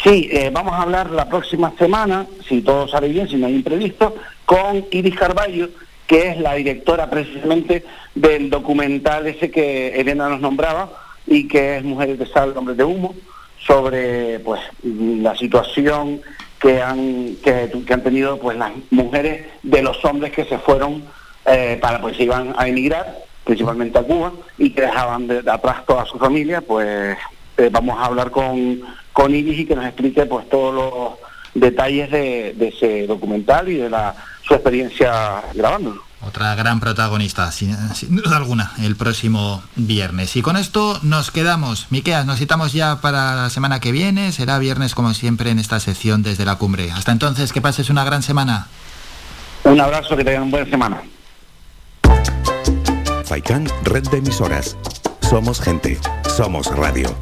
Sí, eh, vamos a hablar la próxima semana, si todo sale bien, si no hay imprevisto, con Iris Carballo, que es la directora precisamente del documental ese que Elena nos nombraba y que es Mujeres de Sal, Hombres de Humo, sobre pues la situación que han que, han tenido pues las mujeres de los hombres que se fueron eh, para pues iban a emigrar principalmente a Cuba y que dejaban de, de atrás toda su familia pues eh, vamos a hablar con con Iris y que nos explique pues todos los detalles de, de ese documental y de la su experiencia grabándolo Otra gran protagonista, sin, sin duda alguna, el próximo viernes. Y con esto nos quedamos. Miqueas, nos citamos ya para la semana que viene. Será viernes como siempre en esta sección desde la cumbre. Hasta entonces, que pases una gran semana. un abrazo que tengan buena semana Faikan, red de emisoras. Somos gente, somos radio.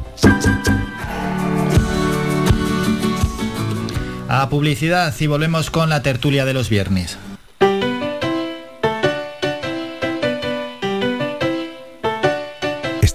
A publicidad y volvemos con la tertulia de los viernes.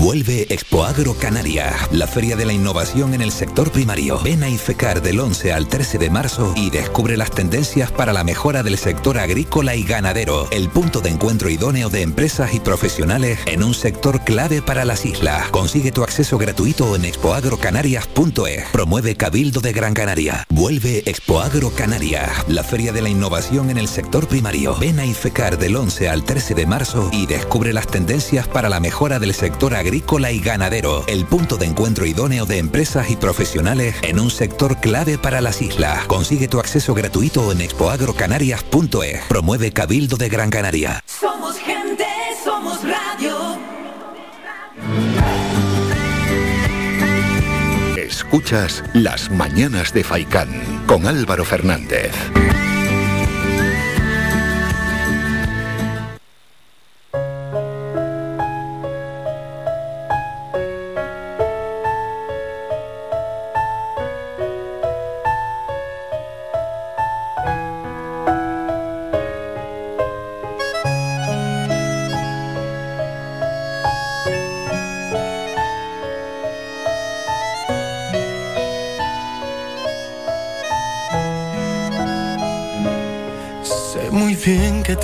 Vuelve Expo Agro Canaria, la feria de la innovación en el sector primario. Ven a IFECAR del 11 al 13 de marzo y descubre las tendencias para la mejora del sector agrícola y ganadero, el punto de encuentro idóneo de empresas y profesionales en un sector clave para las islas. Consigue tu acceso gratuito en expoagrocanarias.es. Promueve Cabildo de Gran Canaria. Vuelve Expo Agro Canaria, la feria de la innovación en el sector primario. Ven a IFECAR del 11 al 13 de marzo y descubre las tendencias para la mejora del sector agrícola y ganadero, el punto de encuentro idóneo de empresas y profesionales en un sector clave para las islas. Consigue tu acceso gratuito en expoagrocanarias.es. Promueve Cabildo de Gran Canaria. Somos gente, somos radio. Escuchas Las Mañanas de Faicán con Álvaro Fernández.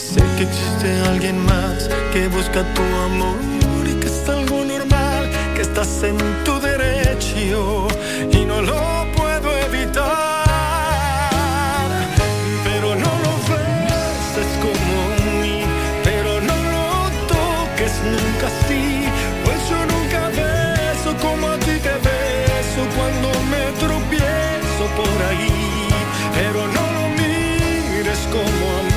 Sé que existe alguien más que busca tu amor y que es algo normal, que estás en tu derecho y no lo puedo evitar. Pero no lo beses como mí, pero no lo toques nunca así, pues yo nunca beso como a ti te beso cuando me tropiezo por ahí. Pero no lo mires como a mí,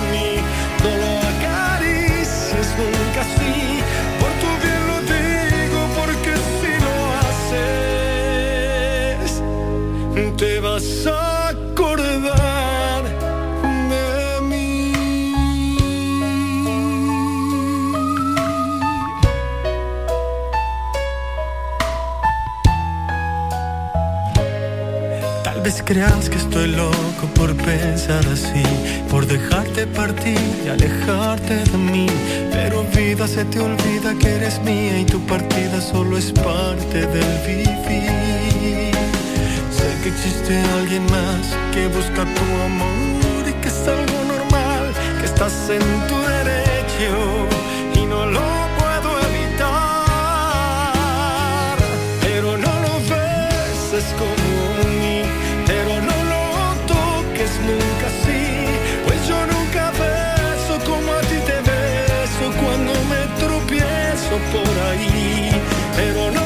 creas que estoy loco por pensar así, por dejarte partir y alejarte de mí. Pero vida se te olvida que eres mía y tu partida solo es parte del vivir. Que existe alguien más que busca tu amor y que es algo normal, que estás en tu derecho y no lo puedo evitar. Pero no lo beses como a mí, pero no lo toques nunca así, pues yo nunca beso como a ti te beso cuando me tropiezo por ahí. Pero no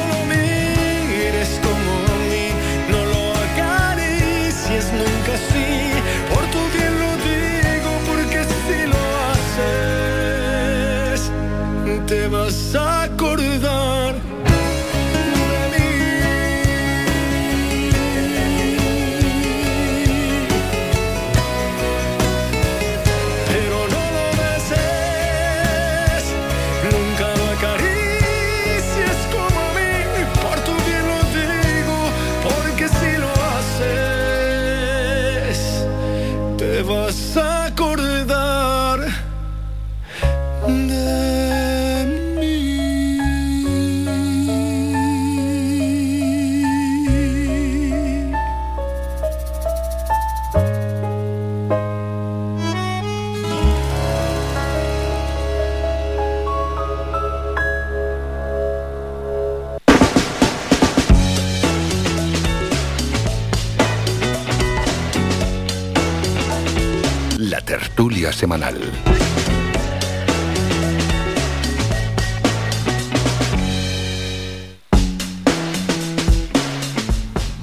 semanal.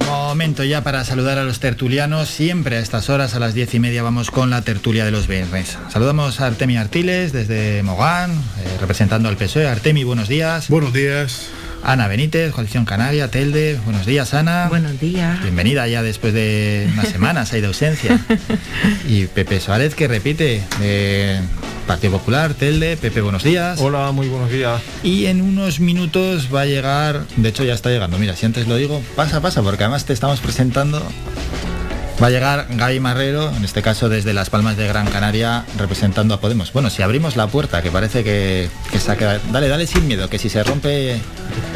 Momento ya para saludar a los tertulianos. Siempre a estas horas, a las diez y media, vamos con la tertulia de los viernes. Saludamos a Artemi Artiles desde Mogán, eh, representando al PSOE. Artemi, buenos días. Buenos días. Ana Benítez, Coalición Canaria, Telde. Buenos días, Ana. Buenos días. Bienvenida ya después de unas semanas ahí de ausencia. *laughs* Y Pepe Suárez, que repite, de Partido Popular, Telde. Pepe, buenos días. Hola, muy buenos días. Y en unos minutos va a llegar, de hecho ya está llegando, mira, si antes lo digo, pasa, pasa, porque además te estamos presentando. Va a llegar Gaby Marrero, en este caso desde Las Palmas de Gran Canaria, representando a Podemos. Bueno, si abrimos la puerta, que parece que, que se ha quedado... Dale, dale sin miedo, que si se rompe,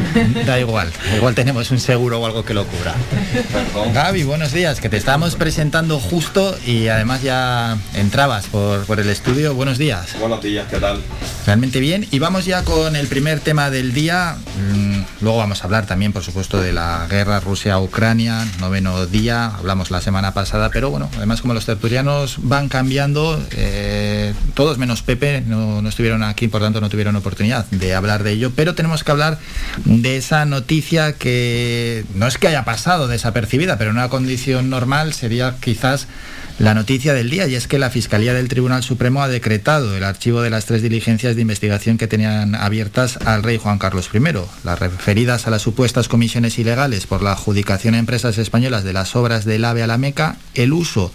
*laughs* da igual. Igual tenemos un seguro o algo que lo cubra. Gaby, buenos días, que te estamos presentando justo y además ya entrabas por, por el estudio. Buenos días. Buenos días, ¿qué tal? Realmente bien. Y vamos ya con el primer tema del día. Mm, Luego vamos a hablar también, por supuesto, de la guerra Rusia-Ucrania, noveno día. Hablamos la semana pasada, pero bueno, además como los tertulianos van cambiando, eh, todos menos Pepe no, no estuvieron aquí, por tanto no tuvieron oportunidad de hablar de ello. Pero tenemos que hablar de esa noticia que no es que haya pasado desapercibida, pero en una condición normal sería quizás la noticia del día y es que la Fiscalía del Tribunal Supremo ha decretado el archivo de las tres diligencias de investigación que tenían abiertas al rey Juan Carlos I, las referidas a las supuestas comisiones ilegales por la adjudicación a empresas españolas de las obras del AVE a la Meca, el uso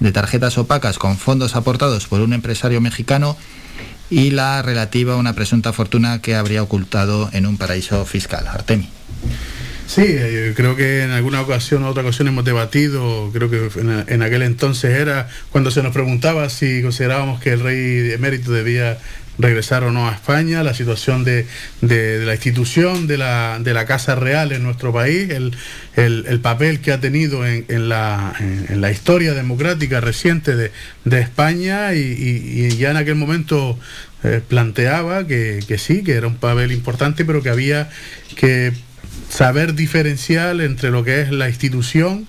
de tarjetas opacas con fondos aportados por un empresario mexicano y la relativa a una presunta fortuna que habría ocultado en un paraíso fiscal. Artemi. Sí, eh, creo que en alguna ocasión, otra ocasión hemos debatido, creo que en, aquel entonces era cuando se nos preguntaba si considerábamos que el rey emérito debía regresar o no a España, la situación de, de, la institución de la, de la, Casa Real en nuestro país, el, el, el papel que ha tenido en, en, la, en, la, historia democrática reciente de, España y, ya en aquel momento eh, planteaba que, que sí, que era un papel importante, pero que había que saber diferenciar entre lo que es la institución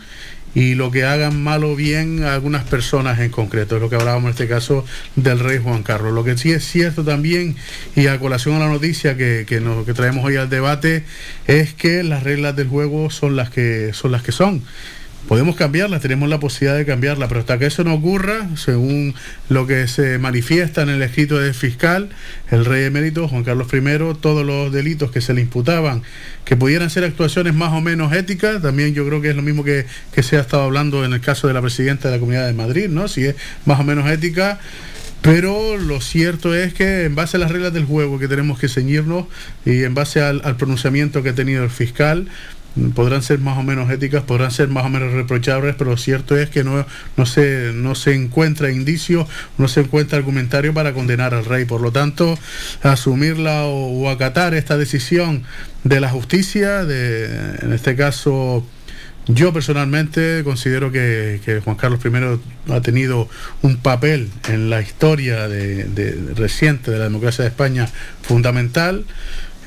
y lo que hagan mal o bien a algunas personas en concreto, es lo que hablábamos en este caso del rey Juan Carlos. Lo que sí es cierto también, y a colación a la noticia que, que, nos, que traemos hoy al debate, es que las reglas del juego son las que son. Las que son podemos cambiarla, tenemos la posibilidad de cambiarla, pero hasta que eso no ocurra, según lo que se manifiesta en el escrito del fiscal, el rey emérito Juan Carlos I, todos los delitos que se le imputaban, que pudieran ser actuaciones más o menos éticas, también yo creo que es lo mismo que, que se ha estado hablando en el caso de la presidenta de la Comunidad de Madrid, ¿no? Si es más o menos ética, pero lo cierto es que en base a las reglas del juego que tenemos que ceñirnos y en base al pronunciamiento que ha tenido el fiscal, podrán ser más o menos éticas, podrán ser más o menos reprochables, pero lo cierto es que no, no, se, no se encuentra indicio, no se encuentra argumentario para condenar al rey. Por lo tanto, asumirla o, acatar esta decisión de la justicia, de, en este caso... Yo personalmente considero que, que, Juan Carlos I ha tenido un papel en la historia de, reciente de la democracia de España fundamental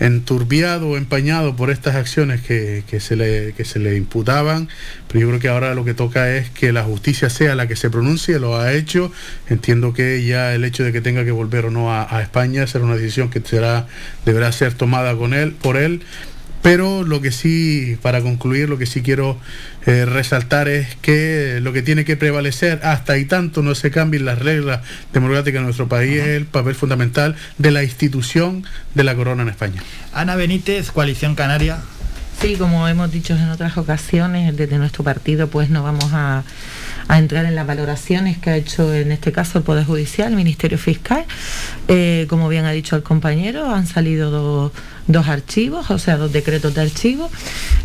enturbiado o empañado por estas acciones que, que, se le, que se le imputaban, pero yo creo que ahora lo que toca es que la justicia sea la que se pronuncie, lo ha hecho, entiendo que ya el hecho de que tenga que volver o no a, a España será una decisión que será, deberá ser tomada con él, por él, pero lo que sí, para concluir, lo que sí quiero eh, resaltar es que lo que tiene que prevalecer hasta y tanto no se cambien las reglas democráticas en nuestro país es el papel fundamental de la institución de la corona en España. Ana Benítez, Coalición Canaria. Sí, como hemos dicho en otras ocasiones, desde nuestro partido pues no vamos a, a, entrar en las valoraciones que ha hecho en este caso el Poder Judicial, el Ministerio Fiscal. Eh, como bien ha dicho el compañero, han salido dos dos archivos, o sea, dos decretos de archivo,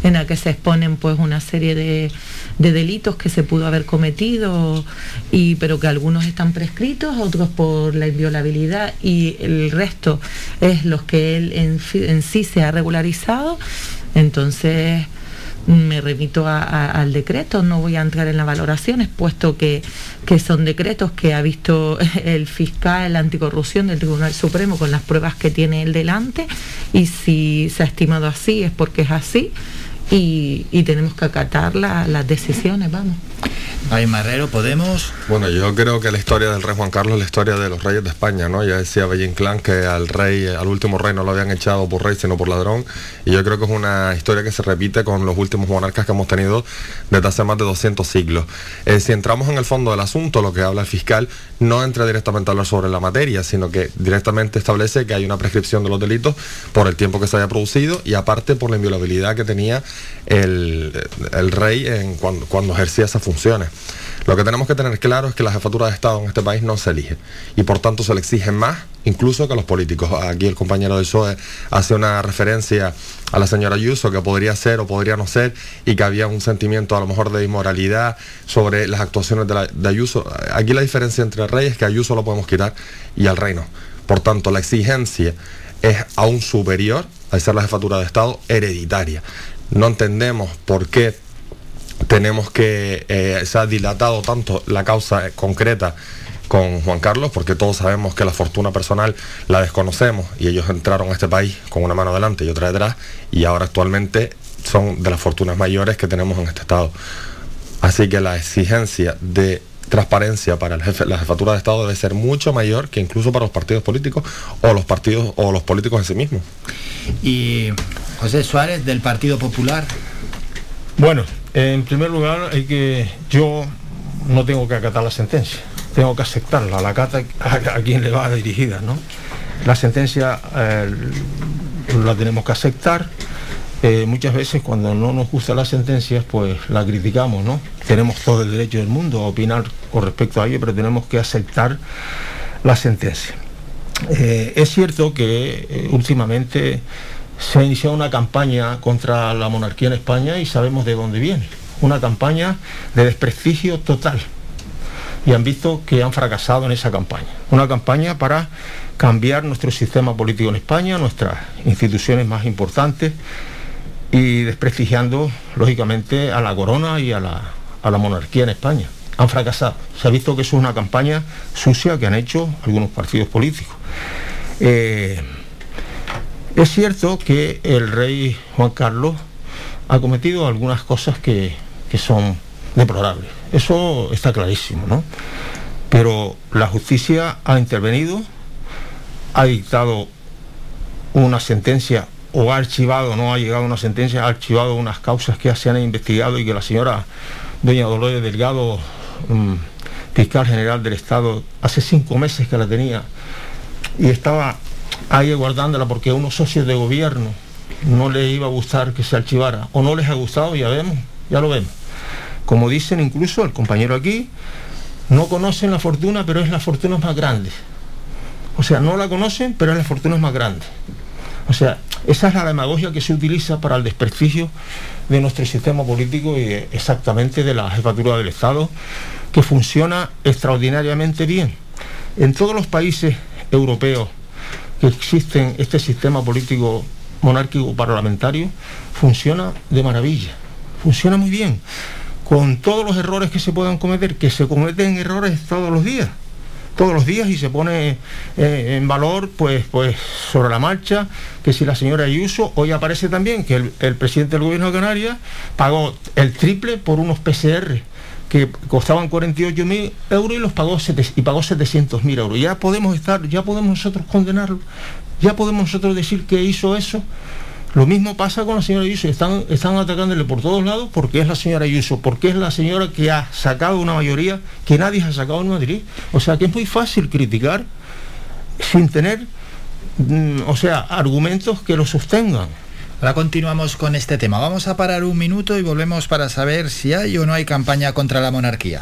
en el que se exponen pues una serie de, de, delitos que se pudo haber cometido, y, pero que algunos están prescritos, otros por la inviolabilidad y el resto es los que él en, en sí se ha regularizado. Entonces, me remito a, al decreto, no voy a entrar en las valoraciones, puesto que, que, son decretos que ha visto *laughs* el fiscal, anticorrupción del Tribunal Supremo con las pruebas que tiene él delante, y si se ha estimado así es porque es así, y, y tenemos que acatar la, las decisiones, vamos. Ay, Marrero, ¿podemos? Bueno, yo creo que la historia del rey Juan Carlos es la historia de los reyes de España, ¿no? Ya decía Bellín Clan que al rey, al último rey no lo habían echado por rey, sino por ladrón. Y yo creo que es una historia que se repite con los últimos monarcas que hemos tenido desde hace más de 200 siglos. Eh, si entramos en el fondo del asunto, lo que habla el fiscal no entra directamente a hablar sobre la materia, sino que directamente establece que hay una prescripción de los delitos por el tiempo que se haya producido y aparte por la inviolabilidad que tenía el, rey en cuando, ejercía esas funciones. Lo que tenemos que tener claro es que la jefatura de Estado en este país no se elige y por tanto se le exige más incluso que a los políticos. Aquí el compañero del PSOE hace una referencia a la señora Ayuso que podría ser o podría no ser y que había un sentimiento a lo mejor de inmoralidad sobre las actuaciones de, de Ayuso. Aquí la diferencia entre el rey es que Ayuso lo podemos quitar y al rey no. Por tanto, la exigencia es aún superior al ser la jefatura de Estado hereditaria. No entendemos por qué tenemos que eh, se ha dilatado tanto la causa concreta con Juan Carlos, porque todos sabemos que la fortuna personal la desconocemos y ellos entraron a este país con una mano delante y otra detrás y ahora actualmente son de las fortunas mayores que tenemos en este estado. Así que la exigencia de transparencia para el jefe, la jefatura de Estado debe ser mucho mayor que incluso para los partidos políticos o los partidos o los políticos en sí mismos. Y José Suárez del Partido Popular. Bueno, en primer lugar hay que yo no tengo que acatar la sentencia, tengo que aceptarla, la acata a, a quien le va dirigida, ¿no? La sentencia eh, la tenemos que aceptar. Eh, muchas veces cuando no nos gusta las sentencias pues la criticamos no tenemos todo el derecho del mundo a opinar con respecto a ello pero tenemos que aceptar la sentencia eh, es cierto que eh, últimamente se ha iniciado una campaña contra la monarquía en España y sabemos de dónde viene. Una campaña de desprestigio total. Y han visto que han fracasado en esa campaña. Una campaña para cambiar nuestro sistema político en España, nuestras instituciones más importantes y desprestigiando, lógicamente, a la corona y a la, a la monarquía en España. Han fracasado. Se ha visto que eso es una campaña sucia que han hecho algunos partidos políticos. Eh, es cierto que el rey Juan Carlos ha cometido algunas cosas que, que son deplorables. Eso está clarísimo, ¿no? Pero la justicia ha intervenido, ha dictado una sentencia o ha archivado, no ha llegado una sentencia, ha archivado unas causas que se han investigado y que la señora doña Dolores Delgado, mm, fiscal general del Estado, hace cinco meses que la tenía y estaba ahí guardándola porque a unos socios de gobierno no le iba a gustar que se archivara o no les ha gustado, ya vemos, ya lo vemos. Como dicen incluso el compañero aquí, no conocen la fortuna, pero es la fortuna más grande. O sea, no la conocen, pero es la fortuna más grande. O sea, esa es la demagogia que se utiliza para el desprestigio de nuestro sistema político y de- exactamente de la jefatura del Estado, que funciona extraordinariamente bien. En todos los países europeos que existen este sistema político monárquico parlamentario, funciona de maravilla, funciona muy bien, con todos los errores que se puedan cometer, que se cometen errores todos los días todos los días y se pone eh, en valor pues pues sobre la marcha que si la señora Ayuso hoy aparece también que el, presidente del gobierno de Canarias pagó el triple por unos PCR que costaban 48 mil euros y los pagó y pagó 700 mil euros. Ya podemos estar ya podemos nosotros condenarlo ya podemos nosotros decir que hizo eso lo mismo pasa con la señora Ayuso, están, están atacándole por todos lados porque es la señora Ayuso, porque es la señora que ha sacado una mayoría que nadie ha sacado en Madrid. O sea que es muy fácil criticar sin tener, mm, o sea, argumentos que lo sostengan. Ahora continuamos con este tema. Vamos a parar un minuto y volvemos para saber si hay o no hay campaña contra la monarquía.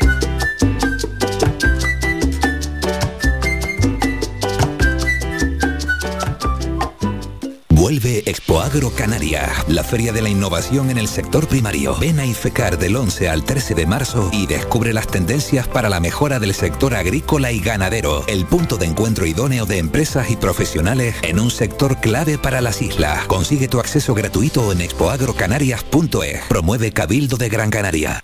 Vuelve Expoagro Canaria, la feria de la innovación en el sector primario. Ven a IFECAR del 11 al 13 de marzo y descubre las tendencias para la mejora del sector agrícola y ganadero, el punto de encuentro idóneo de empresas y profesionales en un sector clave para las islas. Consigue tu acceso gratuito en expoagrocanarias.es. Promueve Cabildo de Gran Canaria.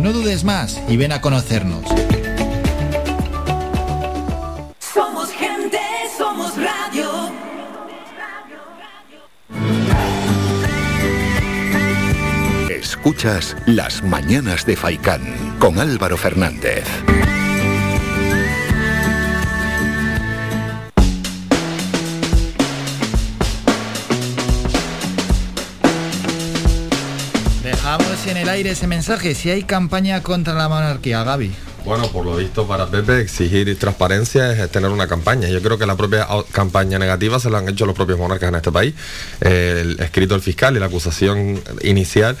No dudes más y ven a conocernos. Somos gente, somos radio. Escuchas Las Mañanas de Faicán con Álvaro Fernández. En el aire ese mensaje. Si hay campaña contra la monarquía, Gaby. Bueno, por lo visto para Pepe exigir transparencia es tener una campaña. Yo creo que la propia campaña negativa se la han hecho los propios monarcas en este país. El escrito del fiscal y la acusación inicial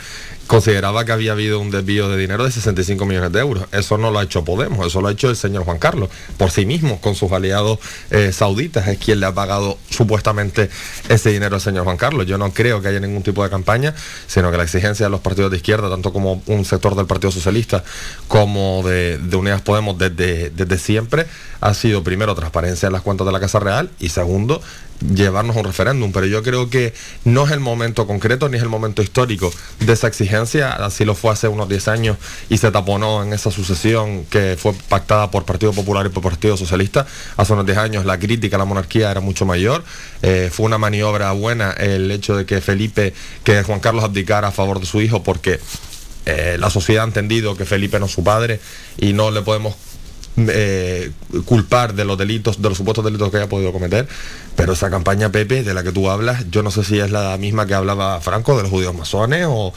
consideraba que había habido un desvío de dinero de 65 millones de euros. Eso no lo ha hecho Podemos, eso lo ha hecho el señor Juan Carlos por sí mismo, con sus aliados eh, sauditas, es quien le ha pagado supuestamente ese dinero al señor Juan Carlos. Yo no creo que haya ningún tipo de campaña, sino que la exigencia de los partidos de izquierda, tanto como un sector del Partido Socialista como de, de Unidas Podemos desde, desde siempre ha sido primero transparencia en las cuentas de la Casa Real y segundo llevarnos a un referéndum, pero yo creo que no es el momento concreto ni es el momento histórico de esa exigencia, así lo fue hace unos 10 años y se taponó en esa sucesión que fue pactada por Partido Popular y por Partido Socialista, hace unos 10 años la crítica a la monarquía era mucho mayor, eh, fue una maniobra buena el hecho de que Felipe, que Juan Carlos abdicara a favor de su hijo porque eh, la sociedad ha entendido que Felipe no es su padre y no le podemos eh, culpar de los delitos, de los supuestos delitos que haya podido cometer, pero esa campaña Pepe de la que tú hablas, yo no sé si es la misma que hablaba Franco de los judíos masones o,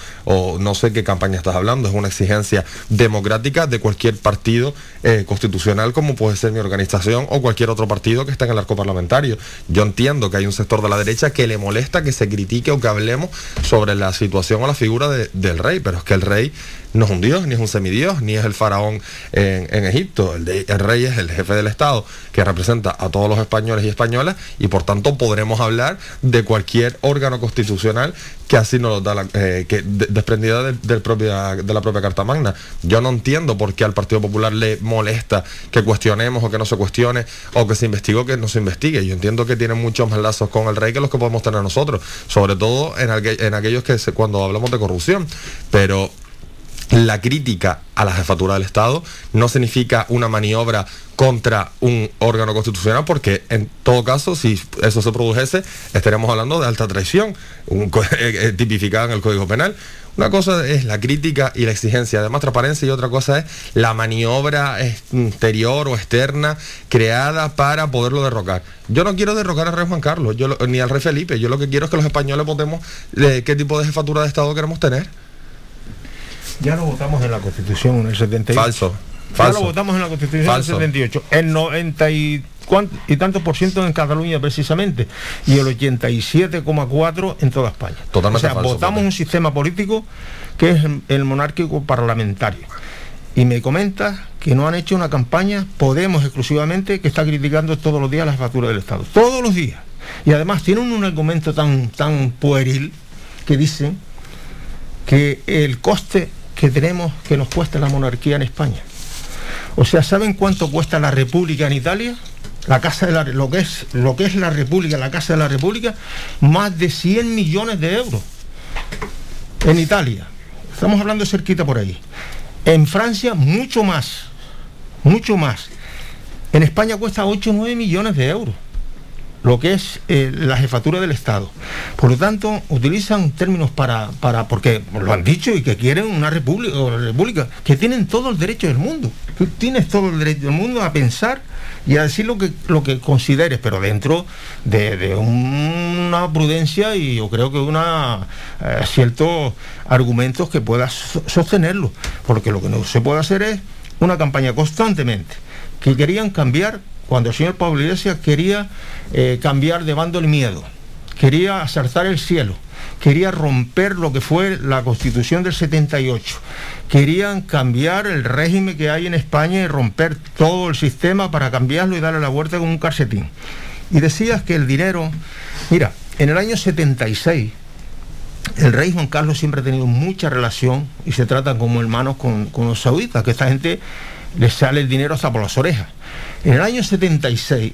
no sé qué campaña estás hablando, es una exigencia democrática de cualquier partido eh, constitucional como puede ser mi organización o cualquier otro partido que esté en el arco parlamentario. Yo entiendo que hay un sector de la derecha que le molesta que se critique o que hablemos sobre la situación o la figura de- del rey, pero es que el rey no es un dios, ni es un semidios, ni es el faraón en, en Egipto. El, de- el rey es el jefe del Estado que representa a todos los españoles y españolas y por tanto podremos hablar de cualquier órgano constitucional que así nos lo da la, eh, que de- desprendida del- del propia, de la propia Carta Magna. Yo no entiendo por qué al Partido Popular le molesta que cuestionemos o que no se cuestione o que se investigue o que no se investigue. Yo entiendo que tienen muchos más lazos con el rey que los que podemos tener nosotros, sobre todo en, aquel- en aquellos que cuando hablamos de corrupción. Pero la crítica a la jefatura del Estado no significa una maniobra contra un órgano constitucional porque en todo caso si eso se produjese estaremos hablando de alta traición *laughs* eh, eh, tipificada en el Código Penal una cosa es la crítica y la exigencia de más transparencia y otra cosa es la maniobra exterior o externa creada para poderlo derrocar. Yo no quiero derrocar al rey Juan Carlos ni al rey Felipe, yo lo que quiero es que los españoles votemos eh, qué tipo de jefatura de Estado queremos tener. Ya lo votamos en la Constitución en el 78. Falso. Ya Falso. lo votamos en la Constitución Falso. en el 78. El 90 y, cuan- y tantos por ciento en Cataluña precisamente. Y el 87,4 en toda España. Totalmente o sea, falso, votamos un sistema político que es el- monárquico parlamentario. Y me comenta que no han hecho una campaña, Podemos exclusivamente, que está criticando todos los días la jefatura del Estado. Todos los días. Y además tienen un argumento tan, tan pueril que dicen que el coste que tenemos, que nos cuesta la monarquía en España. O sea, ¿saben cuánto cuesta la República en Italia? La casa de la, lo que es lo que es la República, la casa de la República, más de 100 millones de euros. En Italia, estamos hablando cerquita por ahí. En Francia mucho más, mucho más. En España cuesta 8 o 9 millones de euros lo que es eh, la jefatura del Estado. Por lo tanto, utilizan términos para, para, porque lo han dicho y que quieren una república, que tienen todo el derecho del mundo. Tú tienes todo el derecho del mundo a pensar y a decir lo que, lo que consideres, pero dentro de, de una prudencia y yo creo que una eh, ciertos argumentos que puedas so- sostenerlo. Porque lo que no se puede hacer es una campaña constantemente que querían cambiar cuando el señor Pablo Iglesias quería eh, cambiar de bando el miedo, quería asaltar el cielo, quería romper lo que fue la constitución del 78, querían cambiar el régimen que hay en España y romper todo el sistema para cambiarlo y darle la vuelta con un calcetín. Y decías que el dinero, mira, en el año 76, el rey Juan Carlos siempre ha tenido mucha relación y se tratan como hermanos con, con los sauditas, que esta gente les sale el dinero hasta por las orejas. En el año 76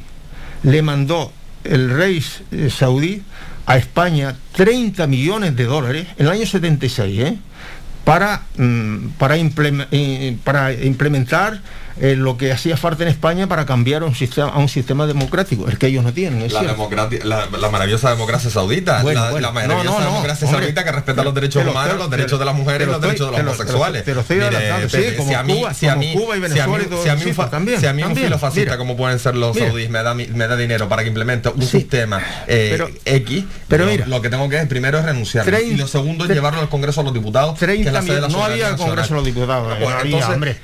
le mandó el rey eh, saudí a España 30 millones de dólares, en el año 76, ¿eh? para, mm, para, implem- eh, para implementar eh, lo que hacía falta en España para cambiar un sistema, a un sistema democrático, el que ellos no tienen. es La, la, la maravillosa democracia saudita, Bueno, la, bueno. la maravillosa No, no, no, democracia hombre. saudita que respeta los derechos Te humanos, te los te derechos de las mujeres y lo los derechos de los homosexuales. si a mí, si a mí, a a un fa- también, si a mí un también. filo fascista Mira. como pueden ser los saudíes me da, me da dinero para que implemente un sistema eh, Pero- X, pero lo que tengo que es primero es renunciar y lo segundo es llevarlo al Congreso de los Diputados, que es 30 la sede de la mil- no había. Congreso de los Diputados,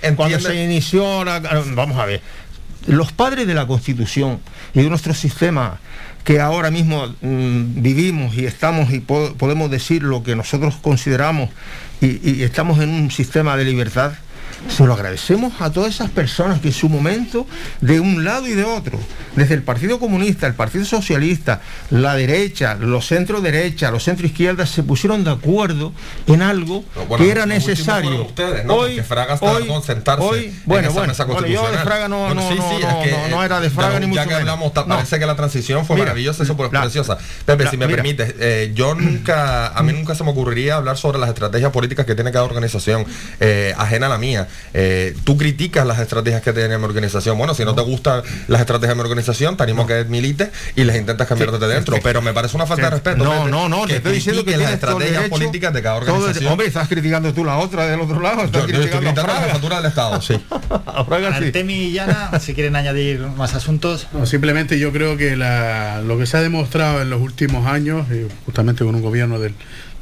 entonces, se inició Vamos a ver, los padres de la Constitución y de nuestro sistema que ahora mismo mm, vivimos y estamos y po- podemos decir lo que nosotros consideramos y estamos en un sistema de libertad, se lo agradecemos a todas esas personas que en su momento, de un lado y de otro, desde el Partido Comunista, el Partido Socialista, la derecha, los centro derecha, los centro izquierda, se pusieron de acuerdo en algo Bueno, que era necesario. ustedes, ¿no? Hoy, Fraga hoy- hoy- en bueno, esa bueno, bueno, yo de. Fraga no, Bueno, no, sí, no, sí, no, es que, no, no era de eh, Fraga ya ni mucho que menos. hablamos, ta- No. parece que la transición fue Mira, maravillosa súper la- preciosa. Pepe, la- si me mira. permites, eh, yo *clears throat* nunca, a mí nunca se me ocurriría hablar sobre las estrategias políticas que tiene cada organización, eh, ajena a la mía. Eh, tú criticas las estrategias que tiene mi organización. Bueno, si no, te gustan las estrategias de mi organización, te animo a que milites y les intentas cambiar desde dentro. Pero me parece una falta de respeto. No, no, no, te estoy diciendo que las estrategias derecho, políticas de cada el- organización. hombre, estás criticando tú la otra del otro lado, estás Yo- yo estoy criticando la jefatura del Estado, *laughs* sí. Artemi y Yana, si quieren añadir más asuntos. No, simplemente yo creo que la- lo que se ha demostrado en los últimos años, eh, justamente con un gobierno del,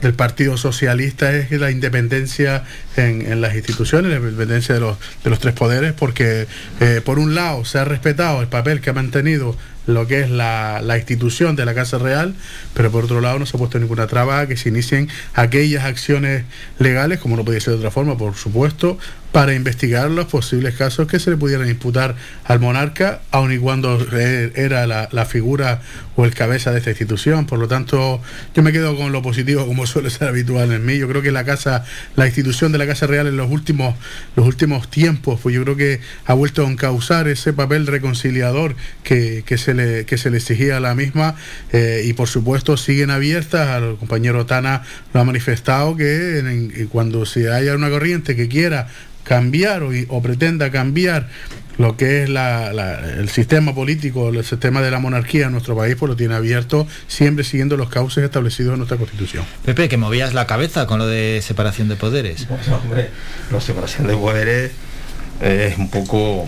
del Partido Socialista, es la independencia en, las instituciones, la independencia de los, de los tres poderes, porque eh, por un lado se ha respetado el papel que ha mantenido lo que es la, la institución de la Casa Real, pero por otro lado no se ha puesto ninguna traba a que se inicien aquellas acciones legales, como no podía ser de otra forma, por supuesto, para investigar los posibles casos que se le pudieran imputar al monarca, aun y cuando era la, figura o el cabeza de esta institución. Por lo tanto, yo me quedo con lo positivo, como *laughs* suele ser habitual en mí. Yo creo que la casa, la institución de la Casa Real en los últimos, los últimos tiempos, pues yo creo que ha vuelto a encauzar ese papel reconciliador que, que se, le, que se le exigía a la misma eh, y por supuesto siguen abiertas, al compañero Tana lo ha manifestado, que cuando se haya una corriente que quiera cambiar o, pretenda cambiar lo que es la- la- el sistema político, el sistema de la monarquía en nuestro país, pues lo tiene abierto, siempre siguiendo los cauces establecidos en nuestra Constitución. Pepe, que movías la cabeza con lo de separación de poderes. Pues, hombre, la separación de poderes es un poco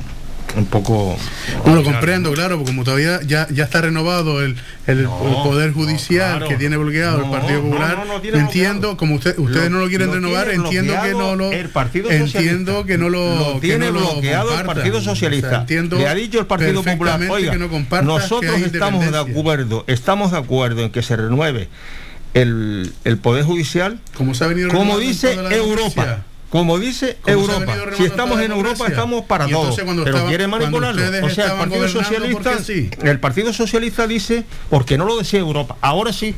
un poco No lo comprendo, claro, porque como todavía ya, ya está renovado el, el- el Poder Judicial claro. que tiene bloqueado el Partido Popular, entiendo, como usted, ustedes Lo- no lo quieren lo renovar, entiendo que no lo el Partido entiendo que no lo, Lo tiene bloqueado el. Partido O sea, Socialista. entiendo Le ha dicho el Partido Popular, oiga, que nosotros estamos de independencia". acuerdo, estamos de acuerdo en que se renueve el, el Poder Judicial, Como se ha venido como dice Europa. Como dice Europa, si estamos en Europa estamos para Y todo, entonces cuando pero quiere manipularlo. O sea, el Partido Socialista, el Partido Socialista dice, porque no lo decía Europa, ahora sí.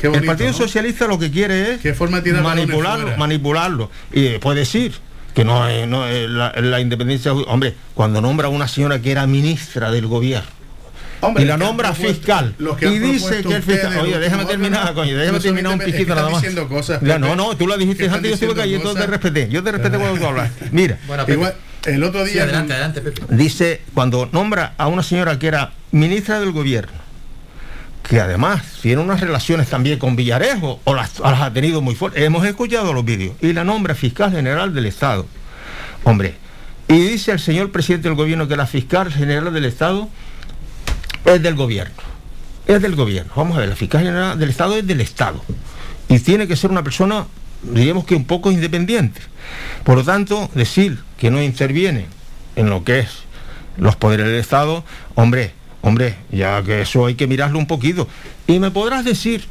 El Partido ¿no? Socialista lo que quiere es forma manipularlo, manipularlo. Y puede decir que no no la independencia. Hombre, cuando nombra a una señora que era ministra del gobierno. Hombre, y la nombra propuesto- fiscal. los que Y dice que el fiscal. Oye, déjame terminar, órganos, coño, déjame no terminar un piquito nada más. cosas, Ya, no, no, tú lo dijiste antes, yo estuve callado, yo te respeté. Yo te respeté cuando tú hablas. Mira, Igual, el otro día. adelante, adelante, Pepe. dice cuando nombra a una señora que era ministra del gobierno que además tiene unas relaciones también con Villarejo o las, las ha tenido muy fuertes hemos escuchado los vídeos y la nombra fiscal general del estado hombre y dice el señor presidente del gobierno que la fiscal general del estado es del gobierno. Es del gobierno. Vamos a ver la fiscal general del estado es del estado. Y tiene que ser una persona diríamos que un poco independiente. Por lo tanto decir que no interviene en lo que es los poderes del Estado, hombre, hombre, ya que eso hay que mirarlo un poquito. Y me podrás decir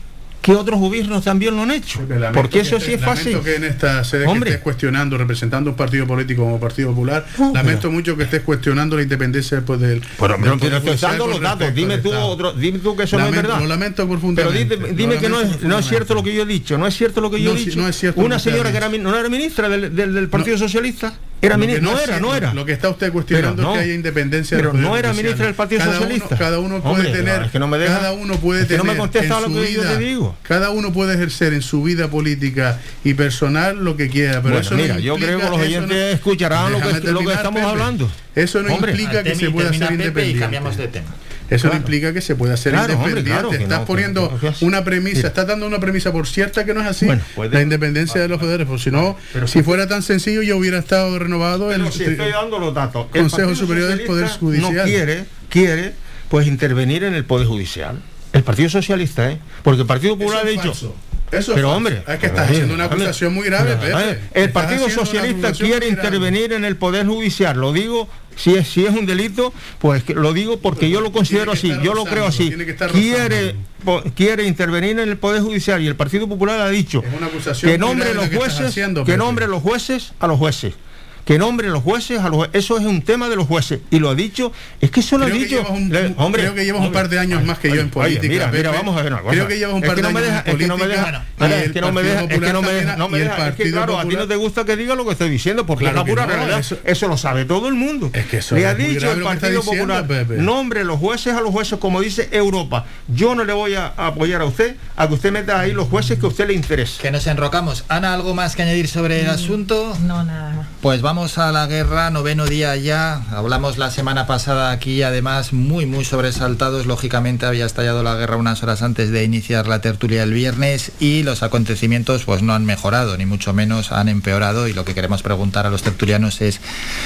que otros gobiernos también lo han hecho, Lamento porque que eso estés- sí es fácil. Lamento que en esta sede que Hombre. estés cuestionando, representando un partido político como Partido Popular, lamento mucho que estés cuestionando la independencia después del. Pero, del pero, pero estoy dando los datos, dime tú, otro, dime tú que eso no es Lamento- verdad. Lo lamento Pero profundamente. dime, lo dime que no lamento es, no es cierto lo que yo he dicho, no es cierto lo que yo No, he si- dicho. no es cierto Una que señora que era, no era ministra del, del- del Partido Socialista, era ministra, no, era, no era. Lo que está usted cuestionando no. es que haya independencia Pero no era ministra del Partido cada Socialista. Uno, cada uno puede Hombre, tener. es que no me deja- cada uno puede es que no tener. me contesta lo su que yo vida- te digo. Cada uno puede ejercer en su vida política y personal lo que quiera. Pero Bueno, eso no mira, yo implica- creo que los oyentes no- escucharán lo que, lo estamos Pepe. hablando. Eso no Hombre. implica que se pueda ser Pepe y independiente. cambiamos de tema. Eso no implica que se pueda Claro, hombre, independiente. claro estás no, poniendo no, que es- una premisa, Mira. estás dando una premisa por cierta que no es así. Bueno, puede- la independencia de los poderes, porque si no, si fuera tan sencillo, ya hubiera estado renovado el si estoy dando los datos. El Consejo Superior del Poder Judicial. No quiere, quiere, pues intervenir en el Poder Judicial. El Partido Socialista, ¿eh? Porque el Partido Popular ha dicho. falso. Eso es pero hombre, Es que estás haciendo una acusación muy grave, El Partido Socialista quiere intervenir en el Poder Judicial. Lo digo, si es, si es un delito, pues que lo digo porque yo lo considero así, yo lo creo así. Quiere, po- quiere intervenir en el Poder Judicial y el Partido Popular ha dicho que nombre los que jueces, haciendo, que nombre los jueces a los jueces que nombre los jueces, a los, eso es un tema de los jueces. Y lo ha dicho, es que eso lo ha Creo dicho. llevas un- le- hombre, creo que llevas un par de años más que yo en política, Mira, mira, Pepe. vamos a ver una cosa. Creo que llevas un Es par que de no me años deja, en es que no me deja, es que no me deja, es que no me deja, no me es que claro, a ti no te gusta que diga lo que estoy diciendo, porque Claro es la pura no, realidad. eso- Eso, lo sabe todo el mundo. Es que eso Le ha dicho el Partido Popular, nombre los jueces a los jueces, como dice Europa. Yo no le voy a apoyar a usted a que usted meta ahí los jueces que a usted le interese. Que nos enrocamos. Ana, ¿algo más que añadir sobre el asunto? No, nada más. Pues vamos a la guerra, noveno día ya. Hablamos la semana pasada aquí, además, muy, muy sobresaltados. Lógicamente había estallado la guerra unas horas antes de iniciar la tertulia el viernes y los acontecimientos pues no han mejorado, ni mucho menos han empeorado. Y lo que queremos preguntar a los tertulianos es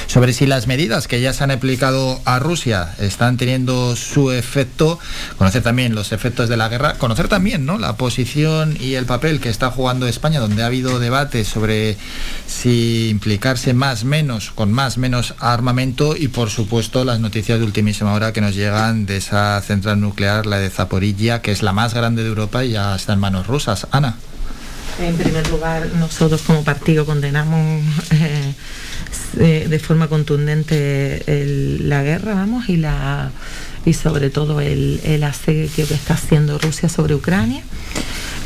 sobre si las medidas que ya se han aplicado a Rusia están teniendo su efecto, conocer también los efectos de la guerra, conocer también ¿no? la posición y el papel que está jugando España, donde ha habido debate sobre si implicarse más, menos, con más, menos armamento y por supuesto las noticias de ultimísima hora que nos llegan de esa central nuclear, la de Zaporilla, que es la más grande de Europa y ya está en manos rusas. Ana. En primer lugar, nosotros como partido condenamos eh, eh, de forma contundente la guerra, vamos, y la y sobre todo el, el asedio que está haciendo Rusia sobre Ucrania.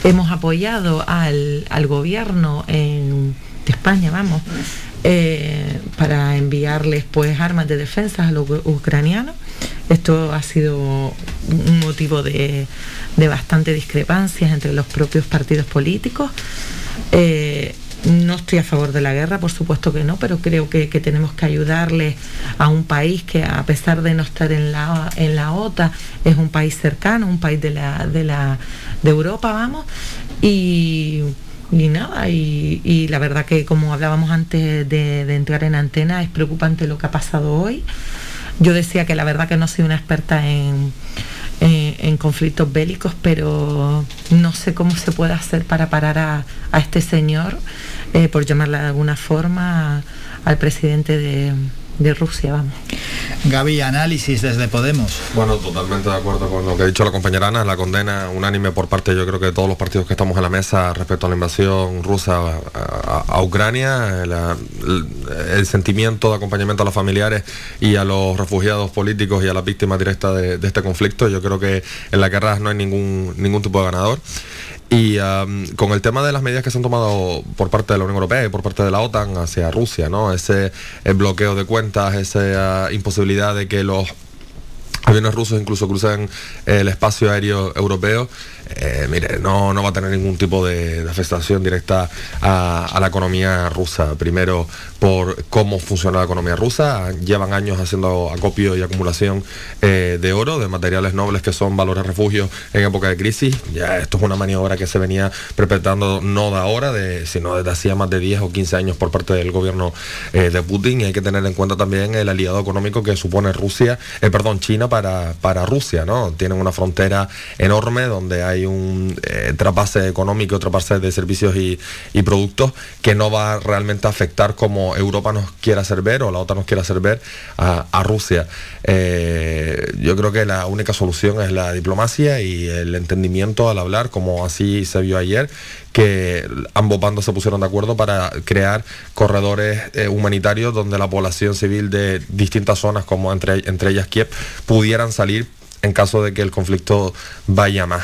Hemos apoyado al, al gobierno en- de España, vamos, eh, para enviarles pues armas de defensa a los ucranianos. Esto ha sido un motivo de, de bastante discrepancias entre los propios partidos políticos. Eh, no estoy a favor de la guerra, por supuesto que no, pero creo que, que tenemos que ayudarle a un país que a pesar de no estar en la, en la OTA, es un país cercano, un país de, la, de, la, de Europa, vamos. Y, y nada, y, la verdad que como hablábamos antes de, entrar en antena, es preocupante lo que ha pasado hoy. Yo decía que la verdad que no soy una experta en, en, en conflictos bélicos, pero no sé cómo se puede hacer para parar a, a este señor, eh, por llamarla de alguna forma, al presidente de, de Rusia, vamos. Gaby, análisis desde Podemos. Bueno, totalmente de acuerdo con lo que ha dicho la compañera Ana, la condena unánime por parte yo creo que de todos los partidos que estamos en la mesa respecto a la invasión rusa a, a- a Ucrania, la- el, el sentimiento de acompañamiento a los familiares y a los refugiados políticos y a las víctimas directas de, de este conflicto, yo creo que en la guerra no hay ningún, ningún tipo de ganador. Y am, con el tema de las medidas que se han tomado por parte de la Unión Europea y por parte de la OTAN hacia Rusia, ¿no? Ese eh, bloqueo de cuentas, esa ah, imposibilidad de que los aviones rusos incluso cruzan el espacio aéreo europeo, eh, mire, no, no va a tener ningún tipo de, afectación directa a, la economía rusa. Primero, por cómo funciona la economía rusa. Llevan años haciendo acopio y acumulación eh, de oro, de materiales nobles que son valores refugios en época de crisis. Ya esto es una maniobra que se venía perpetrando no de ahora, de, sino desde hacía más de 10 o 15 años por parte del gobierno eh, de Putin. Y hay que tener en cuenta también el aliado económico que supone Rusia, perdón, China para, para Rusia, ¿no? Tienen una frontera enorme donde hay un eh, económico, otro trapase de servicios y, productos que no va realmente a afectar como Europa nos quiera hacer ver o la OTAN nos quiera hacer ver a, a Rusia. Eh, yo creo que la única solución es la diplomacia y el entendimiento al hablar, como así se vio ayer, que ambos bandos se pusieron de acuerdo para crear corredores eh, humanitarios donde la población civil de distintas zonas, como entre, entre ellas Kiev, pudieran salir en caso de que el conflicto vaya más.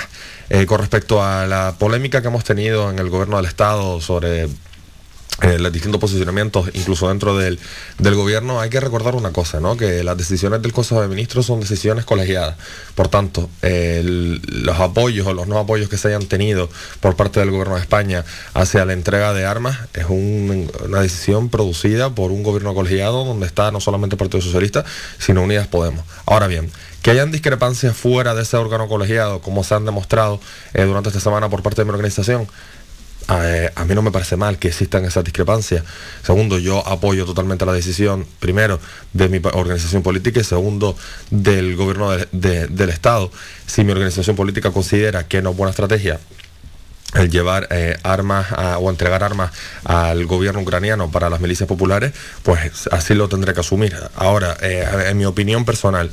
Eh, con respecto a la polémica que hemos tenido en el gobierno del Estado sobre eh, los distintos posicionamientos, incluso dentro del, gobierno, hay que recordar una cosa, ¿no? que las decisiones del Consejo de Ministros son decisiones colegiadas. Por tanto, los apoyos o los no apoyos que se hayan tenido por parte del gobierno de España hacia la entrega de armas es un- una decisión producida por un gobierno colegiado donde está no solamente el Partido Socialista, sino Unidas Podemos. Ahora bien, que hayan discrepancias fuera de ese órgano colegiado, como se han demostrado eh, durante esta semana por parte de mi organización, eh, a mí no me parece mal que existan esas discrepancias. Segundo, yo apoyo totalmente la decisión, primero, de mi organización política y segundo, del gobierno de- de- del Estado. Si mi organización política considera que no es buena estrategia el llevar eh, armas o entregar armas al gobierno ucraniano para las milicias populares, pues así lo tendré que asumir. Ahora, en mi opinión personal,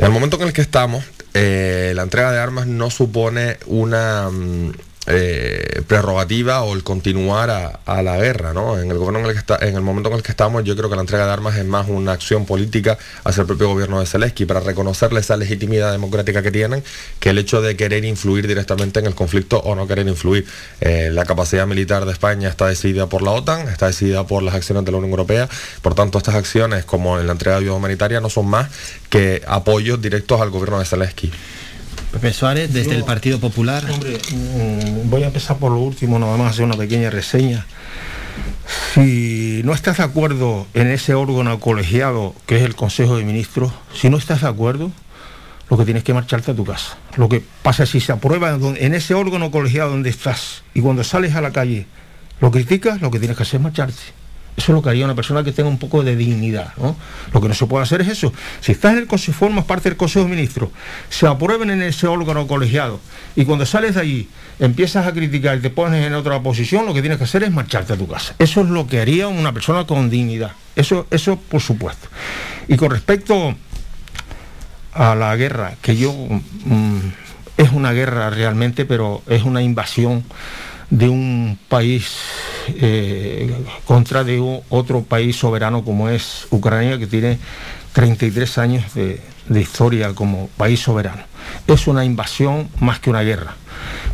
en el momento en el que estamos, eh, la entrega de armas no supone una, mm, eh, prerrogativa o el continuar a, la guerra, ¿no? En el gobierno en el que está, en el momento en el que estamos, yo creo que la entrega de armas es más una acción política hacia el propio gobierno de Zelensky para reconocerle esa legitimidad democrática que tienen que el hecho de querer influir directamente en el conflicto o no querer influir. Eh, la capacidad militar de España está decidida por la OTAN, está decidida por las acciones de la Unión Europea, por tanto estas acciones como en la entrega de ayuda humanitaria no son más que apoyos directos al gobierno de Zelensky. Pepe Suárez, desde Yo- el Partido Popular. Hombre, mm, voy a empezar por lo último, nada más hacer una pequeña reseña. Si no estás de acuerdo en ese órgano colegiado que es el Consejo de Ministros, si no estás de acuerdo, lo que tienes que marcharte a tu casa. Lo que pasa es si se aprueba en ese órgano colegiado donde estás y cuando sales a la calle lo criticas, lo que tienes que hacer es marcharte. Eso es lo que haría una persona que tenga un poco de dignidad. ¿no? Lo que no se puede hacer es eso. Si estás en el Consejo, formas parte del Consejo de Ministros, se aprueben en ese órgano colegiado y cuando sales de allí empiezas a criticar y te pones en otra posición, lo que tienes que hacer es marcharte a tu casa. Eso es lo que haría una persona con dignidad. Eso, eso por supuesto. Y con respecto a la guerra, que yo mm, es una guerra realmente, pero es una invasión de un país eh, contra de otro país soberano como es Ucrania, que tiene 33 años de, de historia como país soberano. Es una invasión más que una guerra.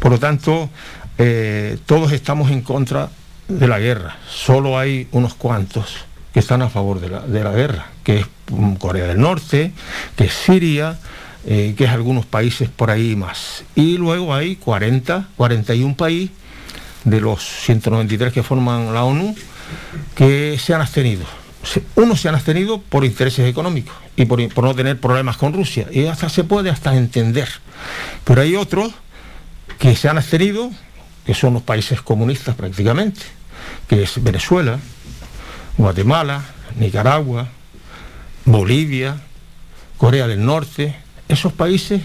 Por lo tanto, eh, todos estamos en contra de la guerra. Solo hay unos cuantos que están a favor de la, de la guerra, que es mm, Corea del Norte, que es Siria, eh, que es algunos países por ahí más. Y luego hay 40, 41 países de los 193 que forman la ONU que se han abstenido. Unos se han abstenido por intereses económicos y por, por no tener problemas con Rusia. Y hasta se puede hasta entender. Pero hay otros que se han abstenido, que son los países comunistas prácticamente, que es Venezuela, Guatemala, Nicaragua, Bolivia, Corea del Norte, esos países,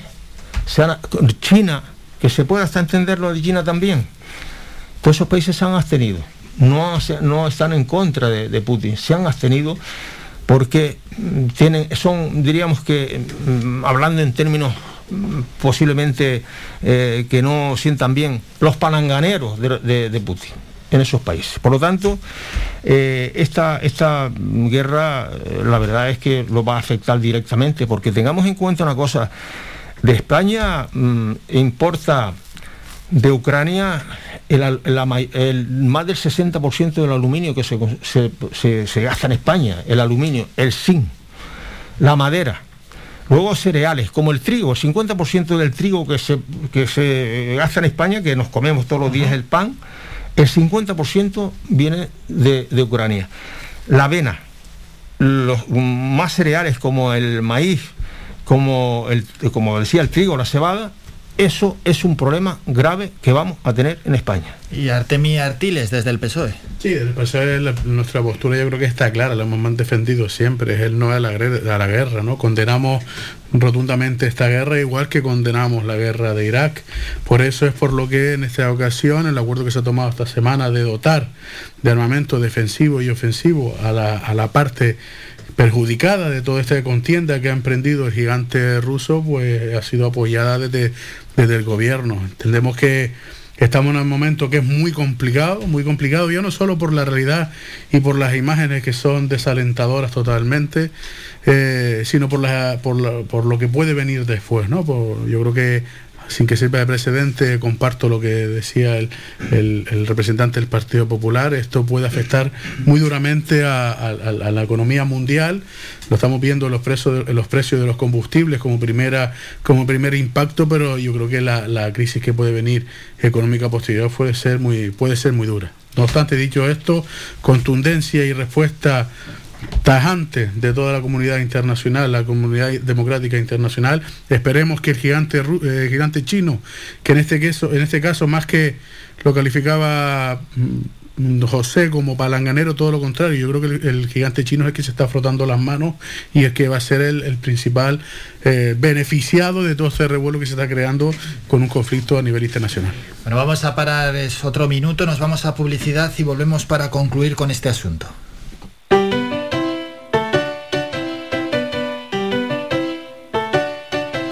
se han- China, que se puede hasta entender lo de China también, todos esos países se han abstenido, no, no están en contra de, Putin, se han abstenido porque mm, tienen, son, diríamos que, mm, hablando en términos mm, posiblemente eh, que no sientan bien, los palanganeros de, Putin en esos países. Por lo tanto, eh, esta, esta guerra, eh, la verdad es que lo va a afectar directamente, porque tengamos en cuenta una cosa, de España importa de Ucrania el, más del 60% del aluminio que se, se- se- gasta en España, el aluminio, el zinc, la madera. Luego cereales, como el trigo, el 50% del trigo que se, que se gasta en España, que nos comemos todos los días el pan, el 50% viene de, de Ucrania. La avena, los más cereales como el maíz, como, el, como decía el trigo, la cebada, eso es un problema grave que vamos a tener en España. Y Artemi Artiles, desde el PSOE. Sí, desde el PSOE la- nuestra postura yo creo que está clara, la hemos defendido siempre, es el no a la, gre- a la guerra, ¿no? Condenamos rotundamente esta guerra igual que condenamos la guerra de Irak. Por eso es por lo que en esta ocasión el acuerdo que se ha tomado esta semana de dotar de armamento defensivo y ofensivo a la, a la parte perjudicada de toda esta contienda que ha emprendido el gigante ruso, pues ha sido apoyada desde, desde el gobierno. Entendemos que estamos en un momento que es muy complicado, muy complicado, ya no solo por la realidad y por las imágenes que son desalentadoras totalmente, eh, sino por, la, por, la- por lo que puede venir después, ¿no? Por- yo creo que sin que sirva de precedente, comparto lo que decía el, el- representante del Partido Popular, esto puede afectar muy duramente a, la economía mundial, lo estamos viendo en los, en los precios de los combustibles como, primera, como primer impacto, pero yo creo que la, la crisis que puede venir económica posterior puede ser muy, puede ser muy dura. No obstante, dicho esto, contundencia y respuesta tajante de toda la comunidad internacional, la comunidad democrática internacional. Esperemos que el gigante eh, gigante chino, que en este caso, en este caso más que lo calificaba mm, José como palanganero, todo lo contrario. Yo creo que el, gigante chino es el que se está frotando las manos y el que va a ser el, el principal eh, beneficiado de todo este revuelo que se está creando con un conflicto a nivel internacional. Bueno, vamos a parar es otro minuto, nos vamos a publicidad y volvemos para concluir con este asunto.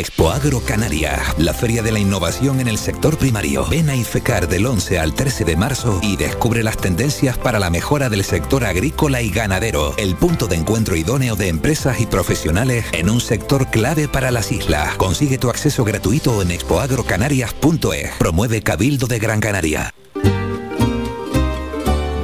Expoagro Canaria, la feria de la innovación en el sector primario. Ven a IFECAR del 11 al 13 de marzo y descubre las tendencias para la mejora del sector agrícola y ganadero, el punto de encuentro idóneo de empresas y profesionales en un sector clave para las islas. Consigue tu acceso gratuito en expoagrocanarias.es. Promueve Cabildo de Gran Canaria.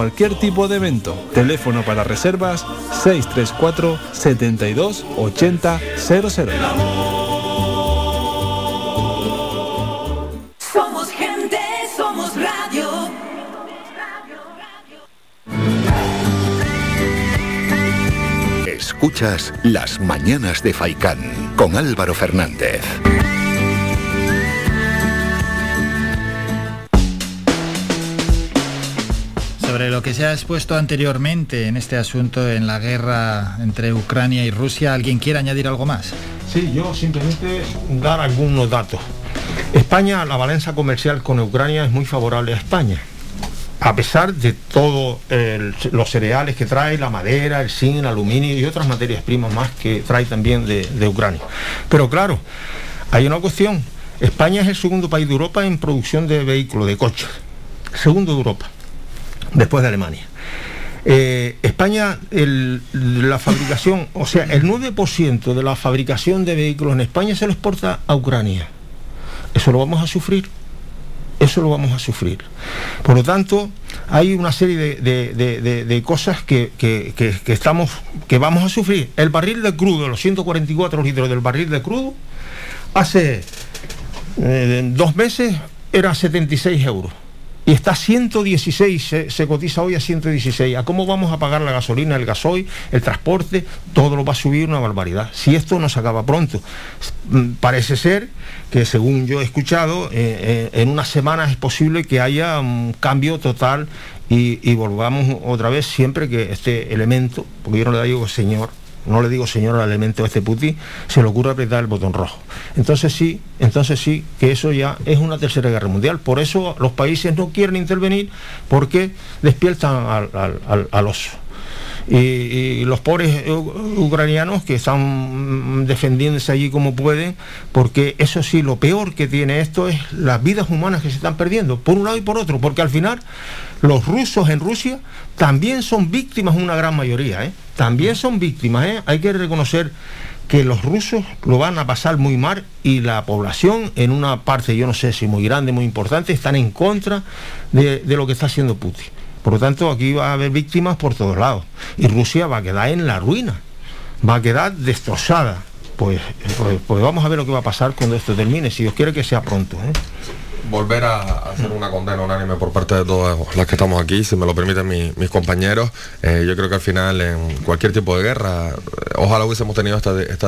cualquier tipo de evento. Teléfono para reservas 634 72 80 00. Somos gente, somos radio. Escuchas Las Mañanas de Faicán con Álvaro Fernández. Sobre lo que se ha expuesto anteriormente en este asunto, en la guerra entre Ucrania y Rusia, ¿alguien quiere añadir algo más? Sí, yo simplemente dar algunos datos. España, la balanza comercial con Ucrania es muy favorable a España. A pesar de todos los cereales que trae, la madera, el zinc, el aluminio y otras materias primas más que trae también de, de Ucrania. Pero claro, hay una cuestión. España es el segundo país de Europa en producción de vehículos, de coches. Segundo de Europa, después de Alemania. Eh, España, la fabricación, o sea, el 9% de la fabricación de vehículos en España se lo exporta a Ucrania. Eso lo vamos a sufrir. Eso lo vamos a sufrir. Por lo tanto, hay una serie de, de- de- cosas que, que- que- que estamos, que vamos a sufrir. El barril de crudo, los 144 litros del barril de crudo, hace eh, dos meses era 76 euros. Y está a 116, se, cotiza hoy a 116. ¿A cómo vamos a pagar la gasolina, el gasoil, el transporte? Todo lo va a subir una barbaridad. Si esto no se acaba pronto. Mm, Parece ser que según yo he escuchado, eh, eh, en unas semanas es posible que haya un cambio total y volvamos otra vez siempre que este elemento, porque yo no le digo señor, no le digo señor al elemento este Putin, se le ocurre apretar el botón rojo. Entonces sí, entonces sí, que eso ya es una tercera guerra mundial. Por eso los países no quieren intervenir porque despiertan al, al- al- al oso. Y, los pobres ucranianos que están defendiéndose allí como pueden, porque eso sí, lo peor que tiene esto es las vidas humanas que se están perdiendo, por un lado y por otro, porque al final los rusos en Rusia también son víctimas, una gran mayoría, ¿eh? también son víctimas, ¿eh? hay que reconocer que los rusos lo van a pasar muy mal y la población en una parte, yo no sé si muy grande, muy importante, están en contra de, de lo que está haciendo Putin. Por lo tanto, aquí va a haber víctimas por todos lados. Y Rusia va a quedar en la ruina, va a quedar destrozada. Pues, pues, pues vamos a ver lo que va a pasar cuando esto termine, si Dios quiere que sea pronto. ¿eh? Volver a hacer una condena unánime por parte de todas las que estamos aquí, si me lo permiten mi- mis compañeros. Eh, yo creo que al final en cualquier tipo de guerra, eh, ojalá hubiésemos tenido este, este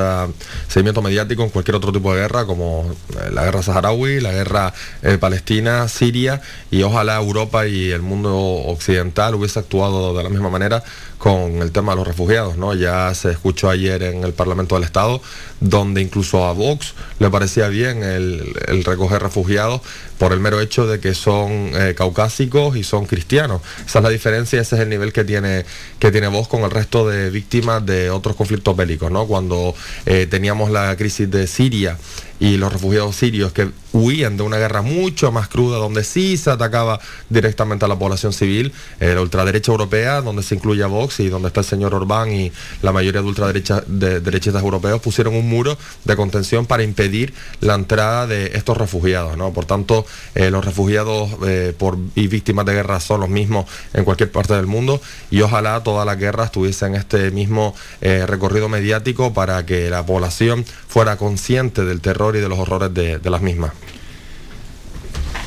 seguimiento mediático en cualquier otro tipo de guerra, como eh, la guerra saharaui, la guerra palestina, Siria, y ojalá Europa y el mundo occidental hubiese actuado de la misma manera con el tema de los refugiados, ¿no? Ya se escuchó ayer en el Parlamento del Estado, donde incluso a Vox le parecía bien el, recoger refugiados por el mero hecho de que son eh, caucásicos y son cristianos. Esa es la diferencia, ese es el nivel que tiene, que tiene Vox con el resto de víctimas de otros conflictos bélicos, ¿no? Cuando eh, teníamos la crisis de Siria y los refugiados sirios que huían de una guerra mucho más cruda, donde sí se atacaba directamente a la población civil, eh, la ultraderecha europea, donde se incluye a Vox y donde está el señor Orbán y la mayoría de ultraderecha de derechistas europeos pusieron un muro de contención para impedir la entrada de estos refugiados. ¿no? Por tanto, eh, los refugiados eh, por, y víctimas de guerra son los mismos en cualquier parte del mundo y ojalá todas las guerras tuviesen este mismo eh, recorrido mediático para que la población fuera consciente del terror y de los horrores de, de las mismas.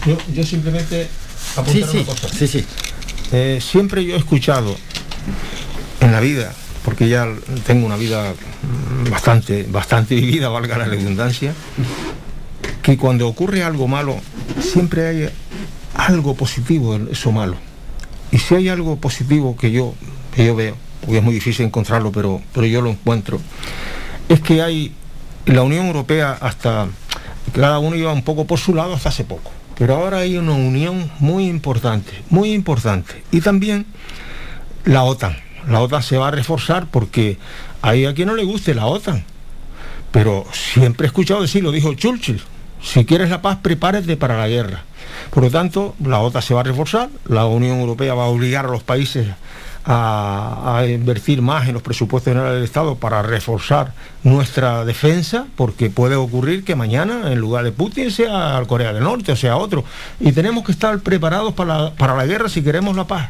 Yo, yo simplemente apuntar Sí, una sí, cosa. sí, sí. Eh, siempre yo he escuchado en la vida, porque ya tengo una vida bastante, bastante vivida, valga la redundancia, que cuando ocurre algo malo, siempre hay algo positivo en eso malo. Y si hay algo positivo que yo, yo veo, porque es muy difícil encontrarlo, pero, pero yo lo encuentro, es que hay la Unión Europea hasta cada uno iba un poco por su lado hasta hace poco. Pero ahora hay una unión muy importante, muy importante. Y también la OTAN. La OTAN se va a reforzar porque hay a quien no le guste la OTAN. Pero siempre he escuchado decir, lo dijo Churchill, si quieres la paz, prepárate para la guerra. Por lo tanto, la OTAN se va a reforzar, la Unión Europea va a obligar a los países a, invertir más en los presupuestos generales del Estado para reforzar nuestra defensa, porque puede ocurrir que mañana, en lugar de Putin, sea Corea del Norte o sea otro. Y tenemos que estar preparados para la guerra si queremos la paz.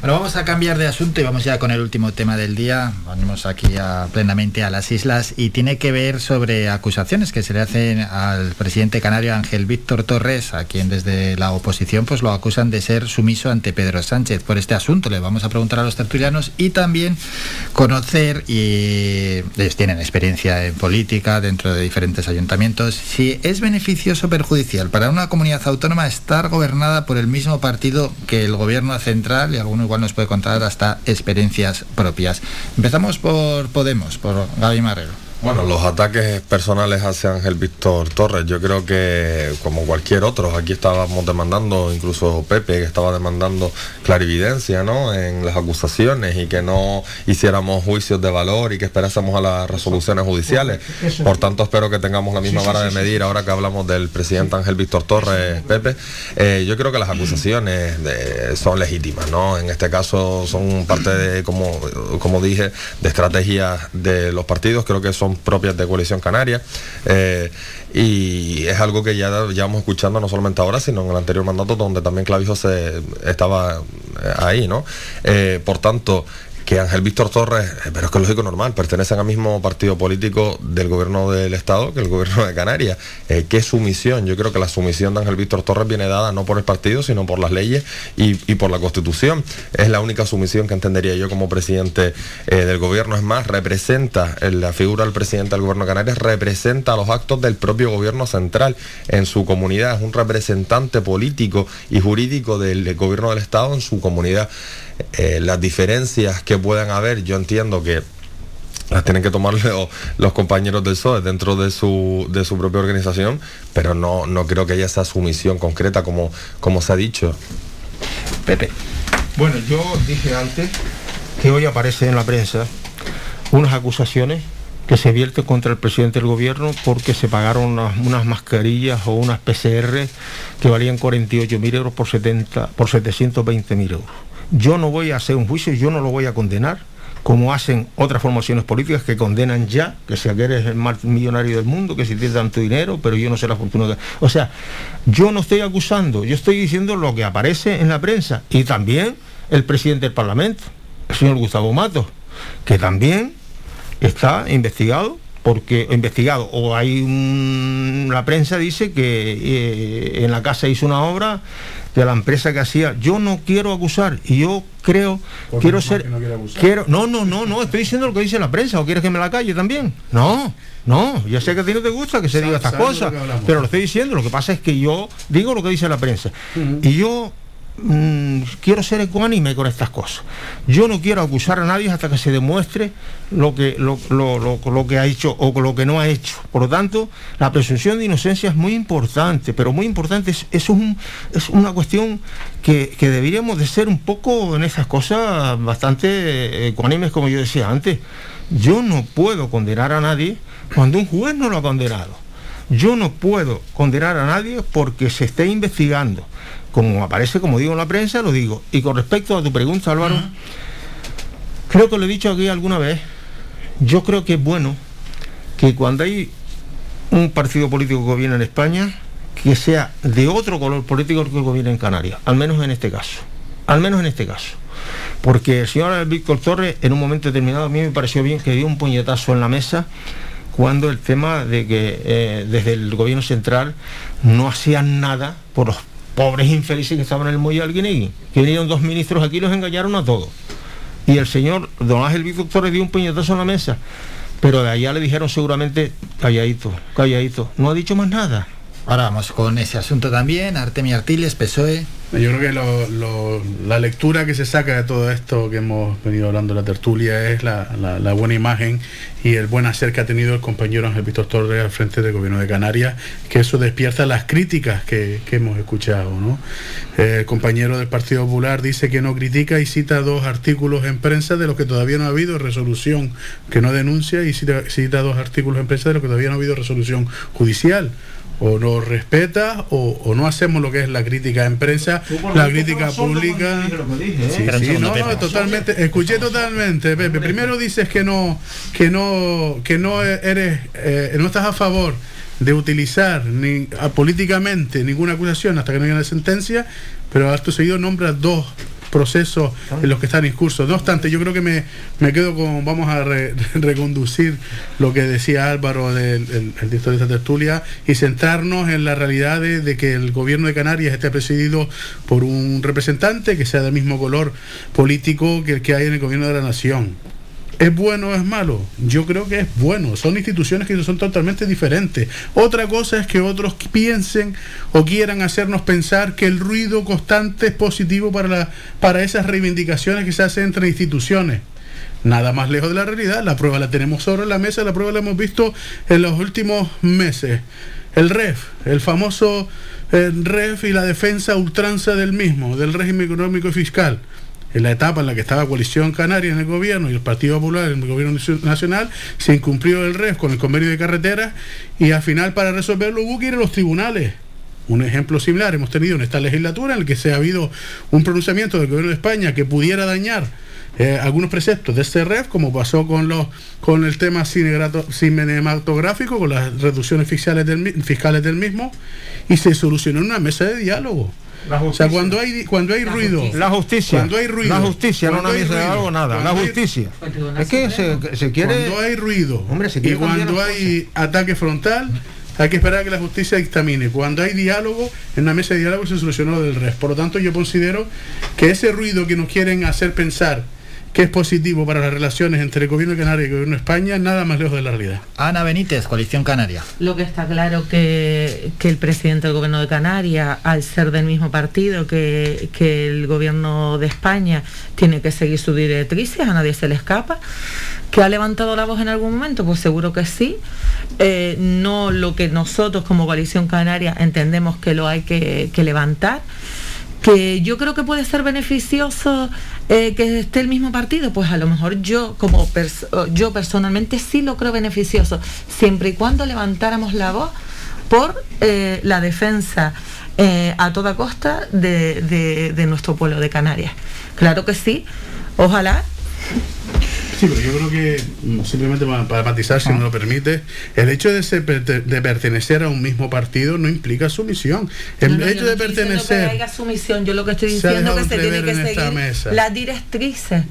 Bueno, vamos a cambiar de asunto y vamos ya con el último tema del día. Venimos aquí a- plenamente a las islas y tiene que ver sobre acusaciones que se le hacen al presidente canario Ángel Víctor Torres, a quien desde la oposición pues lo acusan de ser sumiso ante Pedro Sánchez por este asunto. Le vamos a preguntar a los tertulianos y también conocer, y ellos tienen experiencia en política dentro de diferentes ayuntamientos, si es beneficioso o perjudicial para una comunidad autónoma estar gobernada por el mismo partido que el gobierno central y alguno igual nos puede contar hasta experiencias propias. Empezamos por Podemos, por Gaby Marrero. Bueno, los ataques personales hacia Ángel Víctor Torres, yo creo que como cualquier otro, aquí estábamos demandando, incluso Pepe, que estaba demandando clarividencia ¿no? en las acusaciones y que no hiciéramos juicios de valor y que esperásemos a las resoluciones judiciales. Por tanto, espero que tengamos la misma vara de medir ahora que hablamos del presidente Ángel Víctor Torres, Pepe. Eh, yo creo que las acusaciones de- son legítimas, ¿no? En este caso son parte de, como, como dije, de estrategias de los partidos, creo que son propias de Coalición Canaria. eh, y es algo que ya llevamos escuchando no solamente ahora, sino en el anterior mandato, donde también Clavijo se estaba eh, ahí, ¿no? Eh, por tanto, que Ángel Víctor Torres, eh, pero es que es lógico normal, pertenecen al mismo partido político del gobierno del Estado que el gobierno de Canarias. Eh, ¿Qué sumisión? Yo creo que la sumisión de Ángel Víctor Torres viene dada no por el partido, sino por las leyes y, por la Constitución. Es la única sumisión que entendería yo como presidente eh, del gobierno. Es más, representa, la figura del presidente del gobierno de Canarias representa los actos del propio gobierno central en su comunidad. Es un representante político y jurídico del gobierno del Estado en su comunidad. Eh, las diferencias que puedan haber, yo entiendo que las tienen que tomar *laughs* los, los compañeros del PSOE dentro de su, de su propia organización, pero no, no creo que haya esa sumisión concreta como, como se ha dicho. Pepe. Bueno, yo dije antes que hoy aparece en la prensa unas acusaciones que se vierten contra el presidente del gobierno porque se pagaron unas, unas mascarillas o unas PCR que valían 48.000 euros por, 70, por 720.000 euros. Yo no voy a hacer un juicio, yo no lo voy a condenar, como hacen otras formaciones políticas que condenan ya, que si aquel es el más millonario del mundo, que si tiene tanto dinero, pero yo no sé la fortuna que... O sea, yo no estoy acusando, yo estoy diciendo lo que aparece en la prensa y también el presidente del Parlamento, el señor Gustavo Matos, que también está investigado porque investigado o hay la prensa dice que eh, en la casa hizo una obra de la empresa que hacía yo no quiero acusar y yo creo Porque quiero ser no quiero no no no no estoy diciendo lo que dice la prensa o quieres que me la calle también no no ya sé que a ti no te gusta que se diga estas lo cosas pero lo estoy diciendo lo que pasa es que yo digo lo que dice la prensa. Y yo mm, quiero ser ecuánime con estas cosas. Yo no quiero acusar a nadie hasta que se demuestre lo que, ha hecho o lo que no ha hecho. Por lo tanto, la presunción de inocencia es muy importante, pero muy importante es, es una cuestión que, que deberíamos de ser un poco en esas cosas bastante ecuánimes, como yo decía antes. Yo no puedo condenar a nadie cuando un juez no lo ha condenado. Yo no puedo condenar a nadie porque se esté investigando. Como aparece, como digo en la prensa, lo digo. Y con respecto a tu pregunta, Álvaro, creo que lo he dicho aquí alguna vez. yo creo que es bueno que cuando hay un partido político que gobierna en España, que sea de otro color político que gobierna en Canarias, al menos en este caso. Al menos en este caso. Porque el señor Víctor Torres, en un momento determinado, a mí me pareció bien que dio un puñetazo en la mesa cuando el tema de que eh, desde el gobierno central no hacían nada por los pobres infelices que estaban en el muelle del Guinegui. Que vinieron dos ministros aquí y los engañaron a todos. Y el señor don Ángel Víctor Torres dio un puñetazo en la mesa. Pero de allá le dijeron seguramente, calladito, calladito. No ha dicho más nada. Ahora vamos con ese asunto también. Artemio Artiles, PSOE. Yo creo que lo- la lectura que se saca de todo esto que hemos venido hablando de la tertulia es la, buena imagen y el buen hacer que ha tenido el compañero Ángel Víctor Torres al frente del gobierno de Canarias, que eso despierta las críticas que, hemos escuchado. ¿no? Eh, El compañero del Partido Popular dice que no critica y cita dos artículos en prensa de los que todavía no ha habido resolución, que no denuncia y cita dos artículos en prensa de los que todavía no ha habido resolución judicial o nos respeta o, o no hacemos lo que es la crítica en prensa, la crítica pública. Sí, sí, segundo, no, no, totalmente, escuché totalmente, Pepe. Primero dices que no, que no, que no eres, eh, no estás a favor de utilizar ni, a- políticamente ninguna acusación hasta que no haya una sentencia, pero acto seguido nombras dos procesos en los que están en curso. No obstante, yo creo que me, me quedo con, vamos a re- *laughs* reconducir lo que decía Álvaro del el, el director de esta tertulia y centrarnos en la realidad de, de que el gobierno de Canarias esté presidido por un representante que sea del mismo color político que el que hay en el gobierno de la nación. ¿Es bueno o es malo? Yo creo que es bueno. Son instituciones que son totalmente diferentes. Otra cosa es que otros piensen o quieran hacernos pensar que el ruido constante es positivo para, para esas reivindicaciones que se hacen entre instituciones. Nada más lejos de la realidad. La prueba la tenemos sobre la mesa, la prueba la hemos visto en los últimos meses. El REF, el famoso eh, REF y la defensa ultranza del mismo, del régimen económico y fiscal en la etapa en la que estaba Coalición Canaria en el gobierno y el Partido Popular en el gobierno nacional, se incumplió el REF con el convenio de carreteras y al final para resolverlo hubo que ir a los tribunales. Un ejemplo similar hemos tenido en esta legislatura en el que se ha habido un pronunciamiento del gobierno de España que pudiera dañar eh, algunos preceptos de este REF, como pasó con los con el tema cinematográfico, con las reducciones fiscales del, fiscales del mismo, y se solucionó en una mesa de diálogo. O sea, cuando hay cuando hay ruido, La justicia. cuando hay ruido, La justicia, no cuando una hay mesa de ruido, algo, nada. La cuando hay- justicia. Es que se, se quiere. Cuando hay ruido Hombre, se y quiere cuando hay ataque frontal, hay que esperar a que la justicia dictamine. Cuando hay diálogo, en una mesa de diálogo se solucionó lo del REF. Por lo tanto, yo considero que ese ruido que nos quieren hacer pensar que es positivo para las relaciones entre el gobierno de Canarias y el gobierno de España, nada más lejos de la realidad. Ana Benítez, Coalición Canaria. Lo que está claro que, que el presidente del gobierno de Canarias, al ser del mismo partido que, que el gobierno de España, tiene que seguir sus directrices, a nadie se le escapa. ¿Que ha levantado la voz en algún momento? Pues seguro que sí. Eh, no lo que nosotros como coalición canaria entendemos que lo hay que, que levantar que yo creo que puede ser beneficioso eh, que esté el mismo partido, pues a lo mejor yo como yo personalmente sí lo creo beneficioso, siempre y cuando levantáramos la voz por eh, la defensa eh, a toda costa de- de nuestro pueblo de Canarias. Claro que sí, ojalá Sí, pero yo creo que, mm, simplemente para, para matizar, si me lo permite, el hecho de, ser de pertenecer a un mismo partido no implica sumisión. El No, no, yo hecho no de pertenecer... que sumisión, yo lo que estoy diciendo es que se tiene que seguir mesa. las directrices.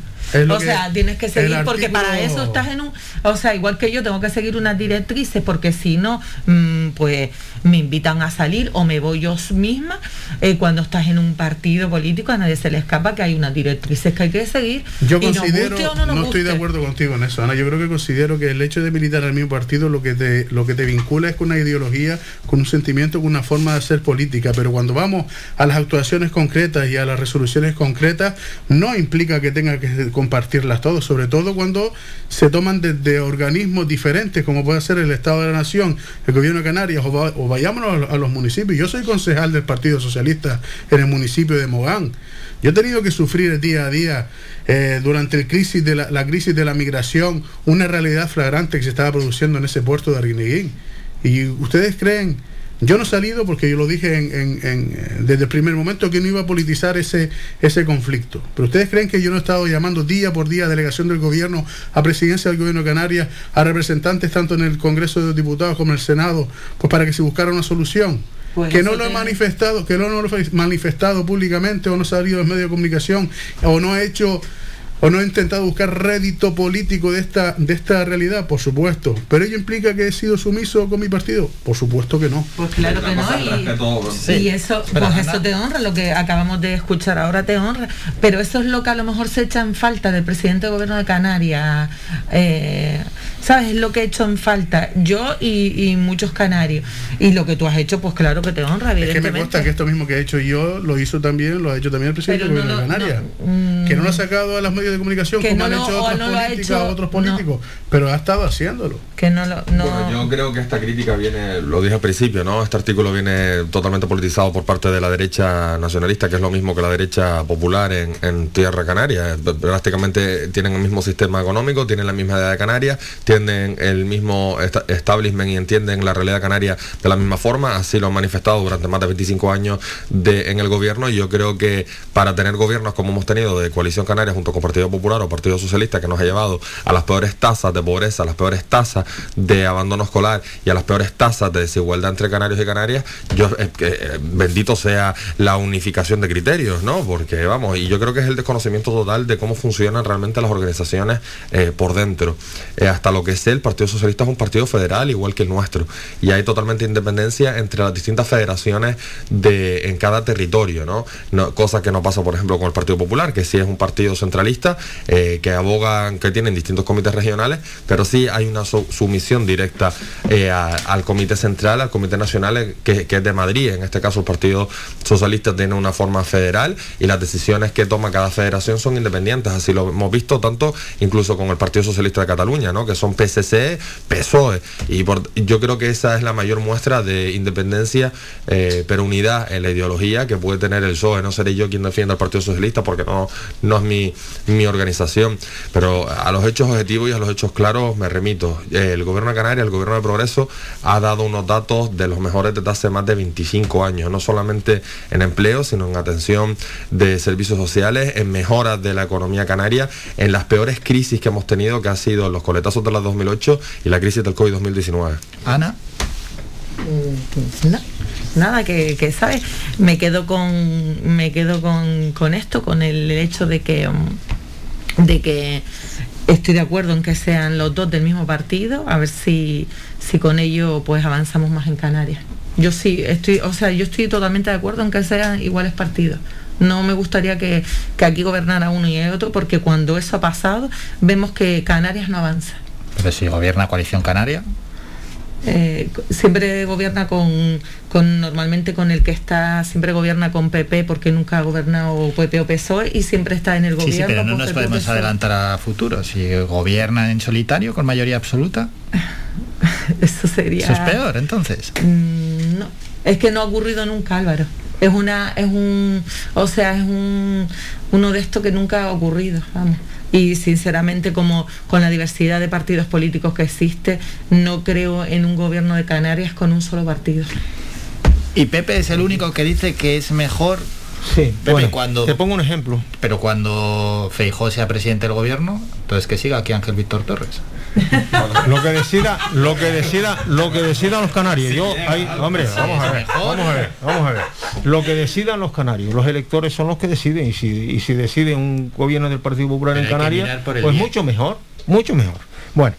O sea, tienes que seguir porque para eso estás en un, o sea, igual que yo tengo que seguir unas directrices porque si no, mm, pues me invitan a salir o me voy yo misma. Eh, cuando estás en un partido político a nadie se le escapa que hay unas directrices que hay que seguir. Yo y nos considero, guste o no estoy de acuerdo contigo en eso, Ana. Yo creo que considero que el hecho de militar al mismo partido lo que te, lo que te vincula es con una ideología, con un sentimiento, con una forma de hacer política. Pero cuando vamos a las actuaciones concretas y a las resoluciones concretas, no implica que tenga que compartirlas todos, sobre todo cuando se toman desde organismos diferentes, como puede ser el Estado de la Nación, el Gobierno de Canarias, o, o vayámonos a los municipios. Yo soy concejal del Partido Socialista en el municipio de Mogán. Yo he tenido que sufrir día a día eh, durante la crisis de la migración una realidad flagrante que se estaba produciendo en ese puerto de Arguineguín. Y ustedes creen Yo no he salido porque yo lo dije en- en- en, eh, desde el primer momento que no iba a politizar ese, ese conflicto. Pero ustedes creen que yo no he estado llamando día por día a delegación del gobierno, a presidencia del gobierno de Canarias, a representantes tanto en el Congreso de los Diputados como en el Senado, pues para que se buscara una solución. Pues que no lo he manifestado, que no lo he manifestado públicamente o no ha salido en medios de comunicación o no ha hecho o no he intentado buscar rédito político de esta de esta realidad, por supuesto. Pero ello implica que he sido sumiso con mi partido, por supuesto que no. Pues claro que no, y, y eso, Pero, pues eso te honra, lo que acabamos de escuchar ahora te honra, pero eso es lo que a lo mejor se echa en falta del presidente del gobierno de Canarias, eh, ¿sabes? Es lo que he hecho en falta yo y, y muchos canarios, y lo que tú has hecho, pues claro que te honra, Es que me consta que esto mismo que he hecho yo lo hizo también, lo ha hecho también el presidente del no gobierno de Canarias. Mm, que no lo ha sacado a los medios de comunicación Que como no han lo- hecho o otras no lo ha políticas, hecho- otros políticos, pero ha estado haciéndolo. Que no lo, no, Bueno, yo creo que esta crítica viene, lo dije al principio, ¿no? Este artículo viene totalmente politizado por parte de la derecha nacionalista, que es lo mismo que la derecha popular en, en Tierra Canaria. Prácticamente tienen el mismo sistema económico, tienen la misma edad de Canarias, tienen el mismo esta- establishment y entienden la realidad canaria de la misma forma. Así lo han manifestado durante más de 25 años en el gobierno y yo creo que para tener gobiernos como hemos tenido de Coalición Canaria junto con Partido Popular o Partido Socialista, que nos ha llevado a las peores tasas de pobreza, las peores tasas de abandono escolar y a las peores tasas de desigualdad entre canarios y canarias, yo eh, eh, bendito sea la unificación de criterios, ¿no? Porque vamos, y yo creo que es el desconocimiento total de cómo funcionan realmente las organizaciones eh, por dentro. Eh, hasta lo que sé, el Partido Socialista es un partido federal igual que el nuestro y hay totalmente independencia entre las distintas federaciones de en cada territorio, ¿no? No- cosa que no pasa, por ejemplo, con el Partido Popular, que sí es un partido centralista, eh, que abogan, que tienen distintos comités regionales, pero sí hay una su- sumisión directa eh, al comité central, al comité nacional, eh, que, que es de Madrid. En este caso, el Partido Socialista tiene una forma federal y las decisiones que toma cada federación son independientes. Así lo hemos visto tanto incluso con el Partido Socialista de Cataluña, ¿no? que son PSC, PSOE. Y por- yo creo que esa es la mayor muestra de independencia, eh, pero unidad en la ideología que puede tener el PSOE. No seré yo quien defienda al Partido Socialista porque no, no es mi, mi organización. Pero a los hechos objetivos y a los hechos claros me remito. El gobierno de Canarias, el gobierno de Progreso, ha dado unos datos de los mejores desde hace más de 25 años, no solamente en empleo, sino en atención de servicios sociales, en mejoras de la economía canaria, en las peores crisis que hemos tenido, que han sido los coletazos de la 2008 y la crisis del COVID-2019. Ana. Mm, no, nada que, que, sabes me quedo con me quedo con, con esto con el hecho de que mm, de que estoy de acuerdo en que sean los dos del mismo partido a ver si si con ello pues avanzamos más en Canarias yo sí estoy o sea yo estoy totalmente de acuerdo en que sean iguales partidos no me gustaría que, que aquí gobernara uno y el otro porque cuando eso ha pasado vemos que Canarias no avanza Pero si gobierna Coalición Canaria. eh, siempre gobierna con, con normalmente con el que está siempre gobierna con PP porque nunca ha gobernado PP o PSOE y siempre está en el Sí, gobierno sí, pero no nos podemos PSOE. adelantar a futuro. Si gobierna en solitario con mayoría absoluta, *laughs* eso sería eso es peor, entonces. Mm, no es que no ha ocurrido nunca Álvaro es una es un o sea es un uno de estos que nunca ha ocurrido vamos y sinceramente como con la diversidad de partidos políticos que existe no creo en un gobierno de Canarias con un solo partido Y Pepe es el único que dice que es mejor. Sí, Pepe, bueno, cuando. te pongo un ejemplo. Pero cuando Feijó sea presidente del gobierno, entonces que siga aquí Ángel Víctor Torres. Lo que decida, lo que decida, lo que decidan los canarios. Yo, ahí, hombre, vamos a ver, vamos a ver, vamos a ver. Lo que decidan los canarios, los electores son los que deciden y si, y si decide un gobierno del Partido Popular Pero en Canarias, pues bien. mucho mejor, mucho mejor. Bueno,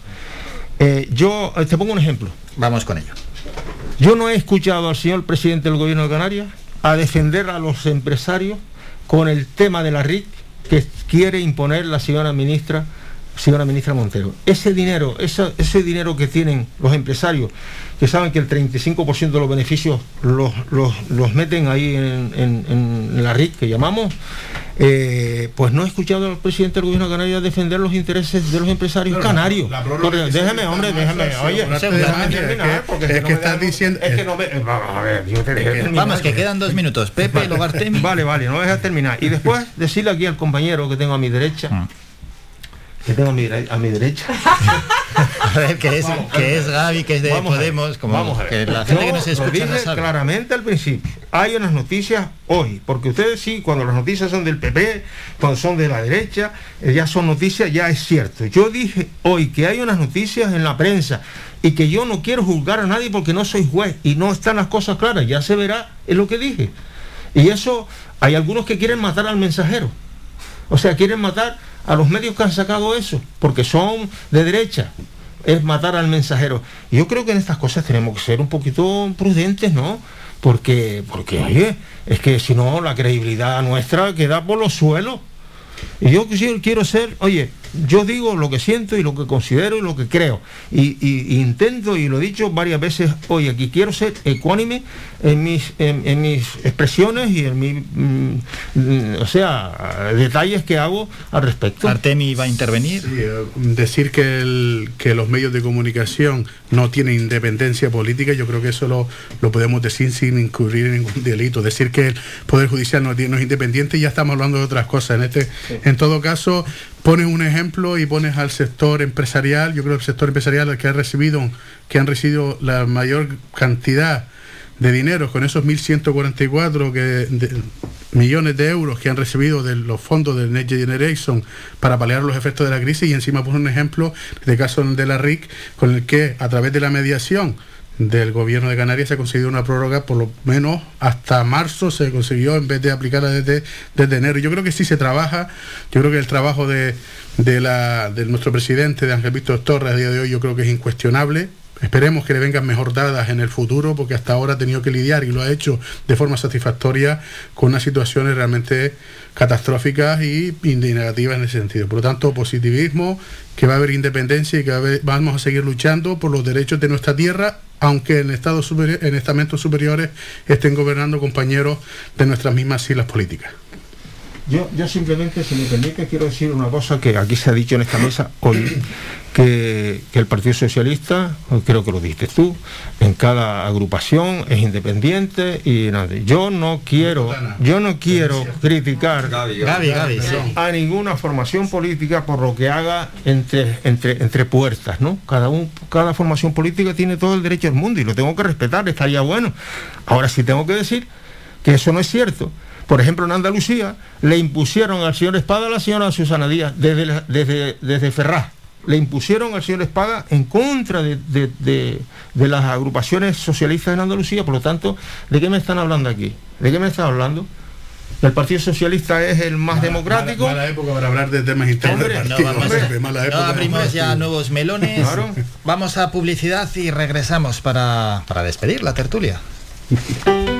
eh, yo eh, te pongo un ejemplo. Vamos con ello. Yo no he escuchado al señor presidente del gobierno de Canarias a defender a los empresarios con el tema de la RIC que quiere imponer la señora ministra señora ministra Montero. Ese dinero, ese, ese dinero que tienen los empresarios, que saben que el 35% de los beneficios los, los- los meten ahí en, en- en la RIC que llamamos, eh, pues no he escuchado al presidente del gobierno de Canarias defender los intereses de los empresarios canarios. la déjeme, hombre, déjeme, oye, es que- porque es si que no me estás diciendo- es que no me, vamos a ver, yo te dejé terminar. Vamos, que quedan dos minutos. Pepe Logartemi. Vale, vale, no me dejas terminar. Y después decirle aquí al compañero que tengo a mi derecha que tengo a mi, dere- a mi derecha. *laughs* A ver, que es, que es Gaby, que es de Vamos Podemos, como vamos a ver. que la gente que Yo nos lo escucha no dije sabe. claramente al principio. Hay unas noticias hoy, porque ustedes sí, cuando las noticias son del PP, cuando son de la derecha, eh, ya son noticias, ya es cierto. Yo dije hoy que hay unas noticias en la prensa y que yo no quiero juzgar a nadie porque no soy juez y no están las cosas claras, ya se verá, es lo que dije. Y eso, hay algunos que quieren matar al mensajero. O sea, quieren matar a los medios que han sacado eso, porque son de derecha. Es matar al mensajero. Yo creo que en estas cosas tenemos que ser un poquito prudentes, ¿no? Porque, porque oye, es que si no, la credibilidad nuestra queda por los suelos. Y yo quiero ser, oye, yo digo lo que siento y lo que considero y lo que creo. Y, y- y intento, y lo he dicho varias veces hoy aquí, quiero ser ecuánime en mis, en, en mis expresiones y en mis, mm, mm, o sea, detalles que hago al respecto. Artemi va a intervenir. Sí, eh, decir que, el- que los medios de comunicación no tienen independencia política, yo creo que eso lo, lo podemos decir sin incurrir en ningún delito. Decir que el Poder Judicial no es independiente, ya estamos hablando de otras cosas. En, este, en todo caso, pones un ejemplo y pones al sector empresarial, yo creo que el sector empresarial el que ha recibido, que han recibido la mayor cantidad de dinero con esos 1.144 que, de- millones de euros que han recibido de los fondos del Next Generation para paliar los efectos de la crisis y encima pone un ejemplo de caso de la RIC con el que a través de la mediación del gobierno de Canarias se ha conseguido una prórroga por lo menos hasta marzo se consiguió en vez de aplicarla desde, desde enero. Yo creo que sí se trabaja, yo creo que el trabajo de, de, la, de nuestro presidente, de Ángel Víctor Torres, a día de hoy yo creo que es incuestionable. Esperemos que le vengan mejor dadas en el futuro, porque hasta ahora ha tenido que lidiar y lo ha hecho de forma satisfactoria con unas situaciones realmente catastróficas y, negativas en ese sentido. Por lo tanto, positivismo, que va a haber independencia y que vamos a seguir luchando por los derechos de nuestra tierra, aunque en, estados en estamentos superiores estén gobernando compañeros de nuestras mismas siglas políticas. Yo, yo simplemente, si me permite, quiero decir una cosa que aquí se ha dicho en esta mesa hoy, que, que el Partido Socialista, creo que lo dijiste tú, en cada agrupación es independiente y nada. yo no quiero, yo no quiero criticar Gaby, Gaby, sí. a ninguna formación política por lo que haga entre, entre, entre puertas, ¿no? Cada, un, cada formación política tiene todo el derecho del mundo y lo tengo que respetar, estaría bueno. Ahora sí tengo que decir que eso no es cierto. Por ejemplo, en Andalucía le impusieron al señor Espada a la señora Susana Díaz desde, la- desde, desde Ferraz. Le impusieron al señor Espada en contra de, de- de- de las agrupaciones socialistas en Andalucía. Por lo tanto, ¿de qué me están hablando aquí? ¿De qué me están hablando? ¿El Partido Socialista es el más democrático? Mala, mala época para hablar de temas internos Hombre, del No, partido. vamos hombre, a- mala no época. abrimos ya nuevos melones. Claro. Vamos a publicidad y regresamos para, para despedir la tertulia. *laughs*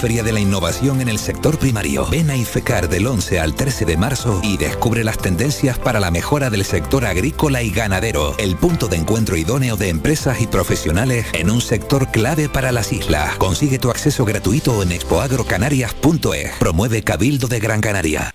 feria de la innovación en el sector primario. Ven a IFECAR del 11 al 13 de marzo y descubre las tendencias para la mejora del sector agrícola y ganadero, el punto de encuentro idóneo de empresas y profesionales en un sector clave para las islas. Consigue tu acceso gratuito en expoagrocanarias.es. Promueve Cabildo de Gran Canaria.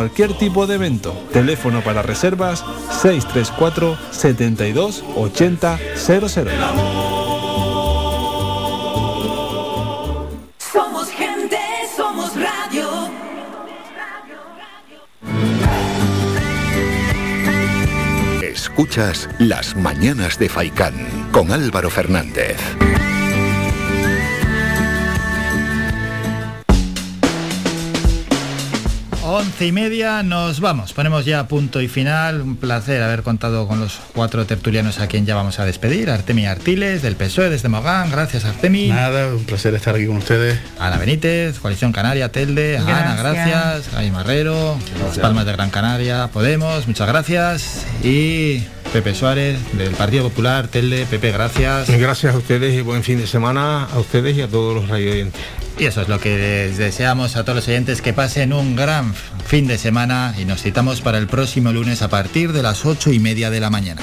cualquier tipo de evento. Teléfono para reservas 634 72 80 00. Somos gente, somos radio. Escuchas Las Mañanas de Faicán con Álvaro Fernández. Once y media nos vamos. Ponemos ya punto y final. Un placer haber contado con los cuatro tertulianos a quien ya vamos a despedir. Artemi Artiles, del PSOE, desde Mogán. Gracias, Artemi. Nada, un placer estar aquí con ustedes. Ana Benítez, Coalición Canaria, Telde. Ana, gracias. Ay Marrero, Las Palmas de Gran Canaria, Podemos, muchas gracias. Y Pepe Suárez, del Partido Popular, Telde. Pepe, gracias. Gracias a ustedes y buen fin de semana a ustedes y a todos los radio oyentes. Y eso es lo que les deseamos a todos los oyentes, que pasen un gran fin de semana y nos citamos para el próximo lunes a partir de las ocho y media de la mañana.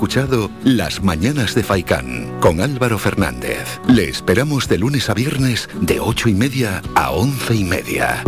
Escuchado Las Mañanas de Faicán con Álvaro Fernández. Le esperamos de lunes a viernes de ocho y media a once y media.